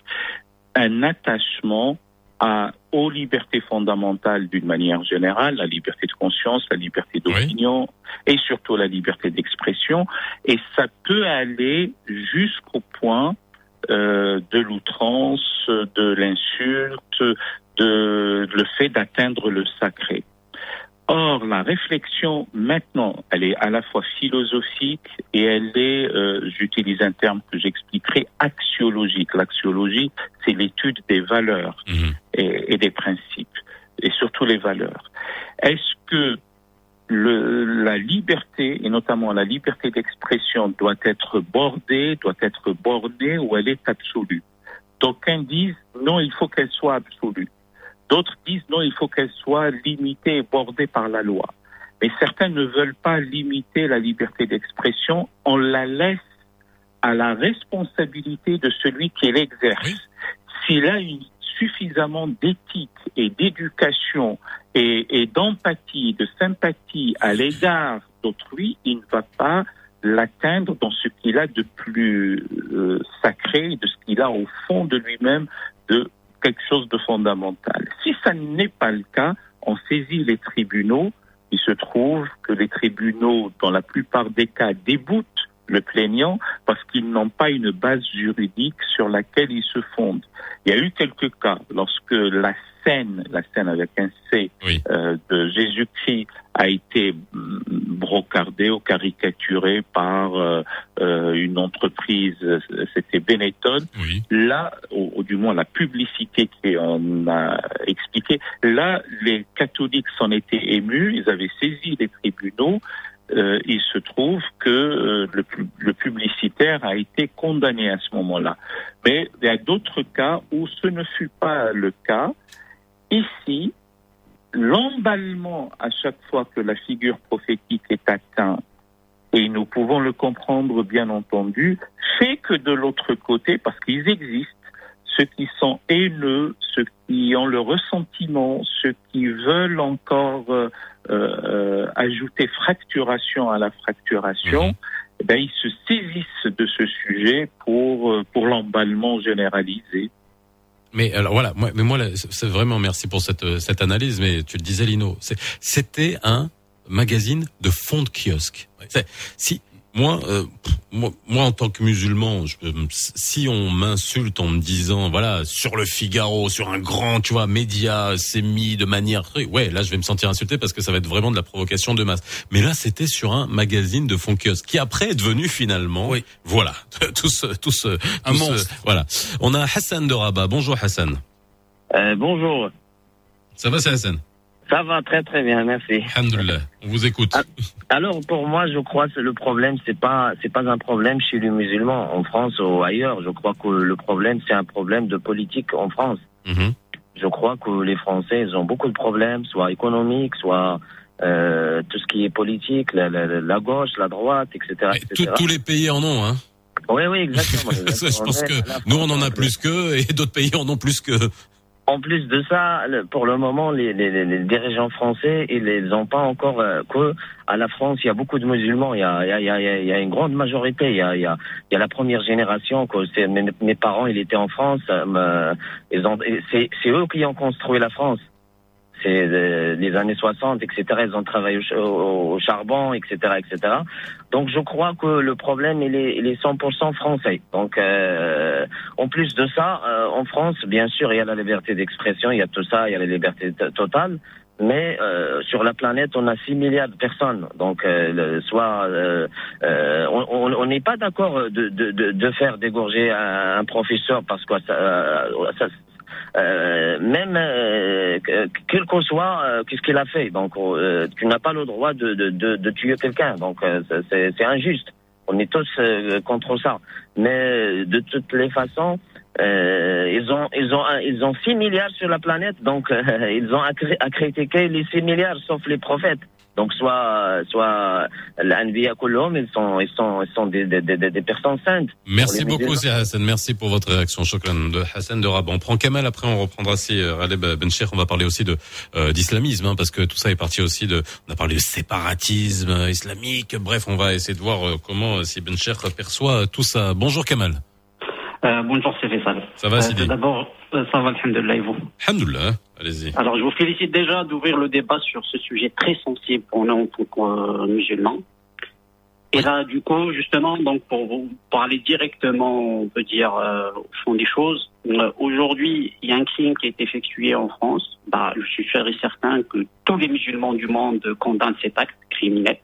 un attachement à, aux libertés fondamentales d'une manière générale, la liberté de conscience, la liberté d'opinion et surtout la liberté d'expression. Et ça peut aller jusqu'au point euh, de l'outrance, de l'insulte, de le fait d'atteindre le sacré. Or, la réflexion maintenant, elle est à la fois philosophique et elle est, euh, j'utilise un terme que j'expliquerai, axiologique. L'axiologie, c'est l'étude des valeurs et, et des principes, et surtout les valeurs. Est-ce que le, la liberté, et notamment la liberté d'expression, doit être bordée, doit être bornée ou elle est absolue? D'aucuns disent non, il faut qu'elle soit absolue. D'autres disent non, il faut qu'elle soit limitée et bordée par la loi. Mais certains ne veulent pas limiter la liberté d'expression, on la laisse à la responsabilité de celui qui l'exerce. S'il a une suffisamment d'éthique et d'éducation et, et d'empathie, de sympathie à l'égard d'autrui, il ne va pas l'atteindre dans ce qu'il a de plus euh, sacré, de ce qu'il a au fond de lui-même, de quelque chose de fondamental. Si ça n'est pas le cas, on saisit les tribunaux. Il se trouve que les tribunaux, dans la plupart des cas, déboutent le plaignant parce qu'ils n'ont pas une base juridique sur laquelle ils se fondent. Il y a eu quelques cas lorsque la scène, la scène avec un C euh, de Jésus-Christ a été mm, brocardée ou caricaturée par euh, euh, une entreprise, c'était Benetton. Là, ou, ou du moins la publicité qu'on a expliqué, là, les catholiques s'en étaient émus, ils avaient saisi les tribunaux. Euh, il se trouve que euh, le, le publicitaire a été condamné à ce moment-là. Mais il y a d'autres cas où ce ne fut pas le cas. Ici, l'emballement à chaque fois que la figure prophétique est atteinte, et nous pouvons le comprendre bien entendu, fait que de l'autre côté, parce qu'ils existent, ceux qui sont haineux, ceux qui ont le ressentiment, ceux qui veulent encore euh, euh, ajouter fracturation à la fracturation, eh ben, ils se saisissent de ce sujet pour, euh, pour l'emballement généralisé. Mais alors voilà, moi, mais moi, c'est vraiment merci pour cette cette analyse. Mais tu le disais, Lino, c'était un magazine de fond de kiosque. Si moi, euh, moi, moi, en tant que musulman, je, si on m'insulte en me disant, voilà, sur le Figaro, sur un grand, tu vois, média, c'est mis de manière, ouais, là, je vais me sentir insulté parce que ça va être vraiment de la provocation de masse. Mais là, c'était sur un magazine de kiosque qui après est devenu finalement, voilà, *laughs* tout ce, tout ce, Un tout ce- monstre. voilà. On a Hassan de Rabat. Bonjour Hassan. Euh, bonjour. Ça va, c'est Hassan? Ça va très très bien, merci. Alhamdulillah. On vous écoute. Alors pour moi, je crois que le problème c'est pas c'est pas un problème chez les musulmans en France ou ailleurs. Je crois que le problème c'est un problème de politique en France. Mhm. Je crois que les Français ils ont beaucoup de problèmes, soit économiques, soit euh, tout ce qui est politique, la, la, la gauche, la droite, etc. Tous- les pays en ont, hein. Oui, oui, exactement. *laughs* Je pense que nous, on en a plus qu'eux et d'autres pays en ont plus qu'eux. En plus de ça, pour le moment, les, dirigeants français, ils les ont pas encore euh, que à la France, il y a beaucoup de musulmans, il y a, une grande majorité, il y a, la première génération. C'est, mes, mes parents, ils étaient en France, euh, ils ont, c'est, c'est eux qui ont construit la France. C'est les années 60, etc. Ils ont travaillé au, ch- au- au charbon, etc., etc. Donc je crois que le problème il est, il est 100% français. Donc euh, en plus de ça, euh, en France, bien sûr, il y a la liberté d'expression, il y a tout ça, il y a la liberté totale. Mais euh, sur la planète, on a 6 milliards de personnes. Donc, euh, le- soit euh, euh, on- n'est pas d'accord de, de, de, faire dégorger un, un professeur parce que ça, ça, même euh, que- quel que soit euh, qu'est-ce qu'il a fait. Donc, euh, tu n'as pas le droit de, de, de, de tuer quelqu'un. Donc, euh, c'est- injuste. On est tous euh, contre ça. Mais de toutes les façons, euh, ils ont ils ont ils ont 6 milliards sur la planète. Donc, euh, *laughs* ils ont à, cri- à critiquer les 6 milliards, sauf les prophètes. Donc soit soit l'anbiya kulhum, ils sont ils sont ils sont des des, des, des personnes saintes. Merci beaucoup, c'est Hassan. Merci pour votre réaction. Shukran de Hassan de Rabat. On prend Kamal, après on reprendra si Raleb Ben Cheikh. On va parler aussi de euh, d'islamisme, hein, parce que tout ça est parti aussi de. On a parlé de séparatisme euh, islamique. Bref, on va essayer de voir euh, comment euh, si Ben Cheikh perçoit tout ça. Bonjour Kamal. Euh, bonjour, c'est Faisal. Ça va, Euh, Sidi tout D'abord, euh, ça va, alhamdoulilah, et vous. Allez-y. Alors, je vous félicite déjà d'ouvrir le débat sur ce sujet très sensible pour nous en tant que euh, musulmans. Et là, du coup, justement, donc pour vous parler directement, on peut dire, euh, au fond des choses, euh, aujourd'hui, il y a un crime qui est effectué en France. Bah, je suis sûr et certain que tous les musulmans du monde condamnent cet acte criminel.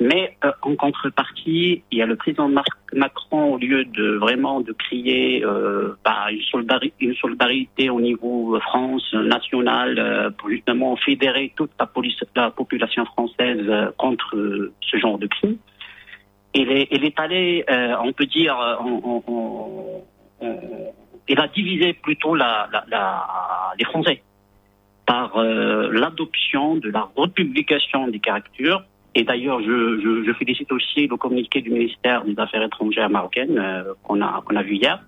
Mais euh, en contrepartie, il y a le président Macron, au lieu de vraiment de crier euh, bah, une, solidari- une solidarité au niveau euh, France nationale euh, pour justement fédérer toute la, police- la population française euh, contre euh, ce genre de crime, il est, il est allé, on peut dire, en- en- en- il a divisé plutôt la, la, les Français par l'adoption de la republication des caractères. Et d'ailleurs, je, je, je félicite aussi le communiqué du ministère des Affaires étrangères marocaines euh, qu'on a, qu'on a vu hier.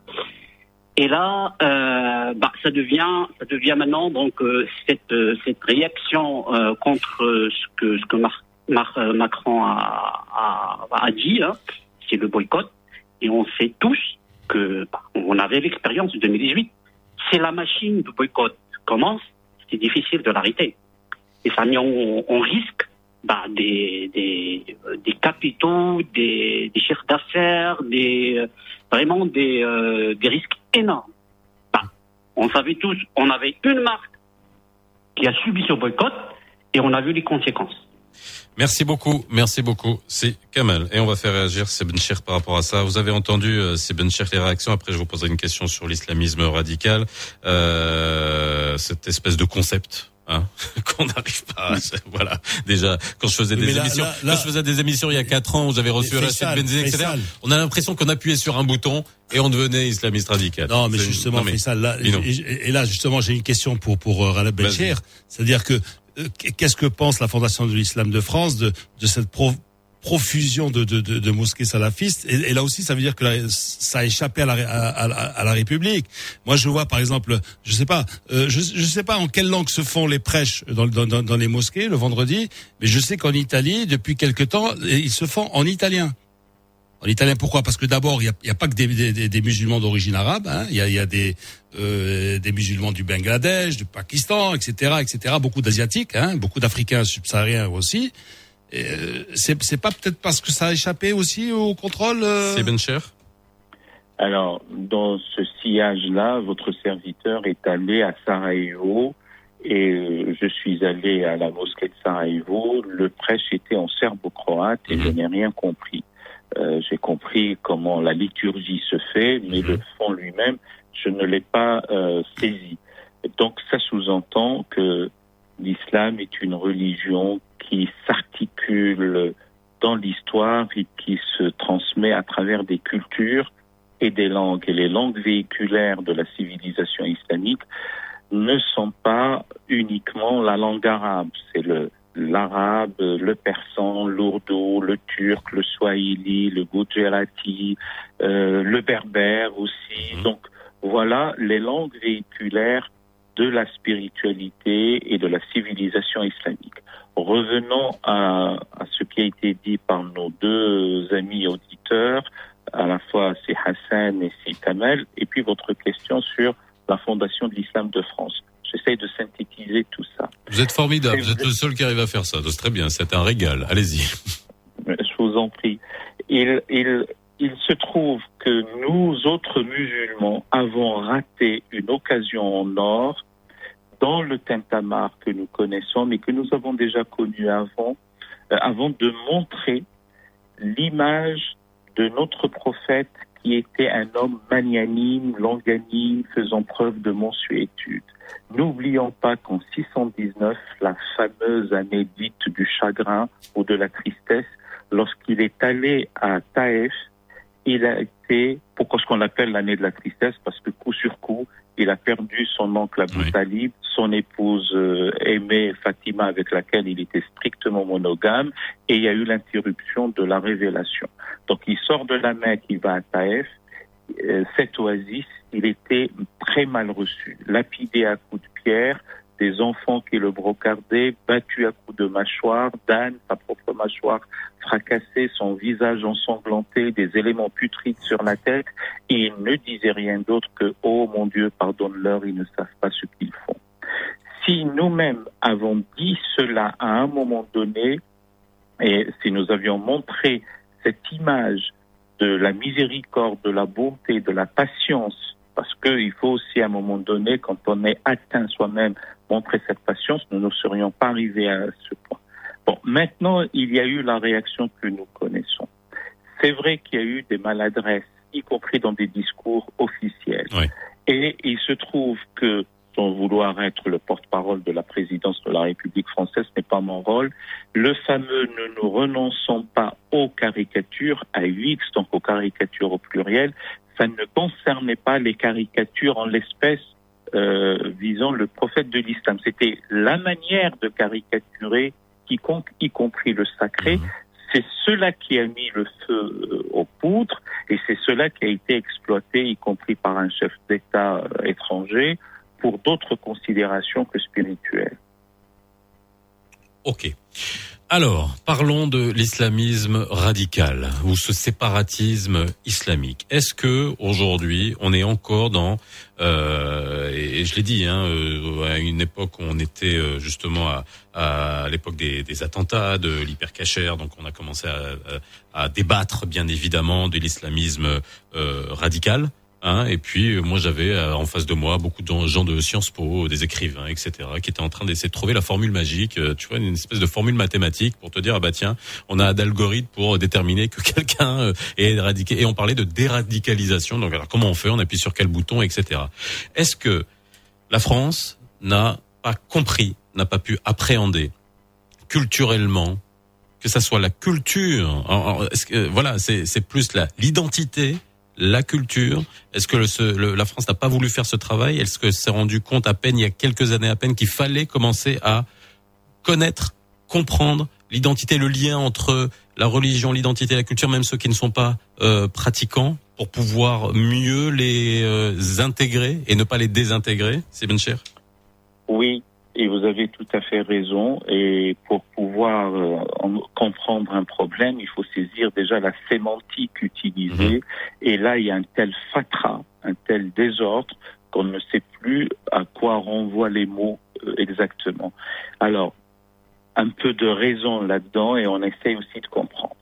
Et là, euh, bah, ça devient, ça devient maintenant donc euh, cette euh, cette réaction euh, contre ce que ce que Mar- Mar- euh, Macron a, a, a dit, hein, c'est le boycott. Et on sait tous que bah, on avait l'expérience de 2018. C'est la machine de boycott commence, c'est difficile de l'arrêter. Et ça met en risque bah, des, des, des capitaux, des, des chiffres d'affaires, des euh, vraiment des, euh, des risques énormes. Bah, on savait tous, on avait une marque qui a subi ce boycott et on a vu les conséquences. Merci beaucoup, merci beaucoup. C'est Kamal. Et on va faire réagir Sebencher par rapport à ça. Vous avez entendu euh, Sebencher les réactions. Après, je vous poserai une question sur l'islamisme radical. Euh, cette espèce de concept. Hein, *laughs* qu'on n'arrive pas. à- Voilà. Déjà, quand je faisais des là- émissions, là- là- quand je faisais des émissions il y a quatre ans où j'avais reçu Mais Rachid Faisal, Benzine, etc. Faisal. On a l'impression qu'on appuyait sur un bouton et on devenait islamiste radical. Non, mais justement, non, mais- Faisal, là, et, et là, justement, j'ai une question pour pour euh, Rana Vas-y. Bencher. C'est-à-dire que euh, qu'est-ce que pense la Fondation de l'Islam de France de de cette pro- profusion de, de, de, de mosquées salafistes et, là aussi ça veut dire que ça a échappé à la, à, à- la République. Moi je vois par exemple, je sais pas, euh, je je sais pas en quelle langue se font les prêches dans, dans, dans, les mosquées le vendredi, mais je sais qu'en Italie depuis quelque temps ils se font en italien. En italien, pourquoi? Parce que d'abord, il n'y a, y a pas que des, des- des- musulmans d'origine arabe. hein. Il y, a, y a des, euh, des musulmans du Bangladesh, du Pakistan, etc., etc. Beaucoup d'asiatiques, hein, beaucoup d'Africains subsahariens aussi. Euh, c'est c'est pas peut-être parce que ça a échappé aussi au contrôle. euh Sebencher Alors, dans ce sillage-là, votre serviteur est allé à Sarajevo et euh, je suis allé à la mosquée de Sarajevo. Le prêche était en serbo-croate et je n'ai rien compris. Euh, J'ai compris comment la liturgie se fait, mais le fond lui-même, je ne l'ai pas euh, saisi. Donc, ça sous-entend que l'islam est une religion qui s'articule dans l'histoire et qui se transmet à travers des cultures et des langues. Et les langues véhiculaires de la civilisation islamique ne sont pas uniquement la langue arabe. C'est le l'arabe, le persan, l'ourdou, le turc, le swahili, le gujarati, euh, le berbère aussi. Donc voilà les langues véhiculaires de la spiritualité et de la civilisation islamique. Revenons à, à ce qui a été dit par nos deux amis auditeurs, à la fois c'est Hassan et c'est Kamel, et puis votre question sur la fondation de l'islam de France. J'essaie de synthétiser tout ça. Vous êtes formidable. Vous êtes le seul qui arrive à faire ça. C'est très bien. C'est un régal. Allez-y. Je vous en prie. Il, il, il se trouve que nous, autres musulmans, avons raté une occasion en or dans le tintamarre que nous connaissons, mais que nous avons déjà connu avant, euh, avant de montrer l'image de notre prophète qui était un homme magnanime, longanime, faisant preuve de mansuétude. N'oublions pas qu'en 619, la fameuse année dite du chagrin ou de la tristesse, lorsqu'il est allé à Taïf, il a été, pourquoi ce qu'on appelle l'année de la tristesse Parce que coup sur coup, il a perdu son oncle Abu Talib, son épouse euh, aimée Fatima avec laquelle il était strictement monogame, et il y a eu l'interruption de la révélation. Donc il sort de la Mecque, il va à Taïf, euh, cette oasis, il était très mal reçu, lapidé à coups de pierre, des enfants qui le brocardaient, battu à coups de mâchoire, d'âne, sa propre mâchoire fracassée, son visage ensanglanté, des éléments putrides sur la tête, et il ne disait rien d'autre que « Oh mon Dieu, pardonne-leur, ils ne savent pas ce qu'ils font ». Si nous-mêmes avons dit cela à un moment donné, et si nous avions montré cette image de la miséricorde, de la bonté, de la patience, parce qu'il faut aussi à un moment donné, quand on est atteint soi-même, montrer cette patience, nous ne serions pas arrivés à ce point. Bon, maintenant, il y a eu la réaction que nous connaissons. C'est vrai qu'il y a eu des maladresses, y compris dans des discours officiels. Et il se trouve que, sans vouloir être le porte-parole de la présidence de la République française, ce n'est pas mon rôle, le fameux ne nous renonçons pas aux caricatures, à UX, donc aux caricatures au pluriel, ça ne concernait pas les caricatures en l'espèce euh, visant le prophète de l'islam. C'était la manière de caricaturer quiconque, y compris le sacré. C'est cela qui a mis le feu euh, aux poudres et c'est cela qui a été exploité, y compris par un chef d'État euh, étranger, pour d'autres considérations que spirituelles. Ok. Alors, parlons de l'islamisme radical ou ce séparatisme islamique. Est-ce que aujourd'hui, on est encore dans euh, et, je l'ai dit, hein, euh, à une époque où on était euh, justement à, l'époque des, attentats, de l'hypercachère, donc on a commencé à, à- débattre bien évidemment de l'islamisme radical. Hein, et puis euh, moi j'avais euh, en face de moi beaucoup de gens de Sciences Po, des écrivains, etc., qui étaient en train d'essayer de trouver la formule magique, euh, tu vois, une espèce de formule mathématique pour te dire ah bah tiens, on a un algorithme pour déterminer que *laughs* quelqu'un est éradiqué. Et on parlait de déradicalisation. Donc alors comment on fait? On appuie sur quel bouton, etc. Est-ce que la France n'a pas compris, n'a pas pu appréhender culturellement que ça soit la culture? en- en- est-ce que, voilà, c'est plus l'identité, la culture. Est-ce que le, le- la France n'a pas voulu faire ce travail? Est-ce que s'est rendu compte à peine il y a quelques années à peine qu'il fallait commencer à connaître, comprendre l'identité, le lien entre la religion, l'identité la culture, même ceux qui ne sont pas euh, pratiquants, pour pouvoir mieux les euh, intégrer et ne pas les désintégrer? C'est bien cher? Oui, et vous avez tout à fait raison. Et pour pouvoir euh, en- comprendre un problème, il faut saisir déjà la sémantique utilisée. Et là, il y a un tel fatras, un tel désordre qu'on ne sait plus à quoi renvoient les mots euh, exactement. Alors, un peu de raison là-dedans et on essaye aussi de comprendre.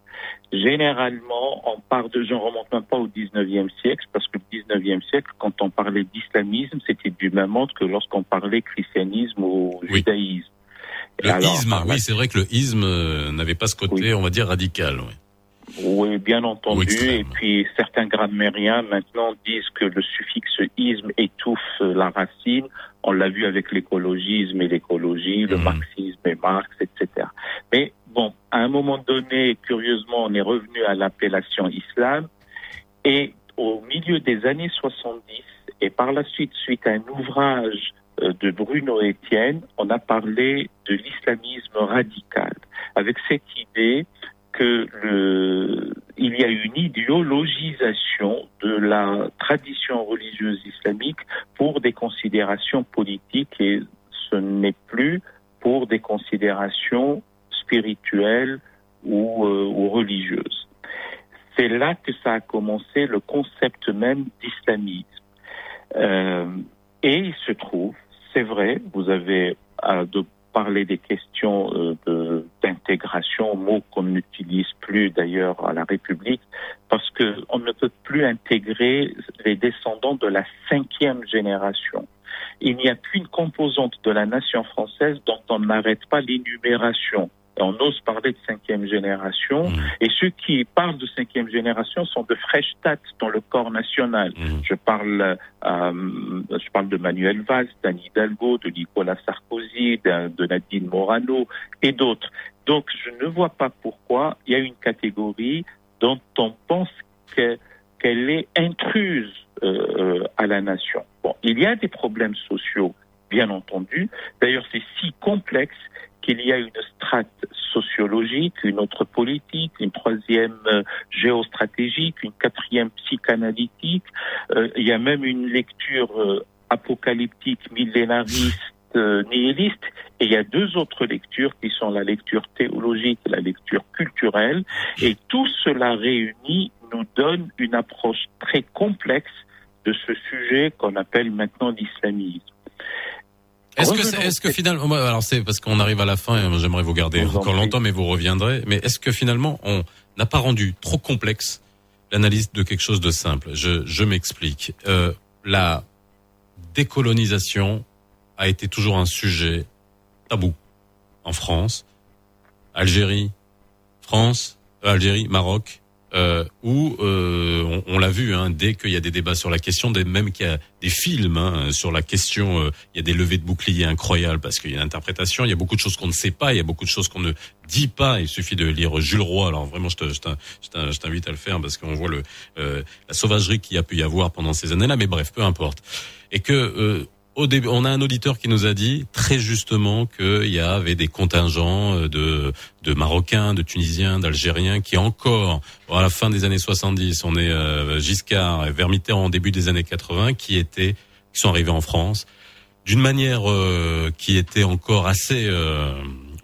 Généralement, on part de, je ne remonte même pas au 19e siècle, parce que le 19e siècle, quand on parlait d'islamisme, c'était du même ordre que lorsqu'on parlait christianisme ou judaïsme. Le Alors, isme, la oui, c'est vrai que le isme euh, n'avait pas ce côté, on va dire, radical. Oui. Oui, bien entendu. Et puis certains grammairiens maintenant disent que le suffixe isme étouffe la racine. On l'a vu avec l'écologisme et l'écologie, le marxisme et Marx, etc. Mais bon, à un moment donné, curieusement, on est revenu à l'appellation islam. Et au milieu des années 70, et par la suite, suite à un ouvrage euh, de Bruno Etienne, on a parlé de l'islamisme radical, avec cette idée que le, il y a une idéologisation de la tradition religieuse islamique pour des considérations politiques et ce n'est plus pour des considérations spirituelles ou, euh, ou religieuses. C'est là que ça a commencé le concept même d'islamisme. Euh, et il se trouve, c'est vrai, vous avez à de parler des questions euh, d'intégration, mot qu'on n'utilise plus d'ailleurs à la République, parce que on ne peut plus intégrer les descendants de la cinquième génération. Il n'y a qu'une composante de la nation française dont on n'arrête pas l'énumération. On ose parler de cinquième génération, et ceux qui parlent de cinquième génération sont de fraîche date dans le corps national. Je parle, euh, je parle de Manuel Valls, d'Anne Hidalgo, de Nicolas Sarkozy, de, de Nadine Morano et d'autres. Donc, je ne vois pas pourquoi il y a une catégorie dont on pense que- qu'elle est intruse euh, euh, à la nation. Bon, il y a des problèmes sociaux, bien entendu. D'ailleurs, c'est si complexe qu'il y a une strate sociologique, une autre politique, une troisième euh, géostratégique, une quatrième psychanalytique. Euh, il y a même une lecture euh, apocalyptique, millénariste, nihiliste. Et il y a deux autres lectures qui sont la lecture théologique la lecture culturelle. Et tout cela réuni nous donne une approche très complexe de ce sujet qu'on appelle maintenant l'islamisme. Est-ce que, c'est- est-ce que finalement, alors c'est parce qu'on arrive à la fin, et moi, j'aimerais vous garder encore longtemps, mais vous reviendrez. Mais est-ce que finalement, on n'a pas rendu trop complexe l'analyse de quelque chose de simple? Je, je m'explique. Euh, la décolonisation a été toujours un sujet tabou en France, Algérie, France, euh, Algérie, Maroc, euh, où euh, on, on l'a vu, hein, dès qu'il y a des débats sur la question, dès même qu'il y a des films hein, sur la question, euh, il y a des levées de boucliers incroyables parce qu'il y a une interprétation, il y a beaucoup de choses qu'on ne sait pas, il y a beaucoup de choses qu'on ne dit pas. Il suffit de lire Jules Roy. Alors vraiment, je t'invite à le faire parce qu'on voit le euh, la sauvagerie qu'il y a pu y avoir pendant ces années-là. Mais bref, peu importe. Et que euh, on a un auditeur qui nous a dit très justement qu'il y avait des contingents euh, de, de Marocains, de Tunisiens, d'Algériens qui encore, à la fin des années 70, on est euh, Giscard, et vers Mitterrand, au début des années 80, qui étaient, qui sont arrivés en France d'une manière euh, qui était encore assez, euh,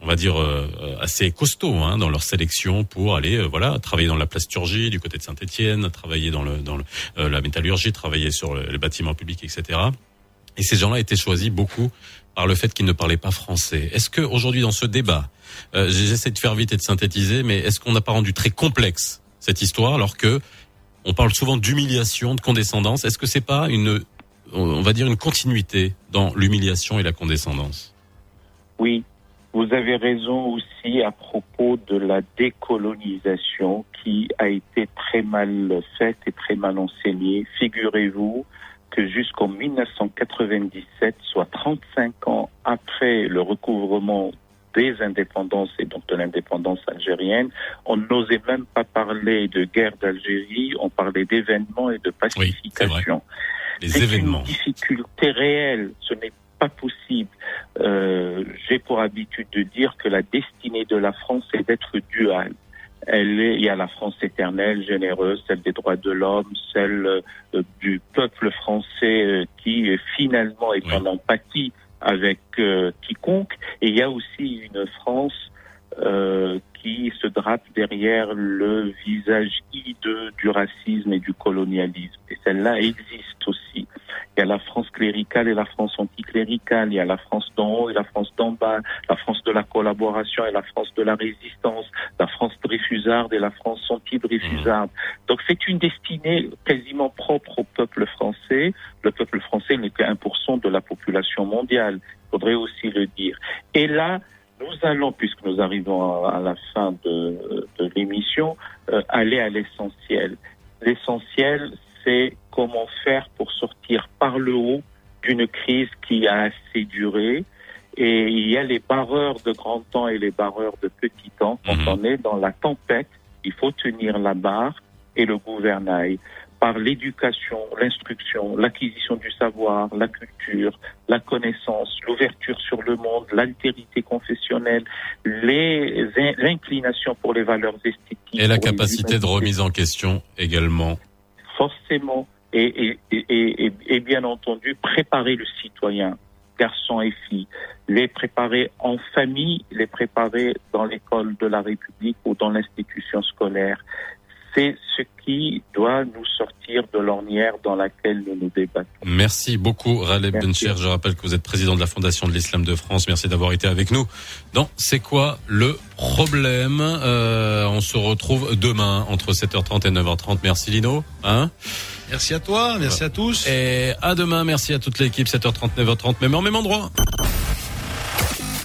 on va dire, euh, assez costaud hein, dans leur sélection pour aller, euh, voilà, travailler dans la plasturgie du côté de Saint-Étienne, travailler dans le dans le, la métallurgie, travailler sur le- les bâtiments publics, etc. Et ces gens-là étaient choisis beaucoup par le fait qu'ils ne parlaient pas français. Est-ce que aujourd'hui dans ce débat, euh, j'essaie de faire vite et de synthétiser, mais est-ce qu'on n'a pas rendu très complexe cette histoire alors que on parle souvent d'humiliation, de condescendance? Est-ce que c'est pas une, on va dire une continuité dans l'humiliation et la condescendance? Oui, vous avez raison aussi à propos de la décolonisation qui a été très mal faite et très mal enseignée. Figurez-vous que jusqu'en 1997, soit 35 ans après le recouvrement des indépendances et donc de l'indépendance algérienne, on n'osait même pas parler de guerre d'Algérie, on parlait d'événements et de pacification. Les C'est événements. une difficulté réelle, ce n'est pas possible. Euh, J'ai pour habitude de dire que la destinée de la France est d'être duale. Elle est, il y a la France éternelle, généreuse, celle des droits de l'homme, celle euh, du peuple français euh, qui euh, finalement est en empathie avec quiconque. Et il y a aussi une France euh, qui se drape derrière le visage hideux du racisme et du colonialisme. Et celle-là existe aussi. Il y a la France cléricale et la France anticléricale. Il y a la France d'en haut et la France d'en bas. La France de la collaboration et la France de la résistance. La France dreyfusarde et la France anti-dreyfusarde. Donc c'est une destinée quasiment propre au peuple français. Le peuple français n'est que 1% de la population mondiale. Il faudrait aussi le dire. Et là, nous allons, puisque nous arrivons à à la fin de, de l'émission, euh, aller à l'essentiel. L'essentiel, c'est comment faire pour sortir par le haut d'une crise qui a assez duré. Et il y a les barreurs de grand temps et les barreurs de petit temps. Quand on est dans la tempête, il faut tenir la barre et le gouvernail par l'éducation, l'instruction, l'acquisition du savoir, la culture, la connaissance, l'ouverture sur le monde, l'altérité confessionnelle, l'inclination pour les valeurs esthétiques. Et la capacité de remise en question également. forcément et, et, et, et, et bien entendu préparer le citoyen, garçon et fille, les préparer en famille, les préparer dans l'école de la République ou dans l'institution scolaire. C'est ce qui doit nous sortir de l'ornière dans laquelle nous nous débattons. Merci beaucoup, Raleb Bencher. Je rappelle que vous êtes président de la Fondation de l'Islam de France. Merci d'avoir été avec nous. Donc, c'est quoi le problème? Euh, On se retrouve demain entre 7h30 et 9h30. Merci Lino. Hein? Merci à toi, merci à tous. Et à demain. Merci à toute l'équipe. 7h30, 9h30, même en même endroit.